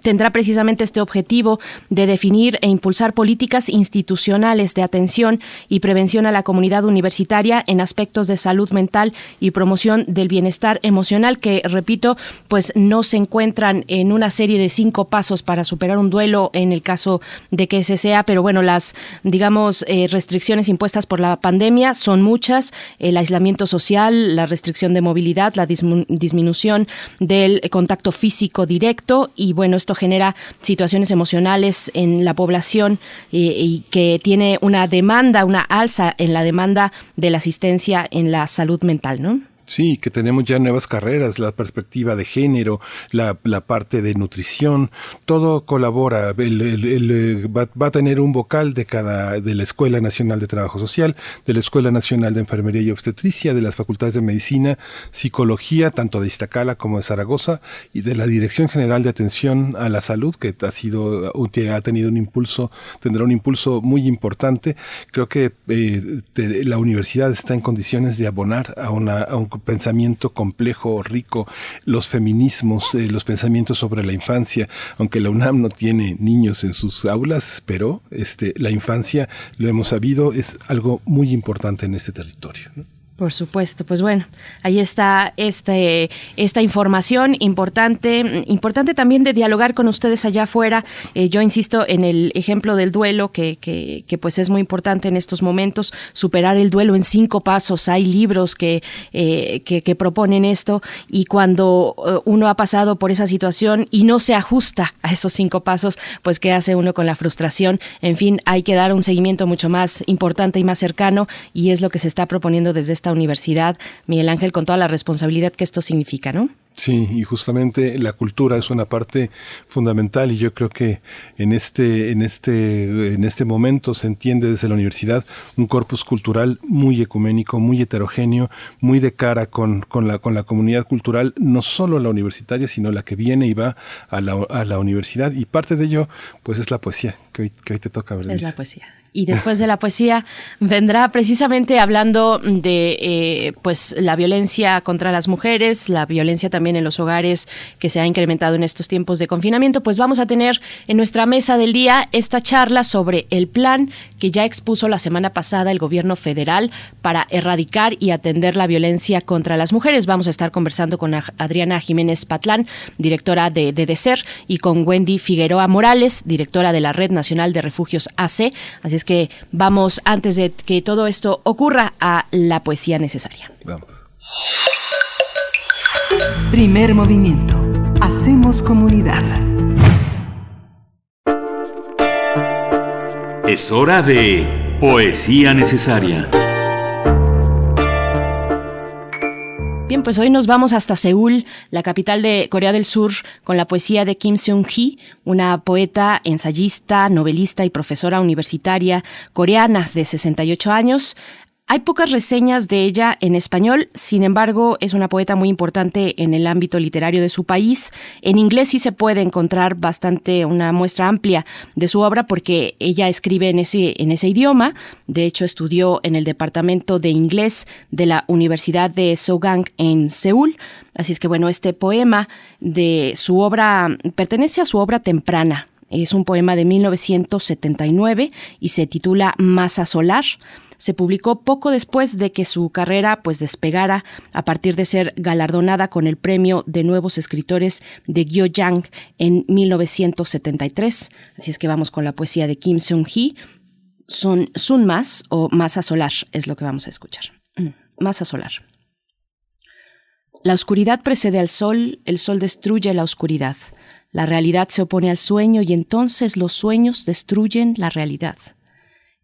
tendrá precisamente este objetivo de definir e impulsar políticas institucionales de atención y prevención a la comunidad universitaria en aspectos de salud mental y promoción del bienestar emocional que, repito, pues no se encuentran en una serie de cinco pasos para superar un duelo en el caso de que ese sea, pero bueno, las, digamos, eh, restricciones impuestas por la pandemia son muchas, el aislamiento social, la restricción de movilidad, la disminución del contacto físico directo y bueno, esto genera situaciones emocionales en la población eh, y que tiene una demanda, una alza en la demanda de la asistencia en la salud mental, ¿no? Sí, que tenemos ya nuevas carreras, la perspectiva de género, la, parte de nutrición, todo colabora. Eh, va, a tener un vocal de cada de la Escuela Nacional de Trabajo Social, de la Escuela Nacional de Enfermería y Obstetricia, de las Facultades de Medicina, Psicología, tanto de Iztacala como de Zaragoza, y de la Dirección General de Atención a la Salud, que ha sido ha tenido un impulso, tendrá un impulso muy importante. Creo que eh, la universidad está en condiciones de abonar a, una, a un pensamiento complejo, rico, los feminismos, eh, los pensamientos sobre la infancia, aunque la UNAM no tiene niños en sus aulas, pero este, la infancia, lo hemos sabido, es algo muy importante en este territorio. Por supuesto, pues bueno, ahí está este, esta información importante, importante también de dialogar con ustedes allá afuera. Eh, yo insisto en el ejemplo del duelo, que, que, pues es muy importante en estos momentos, superar el duelo en cinco pasos. Hay libros que, eh, que, proponen esto y cuando eh, uno ha pasado por esa situación y no se ajusta a esos cinco pasos, pues ¿qué hace uno con la frustración? En fin, hay que dar un seguimiento mucho más importante y más cercano y es lo que se está proponiendo desde esta universidad, Miguel Ángel, con toda la responsabilidad que esto significa, ¿no? Sí, y justamente la cultura es una parte fundamental y yo creo que en este, en este, en este momento se entiende desde la universidad un corpus cultural muy ecuménico, muy heterogéneo, muy de cara con, con, la, con la comunidad cultural, no solo la universitaria, sino la que viene y va a la, a la universidad. Y parte de ello, pues es la poesía, que hoy, que hoy te toca, ¿verdad? Es la poesía y después de la poesía vendrá precisamente hablando de eh, pues la violencia contra las mujeres, la violencia también en los hogares que se ha incrementado en estos tiempos de confinamiento. Pues vamos a tener en nuestra mesa del día esta charla sobre el plan que ya expuso la semana pasada el gobierno federal para erradicar y atender la violencia contra las mujeres. Vamos a estar conversando con Adriana Jiménez Patlán, directora de DEDECER, y con Wendy Figueroa Morales, directora de la Red Nacional de Refugios AC. Así que vamos, antes de que todo esto ocurra, a la poesía necesaria. Vamos. Primer movimiento. Hacemos comunidad. Es hora de poesía necesaria. Bien, pues hoy nos vamos hasta Seúl, la capital de Corea del Sur, con la poesía de Kim Seung-hee, una poeta, ensayista, novelista y profesora universitaria coreana de 68 años. Hay pocas reseñas de ella en español, sin embargo, es una poeta muy importante en el ámbito literario de su país. En inglés sí se puede encontrar bastante una muestra amplia de su obra porque ella escribe en ese, en ese idioma. De hecho, estudió en el Departamento de Inglés de la Universidad de Sogang en Seúl. Así es que bueno, este poema de su obra pertenece a su obra temprana, es un poema de 1979 y se titula Masa Solar se publicó poco después de que su carrera pues despegara a partir de ser galardonada con el premio de nuevos escritores de Gyo-Yang en 1973. Así es que vamos con la poesía de Kim Seung-hee. Son Sun Mas o Masa Solar es lo que vamos a escuchar. Mm, Masa Solar. La oscuridad precede al sol, el sol destruye la oscuridad. La realidad se opone al sueño y entonces los sueños destruyen la realidad.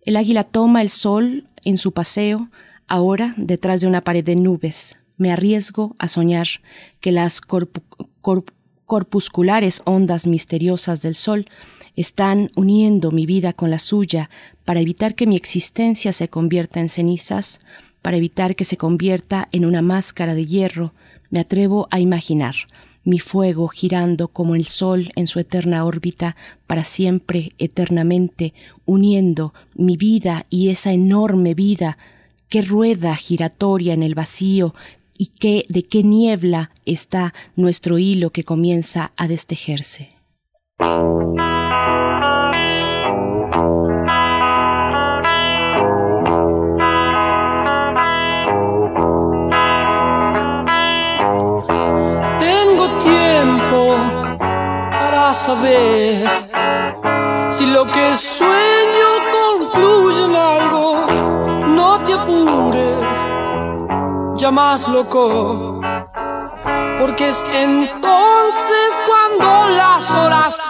El águila toma el sol en su paseo, ahora detrás de una pared de nubes. Me arriesgo a soñar que las corpusculares ondas misteriosas del sol están uniendo mi vida con la suya para evitar que mi existencia se convierta en cenizas, para evitar que se convierta en una máscara de hierro, me atrevo a imaginar mi fuego girando como el sol en su eterna órbita, para siempre, eternamente, uniendo mi vida y esa enorme vida que rueda giratoria en el vacío y que de qué niebla está nuestro hilo que comienza a destejerse. Saber si lo que sueño concluye en algo. No te apures, ya más loco, porque es entonces cuando las horas.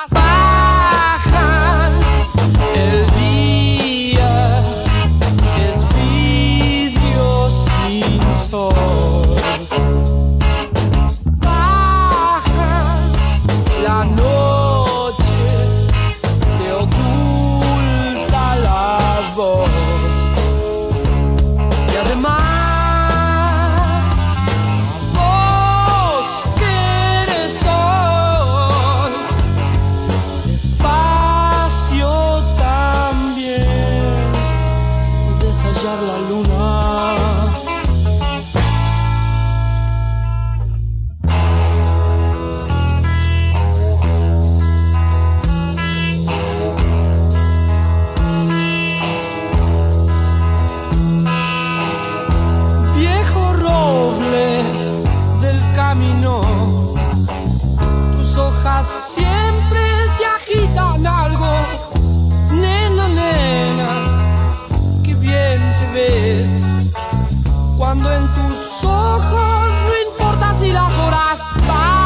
Siempre se agitan algo. Nena, nena, qué bien te ves. Cuando en tus ojos no importa si las horas bajan.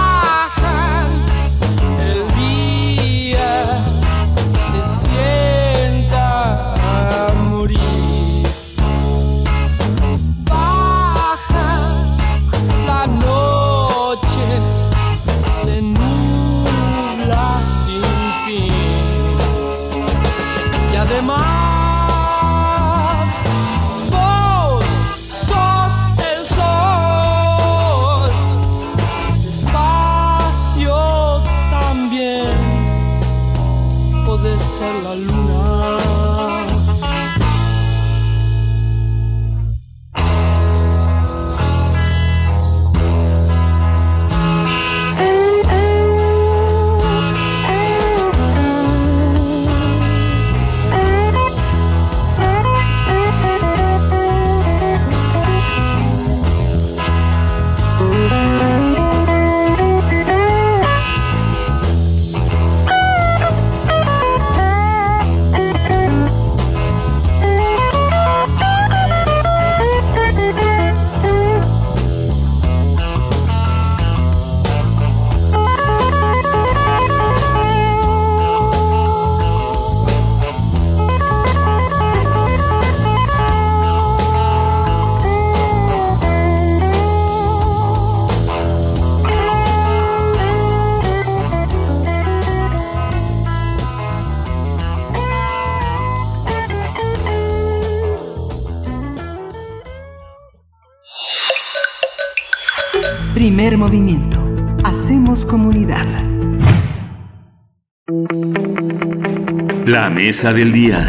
Primer movimiento. Hacemos comunidad. La mesa del día.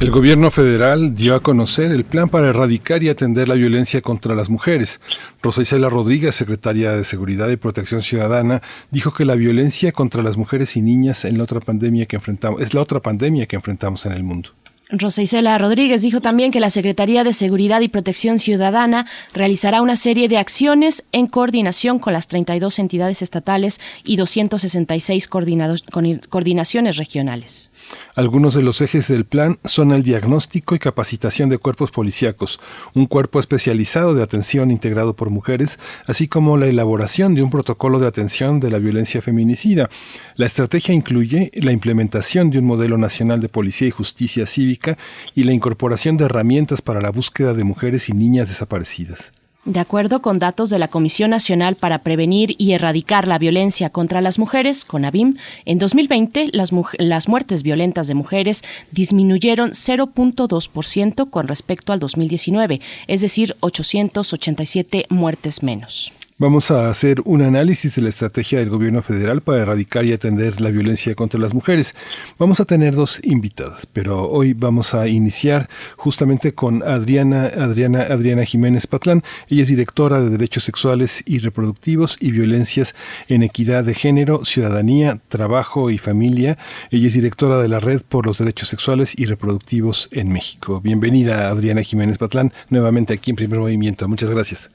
El gobierno federal dio a conocer el plan para erradicar y atender la violencia contra las mujeres. Rosa Isela Rodríguez, secretaria de Seguridad y Protección Ciudadana, dijo que la violencia contra las mujeres y niñas en la otra pandemia que enfrentamos es la otra pandemia que enfrentamos en el mundo. Rosa Isela Rodríguez dijo también que la Secretaría de Seguridad y Protección Ciudadana realizará una serie de acciones en coordinación con las 32 entidades estatales y 266 coordinados- con- coordinaciones regionales. Algunos de los ejes del plan son el diagnóstico y capacitación de cuerpos policíacos, un cuerpo especializado de atención integrado por mujeres, así como la elaboración de un protocolo de atención de la violencia feminicida. La estrategia incluye la implementación de un modelo nacional de policía y justicia cívica y la incorporación de herramientas para la búsqueda de mujeres y niñas desaparecidas. De acuerdo con datos de la Comisión Nacional para Prevenir y Erradicar la Violencia contra las Mujeres, CONAVIM, en 2020 las, muj- las muertes violentas de mujeres disminuyeron 0.2% con respecto al 2019, es decir, 887 muertes menos. Vamos a hacer un análisis de la estrategia del gobierno federal para erradicar y atender la violencia contra las mujeres. Vamos a tener dos invitadas, pero hoy vamos a iniciar justamente con Adriana, Adriana, Adriana Jiménez Patlán. Ella es directora de Derechos Sexuales y Reproductivos y Violencias en Equidad de Género, Ciudadanía, Trabajo y Familia. Ella es directora de la Red por los Derechos Sexuales y Reproductivos en México. Bienvenida, Adriana Jiménez Patlán, nuevamente aquí en Primer Movimiento. Muchas gracias.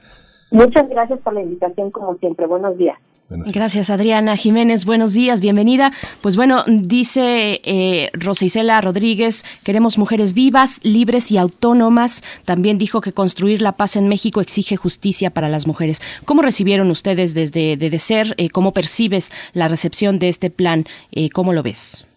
Muchas gracias por la invitación, como siempre. Buenos días. Gracias, Adriana Jiménez. Buenos días, bienvenida. Pues bueno, dice eh, Rosa Isela Rodríguez, queremos mujeres vivas, libres y autónomas. También dijo que construir la paz en México exige justicia para las mujeres. ¿Cómo recibieron ustedes desde de, ser? Eh, ¿Cómo percibes la recepción de este plan? Eh, ¿Cómo lo ves?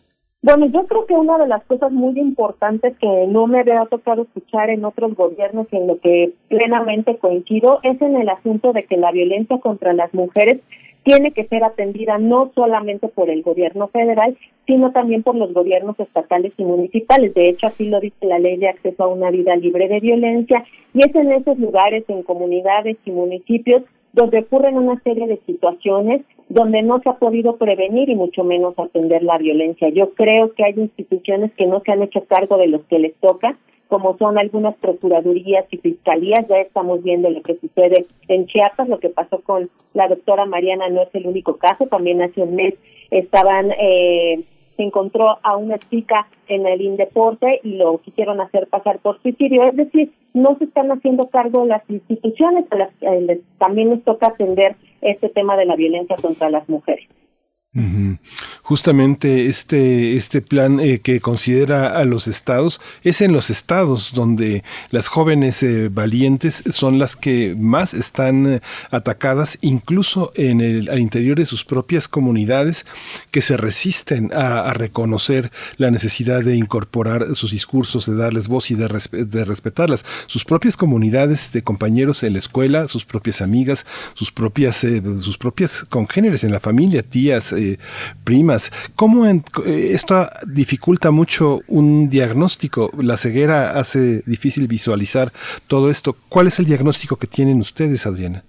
Bueno, yo creo que una de las cosas muy importantes que no me había tocado escuchar en otros gobiernos y en lo que plenamente coincido es en el asunto de que la violencia contra las mujeres tiene que ser atendida no solamente por el gobierno federal, sino también por los gobiernos estatales y municipales. De hecho, así lo dice la ley de acceso a una vida libre de violencia y es en esos lugares, en comunidades y municipios, donde ocurren una serie de situaciones donde no se ha podido prevenir y mucho menos atender la violencia. Yo creo que hay instituciones que no se han hecho cargo de los que les toca, como son algunas procuradurías y fiscalías. Ya estamos viendo lo que sucede en Chiapas, lo que pasó con la doctora Mariana no es el único caso. También hace un mes estaban eh, encontró a una chica en el Indeporte y lo quisieron hacer pasar por suicidio. Es decir, no se están haciendo cargo las instituciones, a las, eh, también les toca atender este tema de la violencia contra las mujeres. Justamente este, este plan eh, que considera a los estados es en los estados donde las jóvenes eh, valientes son las que más están eh, atacadas, incluso en el, al interior de sus propias comunidades que se resisten a, reconocer la necesidad de incorporar sus discursos, de darles voz y de, de respetarlas. Sus propias comunidades de compañeros en la escuela, sus propias amigas, sus propias, sus propias congéneres en la familia, tías, eh, primas. ¿Cómo eh, esto dificulta mucho un diagnóstico? La ceguera hace difícil visualizar todo esto. ¿Cuál es el diagnóstico que tienen ustedes, Adriana?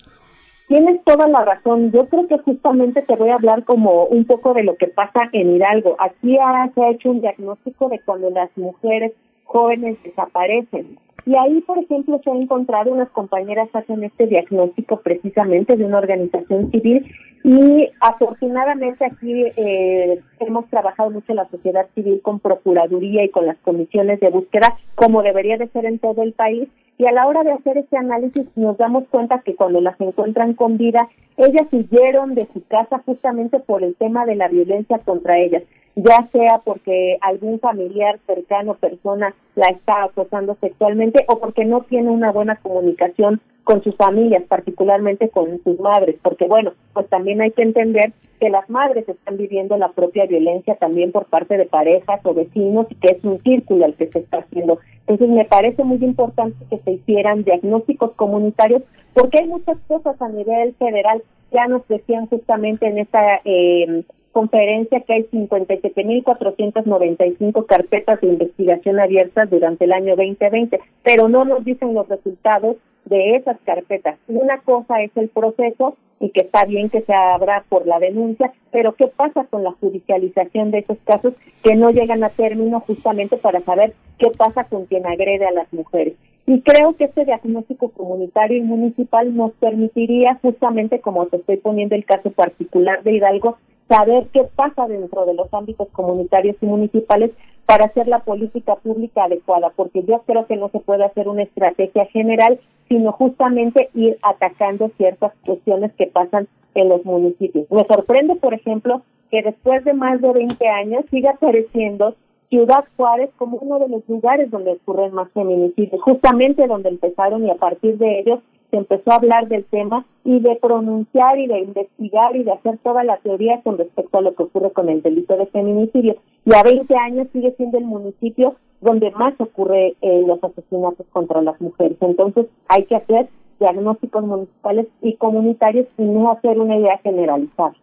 Tienes toda la razón. Yo creo que justamente te voy a hablar como un poco de lo que pasa en Hidalgo. Aquí se ha hecho un diagnóstico de cuando las mujeres jóvenes desaparecen. Y ahí, por ejemplo, se ha encontrado unas compañeras hacen este diagnóstico precisamente de una organización civil y afortunadamente aquí eh, hemos trabajado mucho la sociedad civil con Procuraduría y con las comisiones de búsqueda, como debería de ser en todo el país. Y a la hora de hacer ese análisis nos damos cuenta que cuando las encuentran con vida, ellas huyeron de su casa justamente por el tema de la violencia contra ellas ya sea porque algún familiar cercano, persona, la está acosando sexualmente o porque no tiene una buena comunicación con sus familias, particularmente con sus madres, porque bueno, pues también hay que entender que las madres están viviendo la propia violencia también por parte de parejas o vecinos y que es un círculo al que se está haciendo. Entonces me parece muy importante que se hicieran diagnósticos comunitarios porque hay muchas cosas a nivel federal, ya nos decían justamente en esta eh, conferencia que hay 57.495 carpetas de investigación abiertas durante el año 2020, pero no nos dicen los resultados de esas carpetas. Una cosa es el proceso y que está bien que se abra por la denuncia, pero ¿qué pasa con la judicialización de esos casos que no llegan a término justamente para saber qué pasa con quien agrede a las mujeres? Y creo que este diagnóstico comunitario y municipal nos permitiría justamente, como te estoy poniendo el caso particular de Hidalgo, saber qué pasa dentro de los ámbitos comunitarios y municipales para hacer la política pública adecuada, porque yo creo que no se puede hacer una estrategia general, sino justamente ir atacando ciertas cuestiones que pasan en los municipios. Me sorprende, por ejemplo, que después de más de 20 años siga apareciendo Ciudad Juárez como uno de los lugares donde ocurren más feminicidios, justamente donde empezaron y a partir de ellos se empezó a hablar del tema y de pronunciar y de investigar y de hacer toda la teoría con respecto a lo que ocurre con el delito de feminicidio. Y a 20 años sigue siendo el municipio donde más ocurre eh, los asesinatos contra las mujeres. Entonces hay que hacer diagnósticos municipales y comunitarios y no hacer una idea generalizada.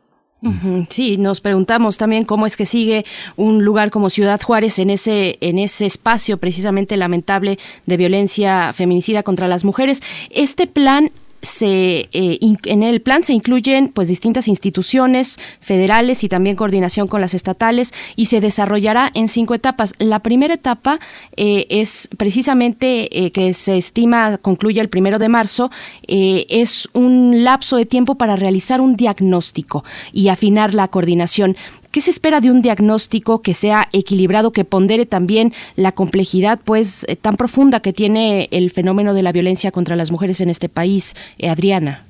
Sí, nos preguntamos también cómo es que sigue un lugar como Ciudad Juárez en ese en ese espacio precisamente lamentable de violencia feminicida contra las mujeres. Este plan se eh, en el plan se incluyen pues distintas instituciones federales y también coordinación con las estatales y se desarrollará en cinco etapas. La primera etapa eh, es precisamente eh, que se estima concluye el primero de marzo es un lapso de tiempo para realizar un diagnóstico y afinar la coordinación. ¿Qué se espera de un diagnóstico que sea equilibrado, que pondere también la complejidad pues eh, tan profunda que tiene el fenómeno de la violencia contra las mujeres en este país, eh, Adriana?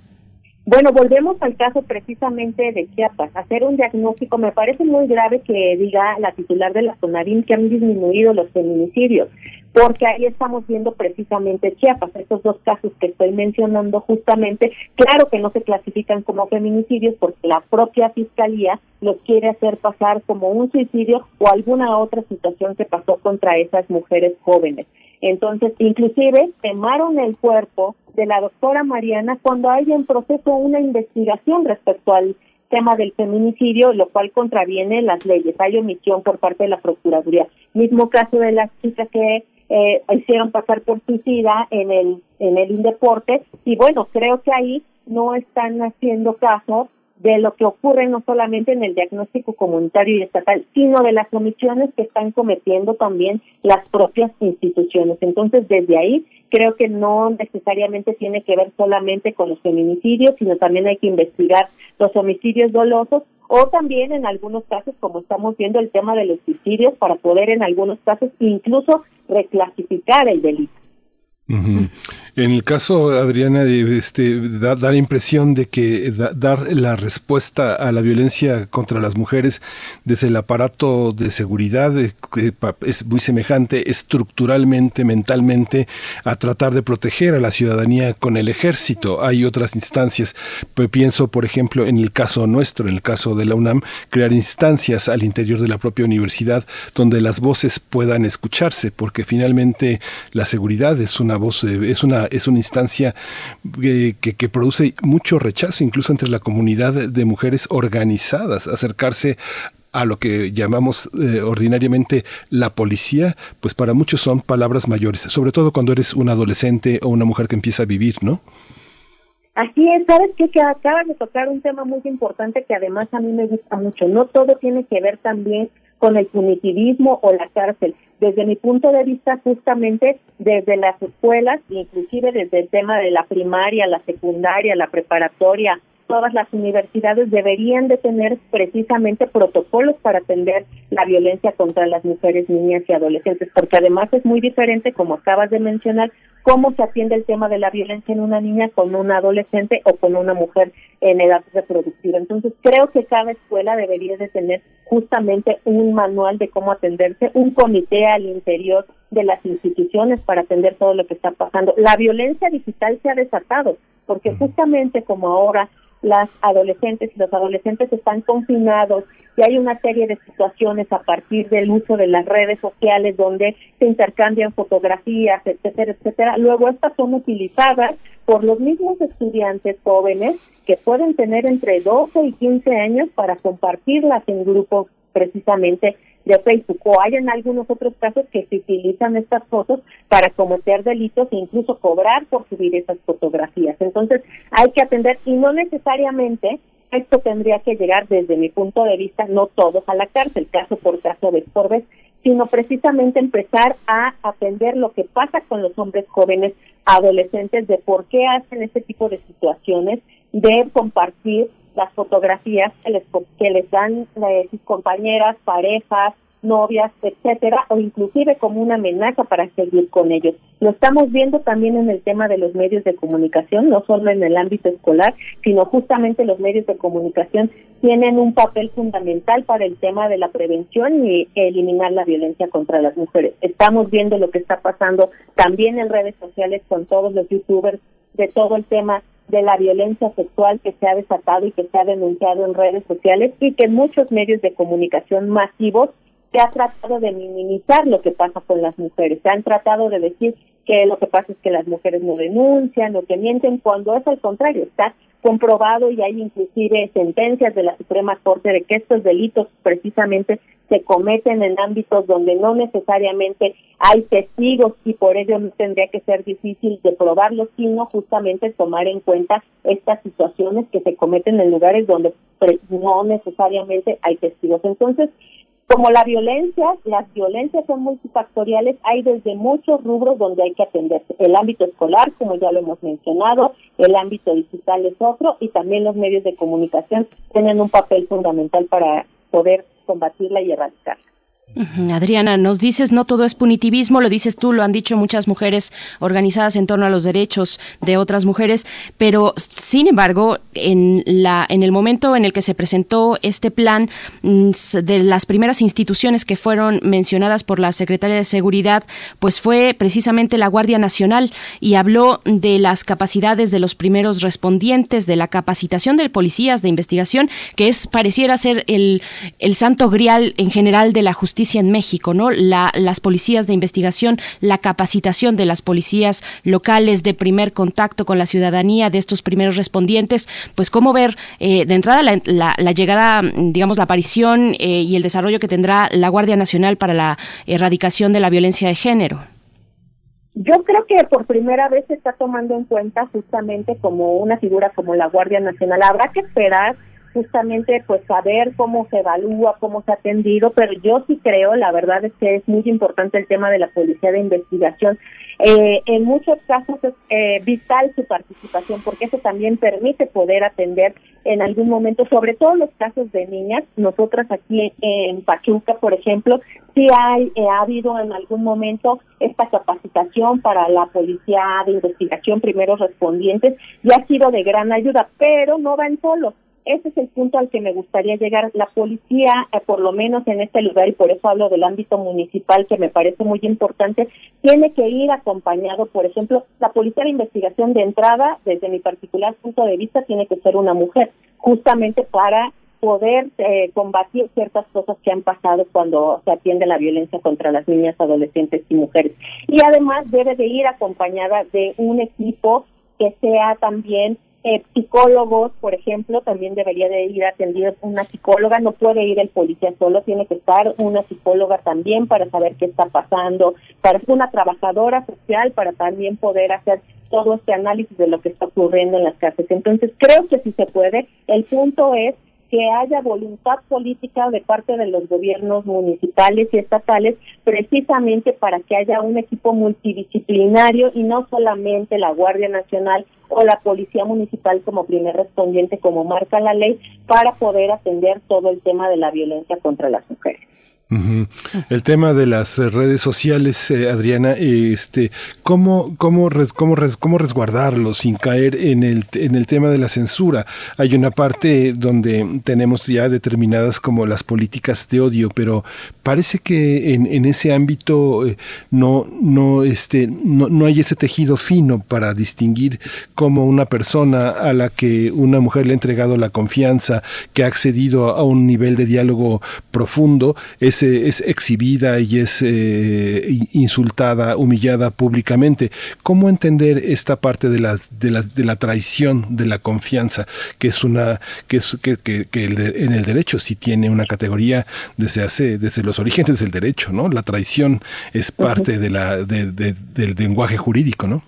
Bueno, volvemos al caso precisamente de Chiapas. Hacer un diagnóstico me parece muy grave que diga la titular de la CONAVIM que han disminuido los feminicidios, porque ahí estamos viendo precisamente Chiapas, estos dos casos que estoy mencionando justamente, claro que no se clasifican como feminicidios porque la propia fiscalía los quiere hacer pasar como un suicidio o alguna otra situación que pasó contra esas mujeres jóvenes. Entonces, inclusive quemaron el cuerpo de la doctora Mariana cuando hay en proceso una investigación respecto al tema del feminicidio, lo cual contraviene las leyes. Hay omisión por parte de la Procuraduría. Mismo caso de las chicas que eh, hicieron pasar por suicida en el en el Indeporte y bueno, creo que ahí no están haciendo caso de lo que ocurre no solamente en el diagnóstico comunitario y estatal, sino de las omisiones que están cometiendo también las propias instituciones. Entonces, desde ahí creo que no necesariamente tiene que ver solamente con los feminicidios, sino también hay que investigar los homicidios dolosos o también en algunos casos, como estamos viendo, el tema de los suicidios para poder en algunos casos incluso reclasificar el delito. En el caso, Adriana, este, da, la impresión de que dar la respuesta a la violencia contra las mujeres desde el aparato de seguridad eh, es muy semejante estructuralmente, mentalmente, a tratar de proteger a la ciudadanía con el ejército. Hay otras instancias. Pienso, por ejemplo, en el caso nuestro, en el caso de la UNAM, crear instancias al interior de la propia universidad donde las voces puedan escucharse, porque finalmente la seguridad es una voz, eh, es una, es una instancia eh, que, que, produce mucho rechazo, incluso entre la comunidad de mujeres organizadas, acercarse a lo que llamamos eh, ordinariamente la policía, pues para muchos son palabras mayores, sobre todo cuando eres un adolescente o una mujer que empieza a vivir, ¿no? Así es, sabes qué? que acabas de tocar un tema muy importante que además a mí me gusta mucho. No todo tiene que ver también con el punitivismo o la cárcel. Desde mi punto de vista, justamente desde las escuelas, inclusive desde el tema de la primaria, la secundaria, la preparatoria, todas las universidades deberían de tener precisamente protocolos para atender la violencia contra las mujeres, niñas y adolescentes, porque además es muy diferente, como acabas de mencionar, cómo se atiende el tema de la violencia en una niña con una adolescente o con una mujer en edad reproductiva. Entonces, creo que cada escuela debería de tener justamente un manual de cómo atenderse, un comité al interior de las instituciones para atender todo lo que está pasando. La violencia digital se ha desatado, porque justamente como ahora las adolescentes y los adolescentes están confinados y hay una serie de situaciones a partir del uso de las redes sociales donde se intercambian fotografías, etcétera, etcétera. Luego estas son utilizadas por los mismos estudiantes jóvenes que pueden tener entre 12 y 15 años para compartirlas en grupos precisamente de Facebook o hay en algunos otros casos que se utilizan estas fotos para cometer delitos e incluso cobrar por subir esas fotografías. Entonces hay que atender y no necesariamente esto tendría que llegar desde mi punto de vista no todos a la cárcel, caso por caso de por vez, sino precisamente empezar a atender lo que pasa con los hombres jóvenes adolescentes de por qué hacen este tipo de situaciones, de compartir las fotografías que les, que les dan eh, sus compañeras, parejas, novias, etcétera, o inclusive como una amenaza para seguir con ellos. Lo estamos viendo también en el tema de los medios de comunicación, no solo en el ámbito escolar, sino justamente los medios de comunicación tienen un papel fundamental para el tema de la prevención y eliminar la violencia contra las mujeres. Estamos viendo lo que está pasando también en redes sociales con todos los youtubers de todo el tema de la violencia sexual que se ha desatado y que se ha denunciado en redes sociales y que muchos medios de comunicación masivos se ha tratado de minimizar lo que pasa con las mujeres. Se han tratado de decir que lo que pasa es que las mujeres no denuncian o que mienten cuando es al contrario, está comprobado y hay inclusive sentencias de la Suprema Corte de que estos delitos precisamente se cometen en ámbitos donde no necesariamente hay testigos y por ello no tendría que ser difícil de probarlo, sino justamente tomar en cuenta estas situaciones que se cometen en lugares donde no necesariamente hay testigos. Entonces, como la violencia, las violencias son multifactoriales, hay desde muchos rubros donde hay que atenderse. El ámbito escolar, como ya lo hemos mencionado, el ámbito digital es otro y también los medios de comunicación tienen un papel fundamental para poder combatirla y erradicarla. Adriana, nos dices, no todo es punitivismo, lo dices tú, lo han dicho muchas mujeres organizadas en torno a los derechos de otras mujeres, pero sin embargo, en, la, en el momento en el que se presentó este plan, mm, de las primeras instituciones que fueron mencionadas por la secretaria de Seguridad, pues fue precisamente la Guardia Nacional y habló de las capacidades de los primeros respondientes, de la capacitación de policías de investigación, que es pareciera ser el, el santo grial en general de la justicia en México, ¿no? La, las policías de investigación, la capacitación de las policías locales de primer contacto con la ciudadanía, de estos primeros respondientes, pues cómo ver eh, de entrada la, llegada, digamos, la aparición eh, y el desarrollo que tendrá la Guardia Nacional para la erradicación de la violencia de género. Yo creo que por primera vez se está tomando en cuenta justamente como una figura como la Guardia Nacional. Habrá que esperar justamente pues saber cómo se evalúa, cómo se ha atendido, pero yo sí creo, la verdad es que es muy importante el tema de la policía de investigación. Eh, en muchos casos es eh, vital su participación porque eso también permite poder atender en algún momento, sobre todo los casos de niñas. Nosotras aquí en Pachuca, por ejemplo, sí hay, eh, ha habido en algún momento esta capacitación para la policía de investigación, primeros respondientes, y ha sido de gran ayuda, pero no van solos ese es el punto al que me gustaría llegar. La policía, eh, por lo menos en este lugar, y por eso hablo del ámbito municipal, que me parece muy importante, tiene que ir acompañado, por ejemplo, la policía de investigación de entrada, desde mi particular punto de vista, tiene que ser una mujer, justamente para poder eh, combatir ciertas cosas que han pasado cuando se atiende la violencia contra las niñas, adolescentes y mujeres. Y además debe de ir acompañada de un equipo que sea también eh, psicólogos, por ejemplo, también debería de ir atendido una psicóloga, no puede ir el policía solo, tiene que estar una psicóloga también para saber qué está pasando, para ser una trabajadora social, para también poder hacer todo este análisis de lo que está ocurriendo en las cárceles. Entonces, creo que si se puede, el punto es que haya voluntad política de parte de los gobiernos municipales y estatales precisamente para que haya un equipo multidisciplinario y no solamente la Guardia Nacional o la Policía Municipal como primer respondiente, como marca la ley, para poder atender todo el tema de la violencia contra las mujeres. El tema de las redes sociales, eh, Adriana, este, ¿cómo, cómo, cómo, cómo resguardarlo sin caer en el, en el tema de la censura? Hay una parte donde tenemos ya determinadas como las políticas de odio, pero parece que en, en ese ámbito eh, no, no, este, no, no hay ese tejido fino para distinguir cómo una persona a la que una mujer le ha entregado la confianza, que ha accedido a un nivel de diálogo profundo, es es, exhibida y es eh, insultada, humillada públicamente. ¿Cómo entender esta parte de la, de la, de la traición de la confianza, que es una, que es que, que, en el derecho sí tiene una categoría desde hace, desde los orígenes del derecho, ¿no? La traición es parte de la, de, del lenguaje jurídico, ¿no?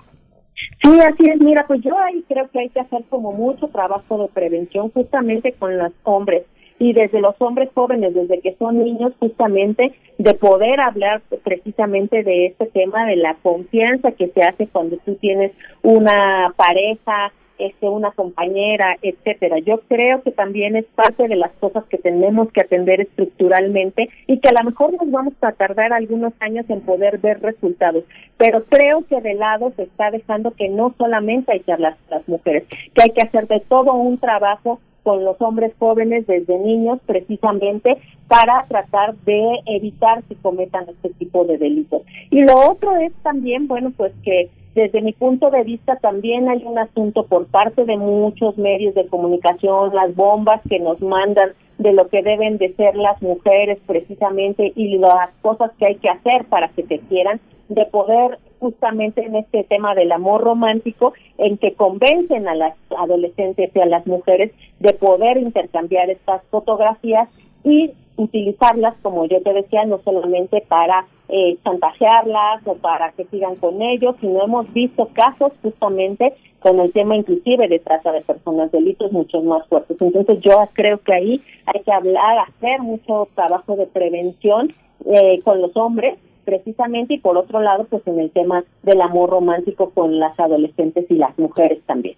Sí, así es. Mira, pues yo ahí creo que hay que hacer como mucho trabajo de prevención justamente con los hombres y desde los hombres jóvenes, desde que son niños, justamente de poder hablar precisamente de este tema de la confianza que se hace cuando tú tienes una pareja, este, una compañera, etcétera. Yo creo que también es parte de las cosas que tenemos que atender estructuralmente y que a lo mejor nos vamos a tardar algunos años en poder ver resultados. Pero creo que de lado se está dejando que no solamente hay que hablar las mujeres, que hay que hacer de todo un trabajo con los hombres jóvenes desde niños precisamente para tratar de evitar que cometan este tipo de delitos. Y lo otro es también, bueno, pues que desde mi punto de vista también hay un asunto por parte de muchos medios de comunicación, las bombas que nos mandan de lo que deben de ser las mujeres precisamente y las cosas que hay que hacer para que te quieran, de poder justamente en este tema del amor romántico, en que convencen a las adolescentes y a las mujeres de poder intercambiar estas fotografías y utilizarlas, como yo te decía, no solamente para eh, chantajearlas o para que sigan con ellos, sino hemos visto casos justamente con el tema inclusive de trata de personas, delitos mucho más fuertes. Entonces yo creo que ahí hay que hablar, hacer mucho trabajo de prevención eh, con los hombres precisamente y por otro lado pues en el tema del amor romántico con las adolescentes y las mujeres también.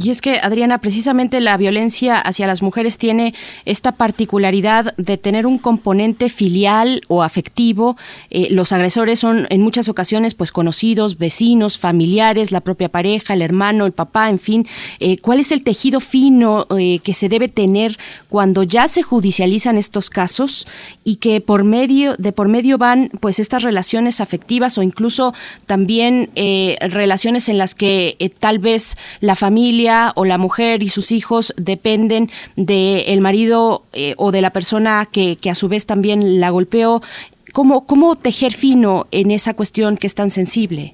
Y es que, Adriana, precisamente la violencia hacia las mujeres tiene esta particularidad de tener un componente filial o afectivo. Eh, los agresores son en muchas ocasiones pues conocidos, vecinos, familiares, la propia pareja, el hermano, el papá, en fin. Eh, ¿Cuál es el tejido fino eh, que se debe tener cuando ya se judicializan estos casos y que por medio de por medio van pues estas relaciones afectivas o incluso también relaciones en las que tal vez la familia familia o la mujer y sus hijos dependen del el marido eh, o de la persona que, que a su vez también la golpeó. ¿Cómo, ¿Cómo tejer fino en esa cuestión que es tan sensible?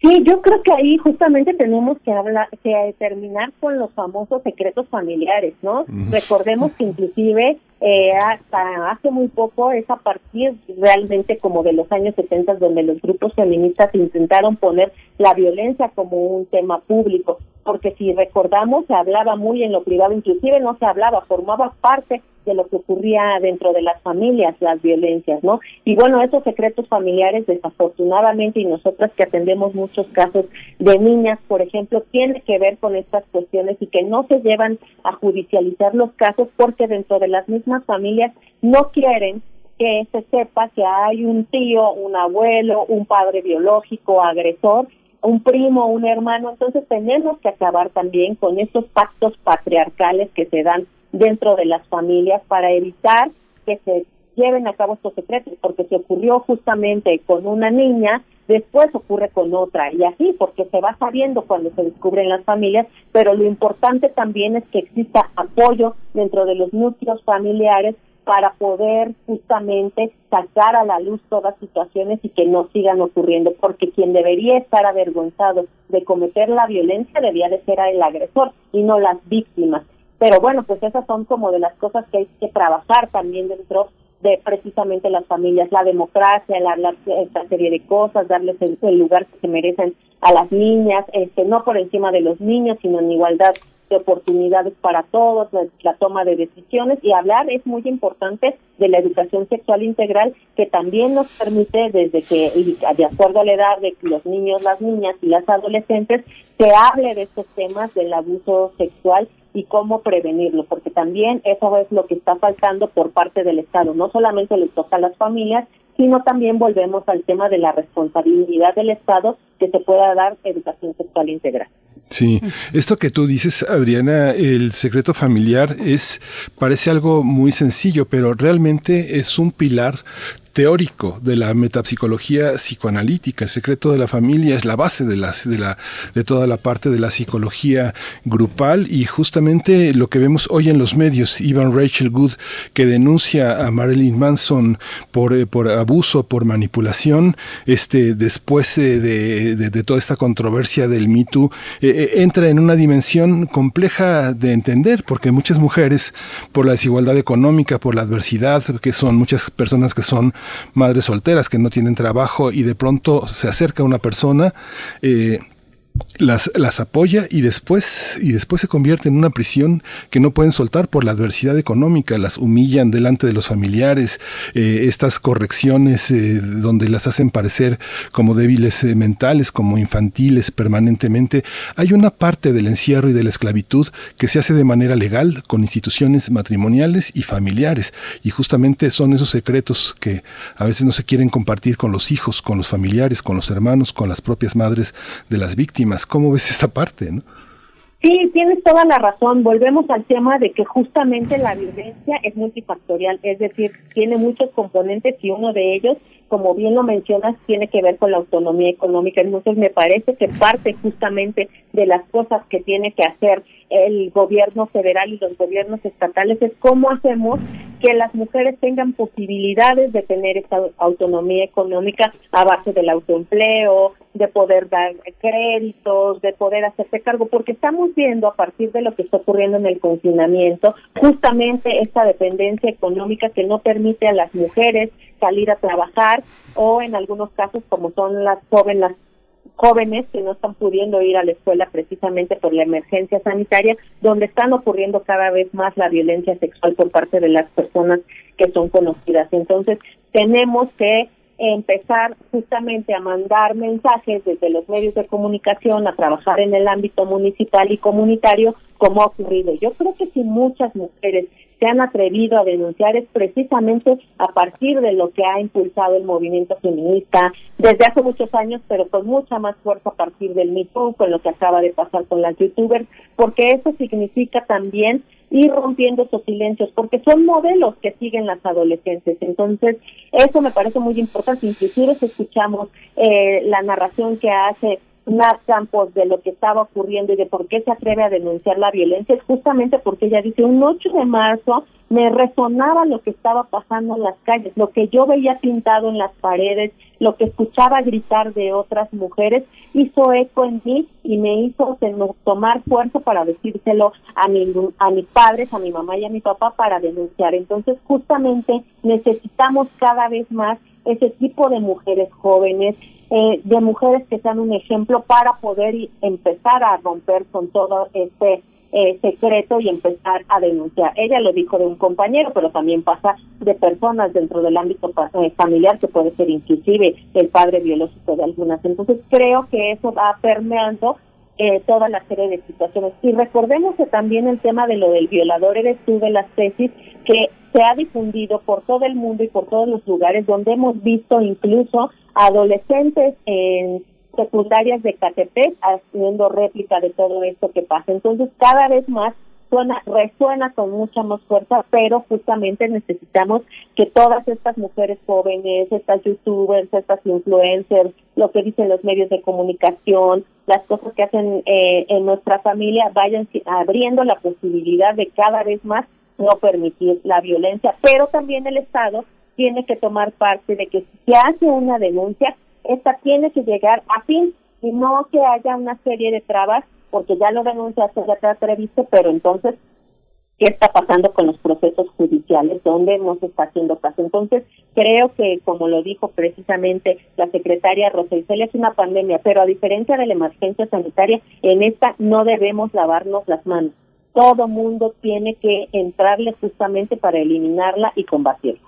Sí, yo creo que ahí justamente tenemos que hablar, que terminar con los famosos secretos familiares, ¿no? Recordemos que inclusive eh, hasta hace muy poco es a partir realmente como de los años 70 donde los grupos feministas intentaron poner la violencia como un tema público porque si recordamos se hablaba muy en lo privado, inclusive no se hablaba, formaba parte de lo que ocurría dentro de las familias, las violencias, ¿no? Y bueno, esos secretos familiares, desafortunadamente, y nosotras que atendemos muchos casos de niñas, por ejemplo, tiene que ver con estas cuestiones y que no se llevan a judicializar los casos porque dentro de las mismas familias no quieren que se sepa que hay un tío, un abuelo, un padre biológico, agresor, un primo, un hermano, entonces tenemos que acabar también con estos pactos patriarcales que se dan dentro de las familias para evitar que se lleven a cabo estos secretos, porque se ocurrió justamente con una niña, después ocurre con otra, y así, porque se va sabiendo cuando se descubren las familias, pero lo importante también es que exista apoyo dentro de los núcleos familiares para poder justamente sacar a la luz todas situaciones y que no sigan ocurriendo, porque quien debería estar avergonzado de cometer la violencia debía de ser el agresor y no las víctimas. Pero bueno, pues esas son como de las cosas que hay que trabajar también dentro de precisamente las familias, la democracia, hablar esta serie de cosas, darles el, el lugar que se merecen a las niñas, este no por encima de los niños, sino en igualdad de oportunidades para todos, la, toma de decisiones y hablar es muy importante de la educación sexual integral que también nos permite desde que, de acuerdo a la edad de los niños, las niñas y las adolescentes, se hable de estos temas del abuso sexual y cómo prevenirlo, porque también eso es lo que está faltando por parte del Estado. No solamente les toca a las familias, sino también volvemos al tema de la responsabilidad del Estado que se pueda dar educación sexual integral. Sí, esto que tú dices, Adriana, el secreto familiar es parece algo muy sencillo, pero realmente es un pilar teórico de la metapsicología psicoanalítica. El secreto de la familia es la base de, las, de, la, de toda la parte de la psicología grupal y justamente lo que vemos hoy en los medios, Ivan Rachel Good, que denuncia a Marilyn Manson por, eh, por abuso, por manipulación, este, después de, de, toda esta controversia del Me Too, eh, eh, entra en una dimensión compleja de entender, porque muchas mujeres, por la desigualdad económica, por la adversidad, que son muchas personas que son madres solteras que no tienen trabajo y de pronto se acerca una persona eh, las, las apoya y después, y después se convierte en una prisión que no pueden soltar por la adversidad económica, las humillan delante de los familiares, eh, estas correcciones eh, donde las hacen parecer como débiles eh, mentales, como infantiles permanentemente. Hay una parte del encierro y de la esclavitud que se hace de manera legal con instituciones matrimoniales y familiares, y justamente son esos secretos que a veces no se quieren compartir con los hijos, con los familiares, con los hermanos, con las propias madres de las víctimas ¿Cómo ves esta parte? ¿no? Sí, tienes toda la razón. Volvemos al tema de que justamente la violencia es multifactorial, es decir, tiene muchos componentes y uno de ellos, como bien lo mencionas, tiene que ver con la autonomía económica. Entonces, me parece que parte justamente de las cosas que tiene que hacer el gobierno federal y los gobiernos estatales es cómo hacemos que las mujeres tengan posibilidades de tener esta autonomía económica a base del autoempleo, de poder dar créditos, de poder hacerse cargo, porque estamos viendo a partir de lo que está ocurriendo en el confinamiento, justamente esta dependencia económica que no permite a las mujeres salir a trabajar o en algunos casos como son las jóvenes jóvenes que no están pudiendo ir a la escuela precisamente por la emergencia sanitaria, donde están ocurriendo cada vez más la violencia sexual por parte de las personas que son conocidas. Entonces, tenemos que empezar justamente a mandar mensajes desde los medios de comunicación, a trabajar en el ámbito municipal y comunitario, como ha ocurrido. Yo creo que si muchas mujeres se han atrevido a denunciar es precisamente a partir de lo que ha impulsado el movimiento feminista desde hace muchos años, pero con mucha más fuerza a partir del MeToo, con lo que acaba de pasar con las youtubers, porque eso significa también ir rompiendo esos silencios, porque son modelos que siguen las adolescentes. Entonces, eso me parece muy importante. Inclusive si escuchamos eh, la narración que hace más Campos de lo que estaba ocurriendo y de por qué se atreve a denunciar la violencia es justamente porque ella dice un 8 de marzo me resonaba lo que estaba pasando en las calles, lo que yo veía pintado en las paredes, lo que escuchaba gritar de otras mujeres, hizo eco en mí y me hizo tomar fuerza para decírselo a, mi, a mis padres, a mi mamá y a mi papá para denunciar. Entonces, justamente necesitamos cada vez más ese tipo de mujeres jóvenes eh, de mujeres que sean un ejemplo para poder empezar a romper con todo este eh, secreto y empezar a denunciar. Ella lo dijo de un compañero, pero también pasa de personas dentro del ámbito eh, familiar, que puede ser inclusive el padre biológico de algunas. Entonces creo que eso va permeando eh, toda la serie de situaciones. Y recordemos que también el tema de lo del violador eres tú de las tesis, que se ha difundido por todo el mundo y por todos los lugares donde hemos visto incluso adolescentes en secundarias de Catepec haciendo réplica de todo esto que pasa. Entonces, cada vez más suena, resuena con mucha más fuerza, pero justamente necesitamos que todas estas mujeres jóvenes, estas youtubers, estas influencers, lo que dicen los medios de comunicación, las cosas que hacen eh, en nuestra familia, vayan abriendo la posibilidad de cada vez más no permitir la violencia, pero también el Estado tiene que tomar parte de que si se hace una denuncia, esta tiene que llegar a fin y no que haya una serie de trabas, porque ya lo denunciaste, ya te has previsto, pero entonces, ¿qué está pasando con los procesos judiciales? ¿Dónde no se está haciendo caso? Entonces, creo que, como lo dijo precisamente la secretaria Rosa es una pandemia, pero a diferencia de la emergencia sanitaria, en esta no debemos lavarnos las manos todo mundo tiene que entrarle justamente para eliminarla y combatirla.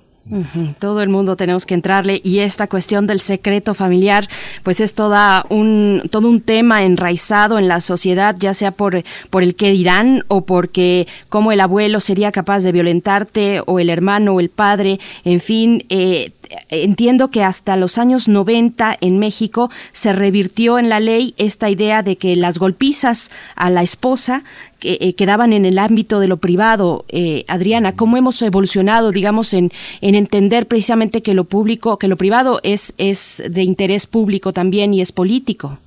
Todo el mundo tenemos que entrarle y esta cuestión del secreto familiar, pues es toda un todo un tema enraizado en la sociedad, ya sea por por el que dirán o porque cómo el abuelo sería capaz de violentarte o el hermano o el padre, en fin, eh, entiendo que hasta los años 90 en México se revirtió en la ley esta idea de que las golpizas a la esposa eh, quedaban en el ámbito de lo privado. Eh, Adriana, ¿cómo hemos evolucionado, digamos, en, en entender precisamente que lo público, que lo privado es, es de interés público también y es político?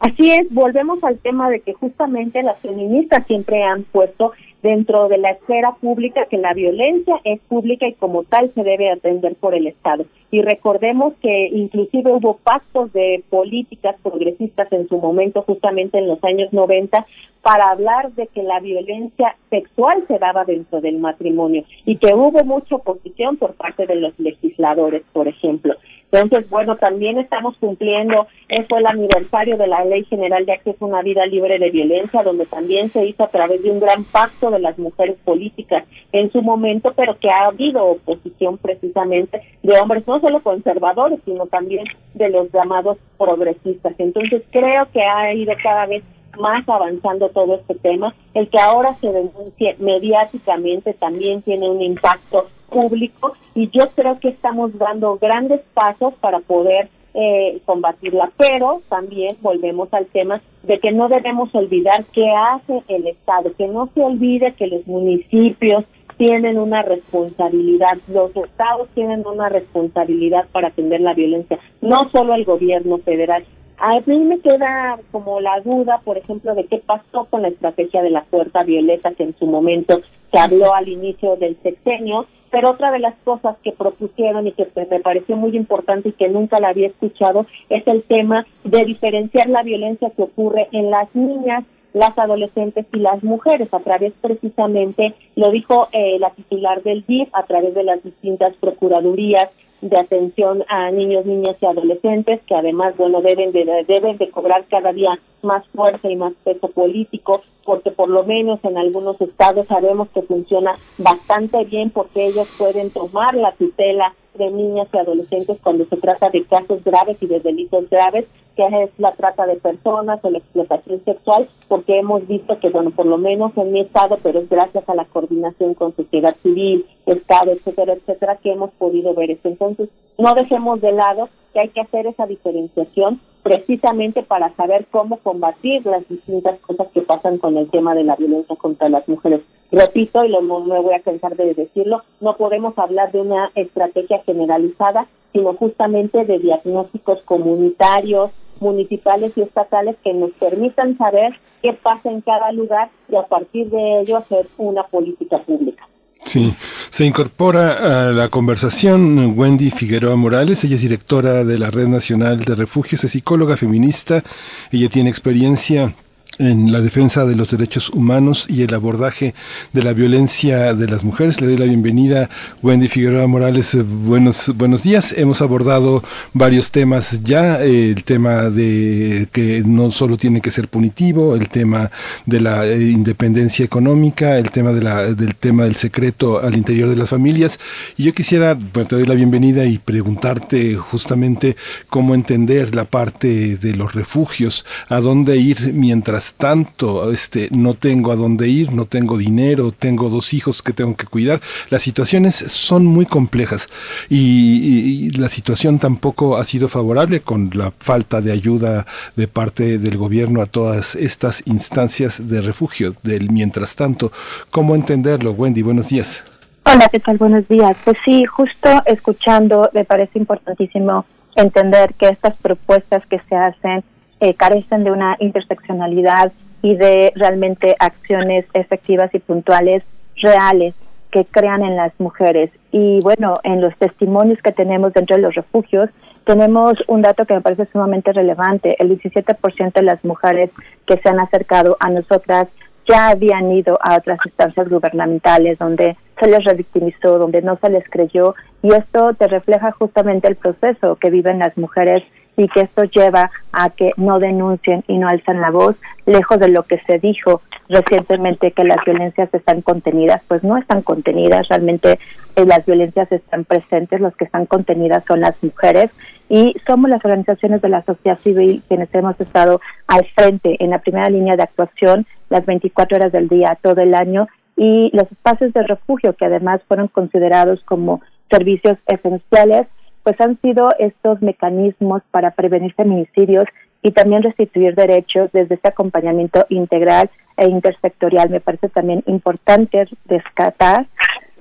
Así es, volvemos al tema de que justamente las feministas siempre han puesto dentro de la esfera pública que la violencia es pública y como tal se debe atender por el Estado. Y recordemos que inclusive hubo pactos de políticas progresistas en su momento, justamente en los años 90, para hablar de que la violencia sexual se daba dentro del matrimonio y que hubo mucha oposición por parte de los legisladores, por ejemplo. Entonces, bueno, también estamos cumpliendo, fue el aniversario de la Ley General de Acceso a una Vida Libre de Violencia, donde también se hizo a través de un gran pacto de las mujeres políticas en su momento, pero que ha habido oposición precisamente de hombres, no solo conservadores, sino también de los llamados progresistas. Entonces, creo que ha ido cada vez más avanzando todo este tema. El que ahora se denuncie mediáticamente también tiene un impacto público y yo creo que estamos dando grandes pasos para poder eh, combatirla, pero también volvemos al tema de que no debemos olvidar qué hace el Estado, que no se olvide que los municipios tienen una responsabilidad, los estados tienen una responsabilidad para atender la violencia, no solo el gobierno federal, A mí me queda como la duda, por ejemplo, de qué pasó con la estrategia de la puerta violeta que en su momento se habló al inicio del sexenio, pero otra de las cosas que propusieron y que me pareció muy importante y que nunca la había escuchado es el tema de diferenciar la violencia que ocurre en las niñas las adolescentes y las mujeres. A través precisamente, lo dijo eh, la titular del DIF, a través de las distintas procuradurías de atención a niños, niñas y adolescentes, que además, bueno, deben de, deben de cobrar cada día más fuerza y más peso político, porque por lo menos en algunos estados sabemos que funciona bastante bien porque ellos pueden tomar la tutela de niñas y adolescentes cuando se trata de casos graves y de delitos graves, que es la trata de personas o la explotación sexual, porque hemos visto que, bueno, por lo menos en mi estado, pero es gracias a la coordinación con sociedad civil, Estado, etcétera, etcétera, que hemos podido ver eso. Entonces, no dejemos de lado que hay que hacer esa diferenciación precisamente para saber cómo combatir las distintas cosas que pasan con el tema de la violencia contra las mujeres. Repito, y lo, no me voy a cansar de decirlo, no podemos hablar de una estrategia generalizada, sino justamente de diagnósticos comunitarios, municipales y estatales que nos permitan saber qué pasa en cada lugar y a partir de ello hacer una política pública. Sí, se incorpora a la conversación Wendy Figueroa Morales, ella es directora de la Red Nacional de Refugios, es psicóloga feminista, ella tiene experiencia en la defensa de los derechos humanos y el abordaje de la violencia de las mujeres. Le doy la bienvenida, Wendy Figueroa Morales. Buenos, buenos días. Hemos abordado varios temas ya, el tema de que no solo tiene que ser punitivo, el tema de la eh, independencia económica, el tema de la, del tema del secreto al interior de las familias. Y yo quisiera, te doy la bienvenida y preguntarte justamente cómo entender la parte de los refugios, a dónde ir mientras tanto este, no tengo a dónde ir, no tengo dinero, tengo dos hijos que tengo que cuidar. Las situaciones son muy complejas y, la situación tampoco ha sido favorable con la falta de ayuda de parte del gobierno a todas estas instancias de refugio del mientras tanto. ¿Cómo entenderlo, Wendy? Buenos días. Hola, ¿qué tal? Buenos días. Pues sí, justo escuchando, me parece importantísimo entender que estas propuestas que se hacen eh, carecen de una interseccionalidad y de realmente acciones efectivas y puntuales reales que crean en las mujeres. Y bueno, en los testimonios que tenemos dentro de los refugios, tenemos un dato que me parece sumamente relevante. El 17% de las mujeres que se han acercado a nosotras ya habían ido a otras instancias gubernamentales donde se les revictimizó, donde no se les creyó. Y esto te refleja justamente el proceso que viven las mujeres y que esto lleva a que no denuncien y no alzan la voz, lejos de lo que se dijo recientemente que las violencias están contenidas, pues no están contenidas, realmente eh, las violencias están presentes, los que están contenidas son las mujeres y somos las organizaciones de la sociedad civil quienes hemos estado al frente en la primera línea de actuación las 24 horas del día, todo el año y los espacios de refugio que además fueron considerados como servicios esenciales pues han sido estos mecanismos para prevenir feminicidios y también restituir derechos desde este acompañamiento integral e intersectorial. Me parece también importante rescatar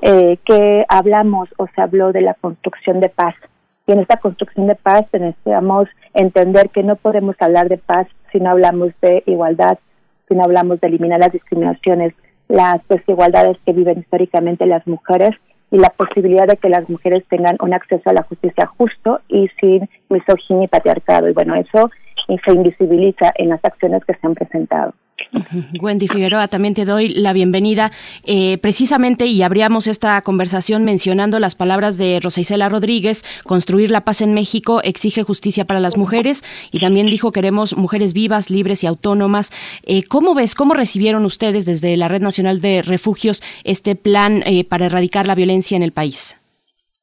eh, que hablamos o se habló de la construcción de paz. Y en esta construcción de paz necesitamos entender que no podemos hablar de paz si no hablamos de igualdad, si no hablamos de eliminar las discriminaciones, las desigualdades que viven históricamente las mujeres y la posibilidad de que las mujeres tengan un acceso a la justicia justo y sin misoginia y patriarcado. Y bueno, eso se invisibiliza en las acciones que se han presentado. Wendy Figueroa, también te doy la bienvenida. Eh, precisamente, y abríamos esta conversación mencionando las palabras de Rosa Isela Rodríguez, construir la paz en México exige justicia para las mujeres, y también dijo queremos mujeres vivas, libres y autónomas. Eh, ¿Cómo ves, cómo recibieron ustedes desde la Red Nacional de Refugios este plan eh, para erradicar la violencia en el país?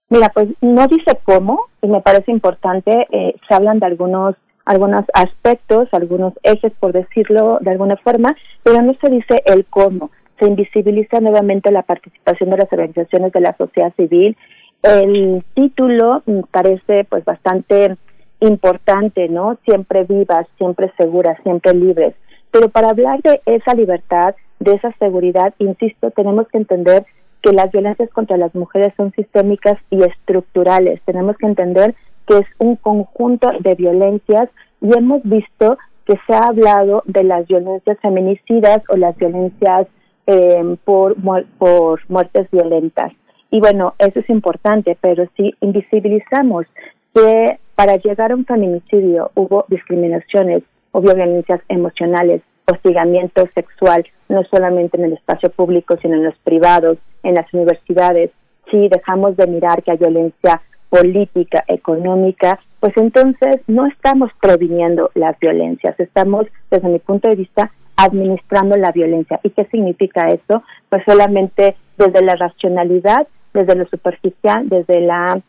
Mira, pues no dice cómo, y me parece importante, se hablan de algunos algunos aspectos, algunos ejes, por decirlo de alguna forma, pero no se dice el cómo. Se invisibiliza nuevamente la participación de las organizaciones de la sociedad civil. El título parece pues bastante importante, ¿no? Siempre vivas, siempre seguras, siempre libres. Pero para hablar de esa libertad, de esa seguridad, insisto, tenemos que entender que las violencias contra las mujeres son sistémicas y estructurales. Tenemos que entender que es un conjunto de violencias y hemos visto que se ha hablado de las violencias feminicidas o las violencias eh, por, por muertes violentas. Y bueno, eso es importante, pero si invisibilizamos que para llegar a un feminicidio hubo discriminaciones, hubo violencias emocionales, hostigamiento sexual, no solamente en el espacio público, sino en los privados, en las universidades, si dejamos de mirar que hay violencia política, económica, pues entonces no estamos previniendo las violencias, estamos, desde mi punto de vista, administrando la violencia. ¿Y qué significa eso? Pues solamente desde la racionalidad, desde lo superficial, desde la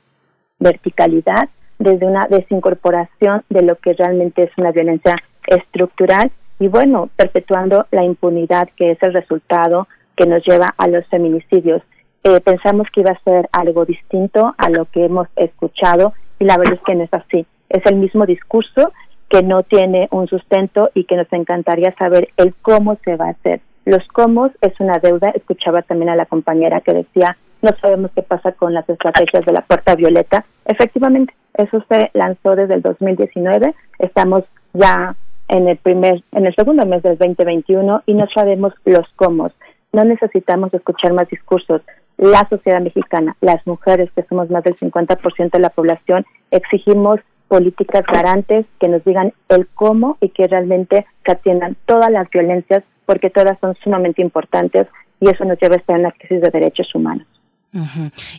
verticalidad, desde una desincorporación de lo que realmente es una violencia estructural y bueno, perpetuando la impunidad que es el resultado que nos lleva a los feminicidios. Eh, pensamos que iba a ser algo distinto a lo que hemos escuchado y la verdad es que no es así. Es el mismo discurso que no tiene un sustento y que nos encantaría saber el cómo se va a hacer. Los cómo es una deuda. Escuchaba también a la compañera que decía, no sabemos qué pasa con las estrategias de la puerta violeta. Efectivamente, eso se lanzó desde el 2019. Estamos ya en el primer, en el segundo mes del 2021 y no sabemos los cómo. No necesitamos escuchar más discursos. La sociedad mexicana, las mujeres, que somos más del 50% de la población, exigimos políticas garantes que nos digan el cómo y que realmente se atiendan todas las violencias, porque todas son sumamente importantes y eso nos lleva a estar en la crisis de derechos humanos.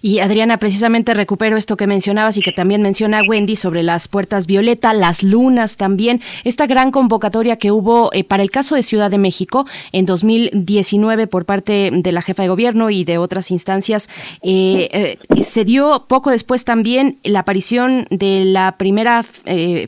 Y Adriana, precisamente recupero esto que mencionabas y que también menciona Wendy sobre las puertas violeta, las lunas también, esta gran convocatoria que hubo eh, para el caso de Ciudad de México en 2019 por parte de la jefa de gobierno y de otras instancias, eh, eh, se dio poco después también la aparición de la primera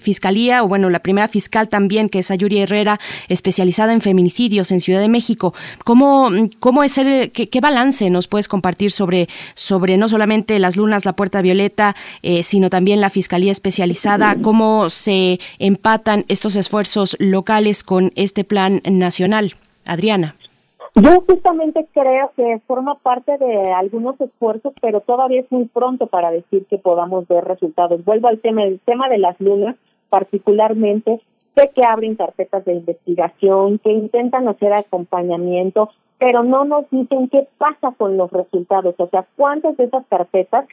fiscalía, o bueno, la primera fiscal también, que es Ayuri Herrera, especializada en feminicidios en Ciudad de México. ¿Cómo, cómo es el, qué, qué balance nos puedes compartir sobre sobre no solamente las lunas, la puerta violeta, eh, sino también la Fiscalía Especializada, cómo se empatan estos esfuerzos locales con este plan nacional. Adriana. Yo justamente creo que forma parte de algunos esfuerzos, pero todavía es muy pronto para decir que podamos ver resultados. Vuelvo al tema, el tema de las lunas, particularmente, sé que abren carpetas de investigación, que intentan hacer acompañamiento, pero no nos dicen qué pasa con los resultados, o sea, cuántas de esas carpetas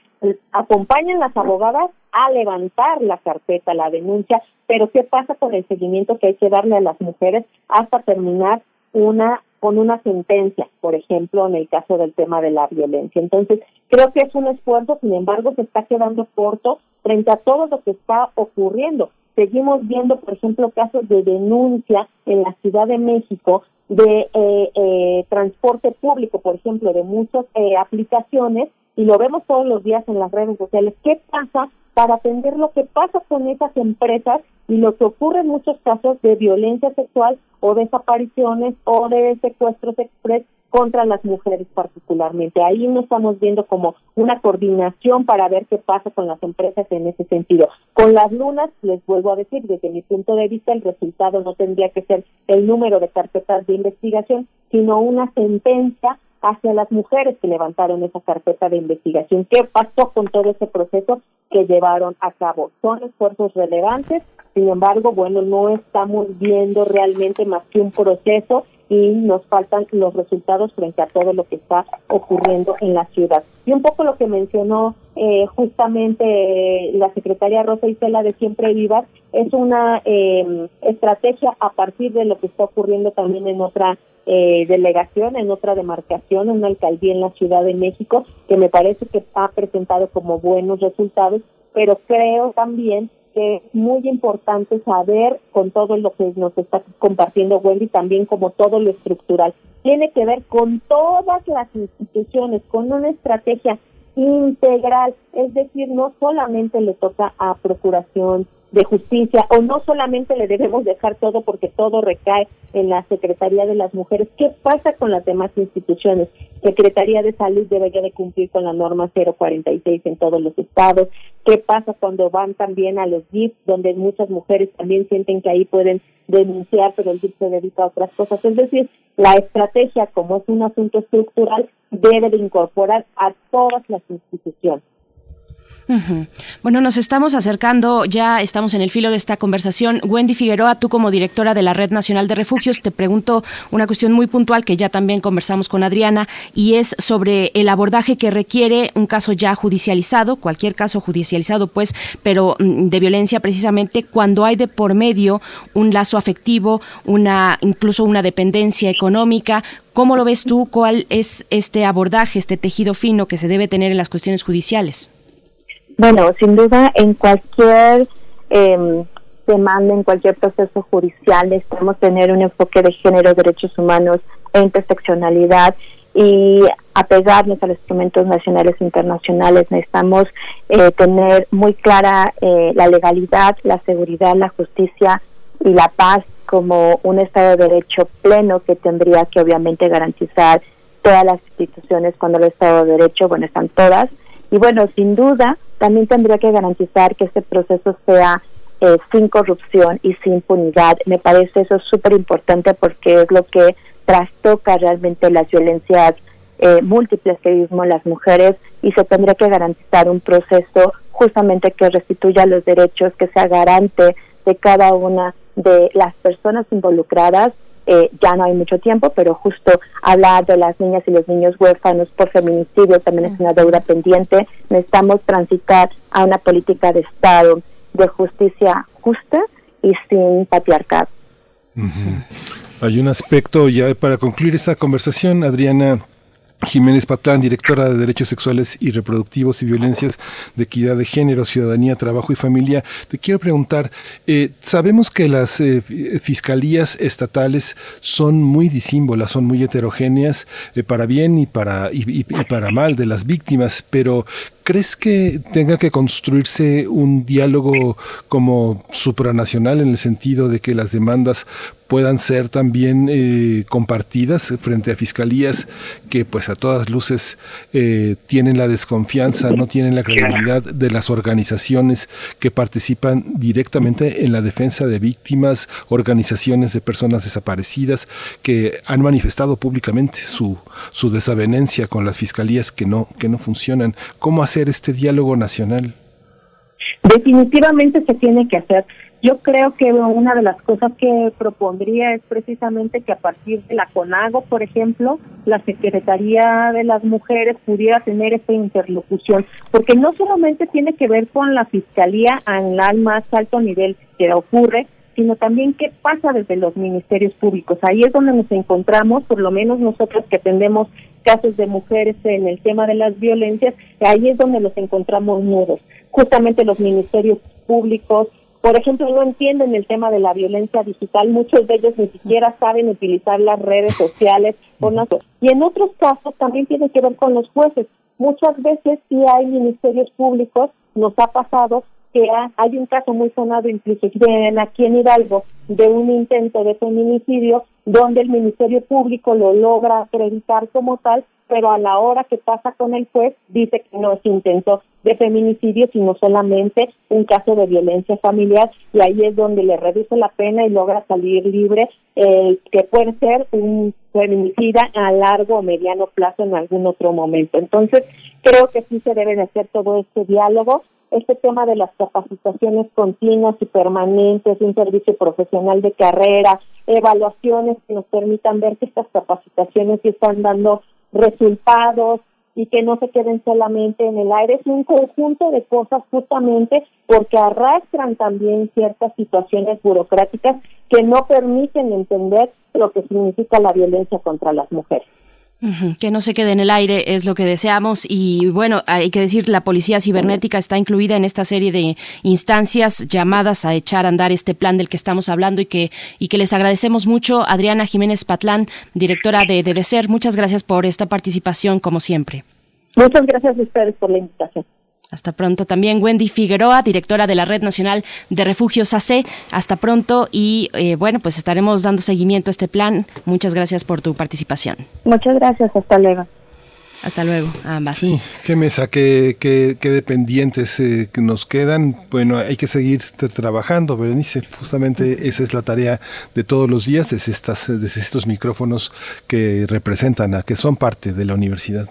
acompañan las abogadas a levantar la carpeta, la denuncia, pero qué pasa con el seguimiento que hay que darle a las mujeres hasta terminar una con una sentencia, por ejemplo, en el caso del tema de la violencia. Entonces, creo que es un esfuerzo, sin embargo, se está quedando corto frente a todo lo que está ocurriendo. Seguimos viendo, por ejemplo, casos de denuncia en la Ciudad de México de eh, eh, transporte público, por ejemplo, de muchas eh, aplicaciones, y lo vemos todos los días en las redes sociales. ¿Qué pasa para atender lo que pasa con esas empresas y lo que ocurre en muchos casos de violencia sexual o desapariciones o de secuestros express contra las mujeres particularmente. Ahí no estamos viendo como una coordinación para ver qué pasa con las empresas en ese sentido. Con las lunas, les vuelvo a decir, desde mi punto de vista, el resultado no tendría que ser el número de carpetas de investigación, sino una sentencia hacia las mujeres que levantaron esa carpeta de investigación. ¿Qué pasó con todo ese proceso que llevaron a cabo? Son esfuerzos relevantes, sin embargo, bueno, no estamos viendo realmente más que un proceso y nos faltan los resultados frente a todo lo que está ocurriendo en la ciudad. Y un poco lo que mencionó eh, justamente la secretaria Rosa Isela de Siempre Vivas es una eh, estrategia a partir de lo que está ocurriendo también en otra eh, delegación, en otra demarcación, en una alcaldía en la Ciudad de México, que me parece que ha presentado como buenos resultados, pero creo también es muy importante saber con todo lo que nos está compartiendo Wendy, también como todo lo estructural. Tiene que ver con todas las instituciones, con una estrategia integral, es decir, no solamente le toca a Procuración de Justicia o no solamente le debemos dejar todo porque todo recae en la Secretaría de las Mujeres. ¿Qué pasa con las demás instituciones? Secretaría de Salud debería de cumplir con la norma 046 en todos los estados. ¿Qué pasa cuando van también a los DIF, donde muchas mujeres también sienten que ahí pueden denunciar, pero el DIF se dedica a otras cosas? Es decir, la estrategia, como es un asunto estructural, debe de incorporar a todas las instituciones. Bueno, nos estamos acercando, ya estamos en el filo de esta conversación. Wendy Figueroa, tú como directora de la Red Nacional de Refugios, te pregunto una cuestión muy puntual que ya también conversamos con Adriana y es sobre el abordaje que requiere un caso ya judicializado, cualquier caso judicializado, pues, pero mm, de violencia precisamente cuando hay de por medio un lazo afectivo, una incluso una dependencia económica. ¿Cómo lo ves tú? ¿Cuál es este abordaje, este tejido fino que se debe tener en las cuestiones judiciales? Bueno, sin duda, en cualquier eh, demanda, en cualquier proceso judicial, necesitamos tener un enfoque de género, derechos humanos e interseccionalidad y apegarnos a los instrumentos nacionales e internacionales. Necesitamos eh, tener muy clara eh, la legalidad, la seguridad, la justicia y la paz como un Estado de Derecho pleno que tendría que obviamente garantizar todas las instituciones cuando el Estado de Derecho, bueno, están todas. Y bueno, sin duda, también tendría que garantizar que este proceso sea eh, sin corrupción y sin impunidad. Me parece eso súper importante porque es lo que trastoca realmente las violencias eh, múltiples que vivimos las mujeres y se tendría que garantizar un proceso justamente que restituya los derechos, que sea garante de cada una de las personas involucradas eh, ya no hay mucho tiempo, pero justo hablar de las niñas y los niños huérfanos por feminicidio también es una deuda pendiente. Necesitamos transitar a una política de Estado de justicia justa y sin patriarcado. Hay un aspecto ya para concluir esta conversación, Adriana Jiménez Patlán, directora de Derechos Sexuales y Reproductivos y Violencias de Equidad de Género, Ciudadanía, Trabajo y Familia. Te quiero preguntar, eh, sabemos que las eh, fiscalías estatales son muy disímbolas, son muy heterogéneas, eh, para bien y para, y, y para mal de las víctimas, pero ¿Crees que tenga que construirse un diálogo como supranacional en el sentido de que las demandas puedan ser también eh, compartidas frente a fiscalías que pues a todas luces eh, tienen la desconfianza, no tienen la credibilidad de las organizaciones que participan directamente en la defensa de víctimas, organizaciones de personas desaparecidas que han manifestado públicamente su, su desavenencia con las fiscalías que no, que no funcionan. ¿Cómo hacer este diálogo nacional? Definitivamente se tiene que hacer. Yo creo que una de las cosas que propondría es precisamente que a partir de la CONAGO, por ejemplo, la Secretaría de las Mujeres pudiera tener esta interlocución, porque no solamente tiene que ver con la Fiscalía al más alto nivel que ocurre, sino también qué pasa desde los ministerios públicos. Ahí es donde nos encontramos, por lo menos nosotros que atendemos casos de mujeres en el tema de las violencias, ahí es donde nos encontramos nudos. Justamente los ministerios públicos, por ejemplo, no entienden el tema de la violencia digital, muchos de ellos ni siquiera saben utilizar las redes sociales. Y en otros casos también tiene que ver con los jueces. Muchas veces sí hay ministerios públicos, nos ha pasado que hay un caso muy sonado incluso aquí en Hidalgo de un intento de feminicidio donde el Ministerio Público lo logra acreditar como tal, pero a la hora que pasa con el juez dice que no es intento de feminicidio, sino solamente un caso de violencia familiar y ahí es donde le reduce la pena y logra salir libre, eh, que puede ser un feminicida a largo o mediano plazo en algún otro momento. Entonces, creo que sí se debe de hacer todo este diálogo este tema de las capacitaciones continuas y permanentes, un servicio profesional de carrera, evaluaciones que nos permitan ver que estas capacitaciones están dando resultados y que no se queden solamente en el aire. Es un conjunto de cosas justamente porque arrastran también ciertas situaciones burocráticas que no permiten entender lo que significa la violencia contra las mujeres. Que no se quede en el aire es lo que deseamos y bueno, hay que decir, la policía cibernética está incluida en esta serie de instancias llamadas a echar a andar este plan del que estamos hablando y que, y que les agradecemos mucho. Adriana Jiménez Patlán, directora de DEDECER, muchas gracias por esta participación como siempre. Muchas gracias a ustedes por la invitación. Hasta pronto también Wendy Figueroa, directora de la Red Nacional de Refugios AC. Hasta pronto y eh, bueno, pues estaremos dando seguimiento a este plan. Muchas gracias por tu participación. Muchas gracias, hasta luego. Hasta luego, ambas. Sí, qué mesa, qué, qué, qué dependientes eh, nos quedan. Bueno, hay que seguir trabajando, Berenice. Justamente esa es la tarea de todos los días, desde, estas, desde estos micrófonos que representan a, que son parte de la universidad.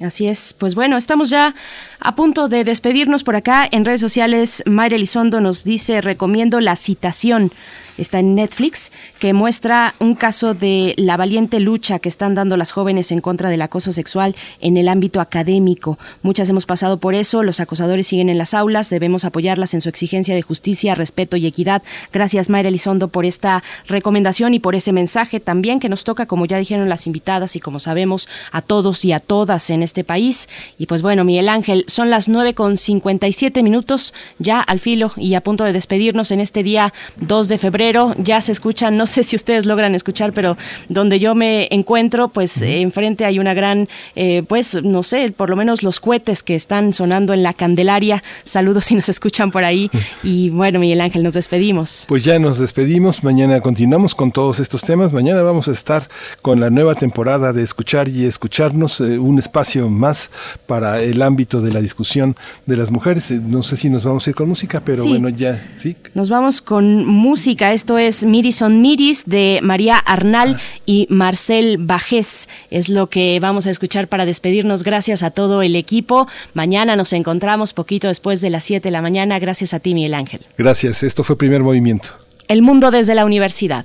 Así es. Pues bueno, estamos ya a punto de despedirnos por acá. En redes sociales, Mayra Elizondo nos dice, recomiendo la citación está en Netflix, que muestra un caso de la valiente lucha que están dando las jóvenes en contra del acoso sexual en el ámbito académico. Muchas hemos pasado por eso, los acosadores siguen en las aulas, debemos apoyarlas en su exigencia de justicia, respeto y equidad. Gracias Mayra Elizondo por esta recomendación y por ese mensaje también que nos toca, como ya dijeron las invitadas y como sabemos, a todos y a todas en este país. Y pues bueno, Miguel Ángel, son las nueve con 57 minutos ya al filo y a punto de despedirnos en este día 2 de febrero ya se escuchan, no sé si ustedes logran escuchar, pero donde yo me encuentro, pues enfrente hay una gran, eh, pues no sé, por lo menos los cohetes que están sonando en la Candelaria. Saludos si nos escuchan por ahí. Y bueno, Miguel Ángel, nos despedimos. Pues ya nos despedimos. Mañana continuamos con todos estos temas. Mañana vamos a estar con la nueva temporada de Escuchar y Escucharnos, eh, un espacio más para el ámbito de la discusión de las mujeres. Eh, no sé si nos vamos a ir con música, pero bueno, ya, sí. Nos vamos con música. Esto es Miris on Miris de María Arnal y Marcel Bajés. Es lo que vamos a escuchar para despedirnos. Gracias a todo el equipo. Mañana nos encontramos poquito después de las 7 de la mañana. Gracias a ti, Miguel Ángel. Gracias. Esto fue Primer Movimiento. El mundo desde la universidad.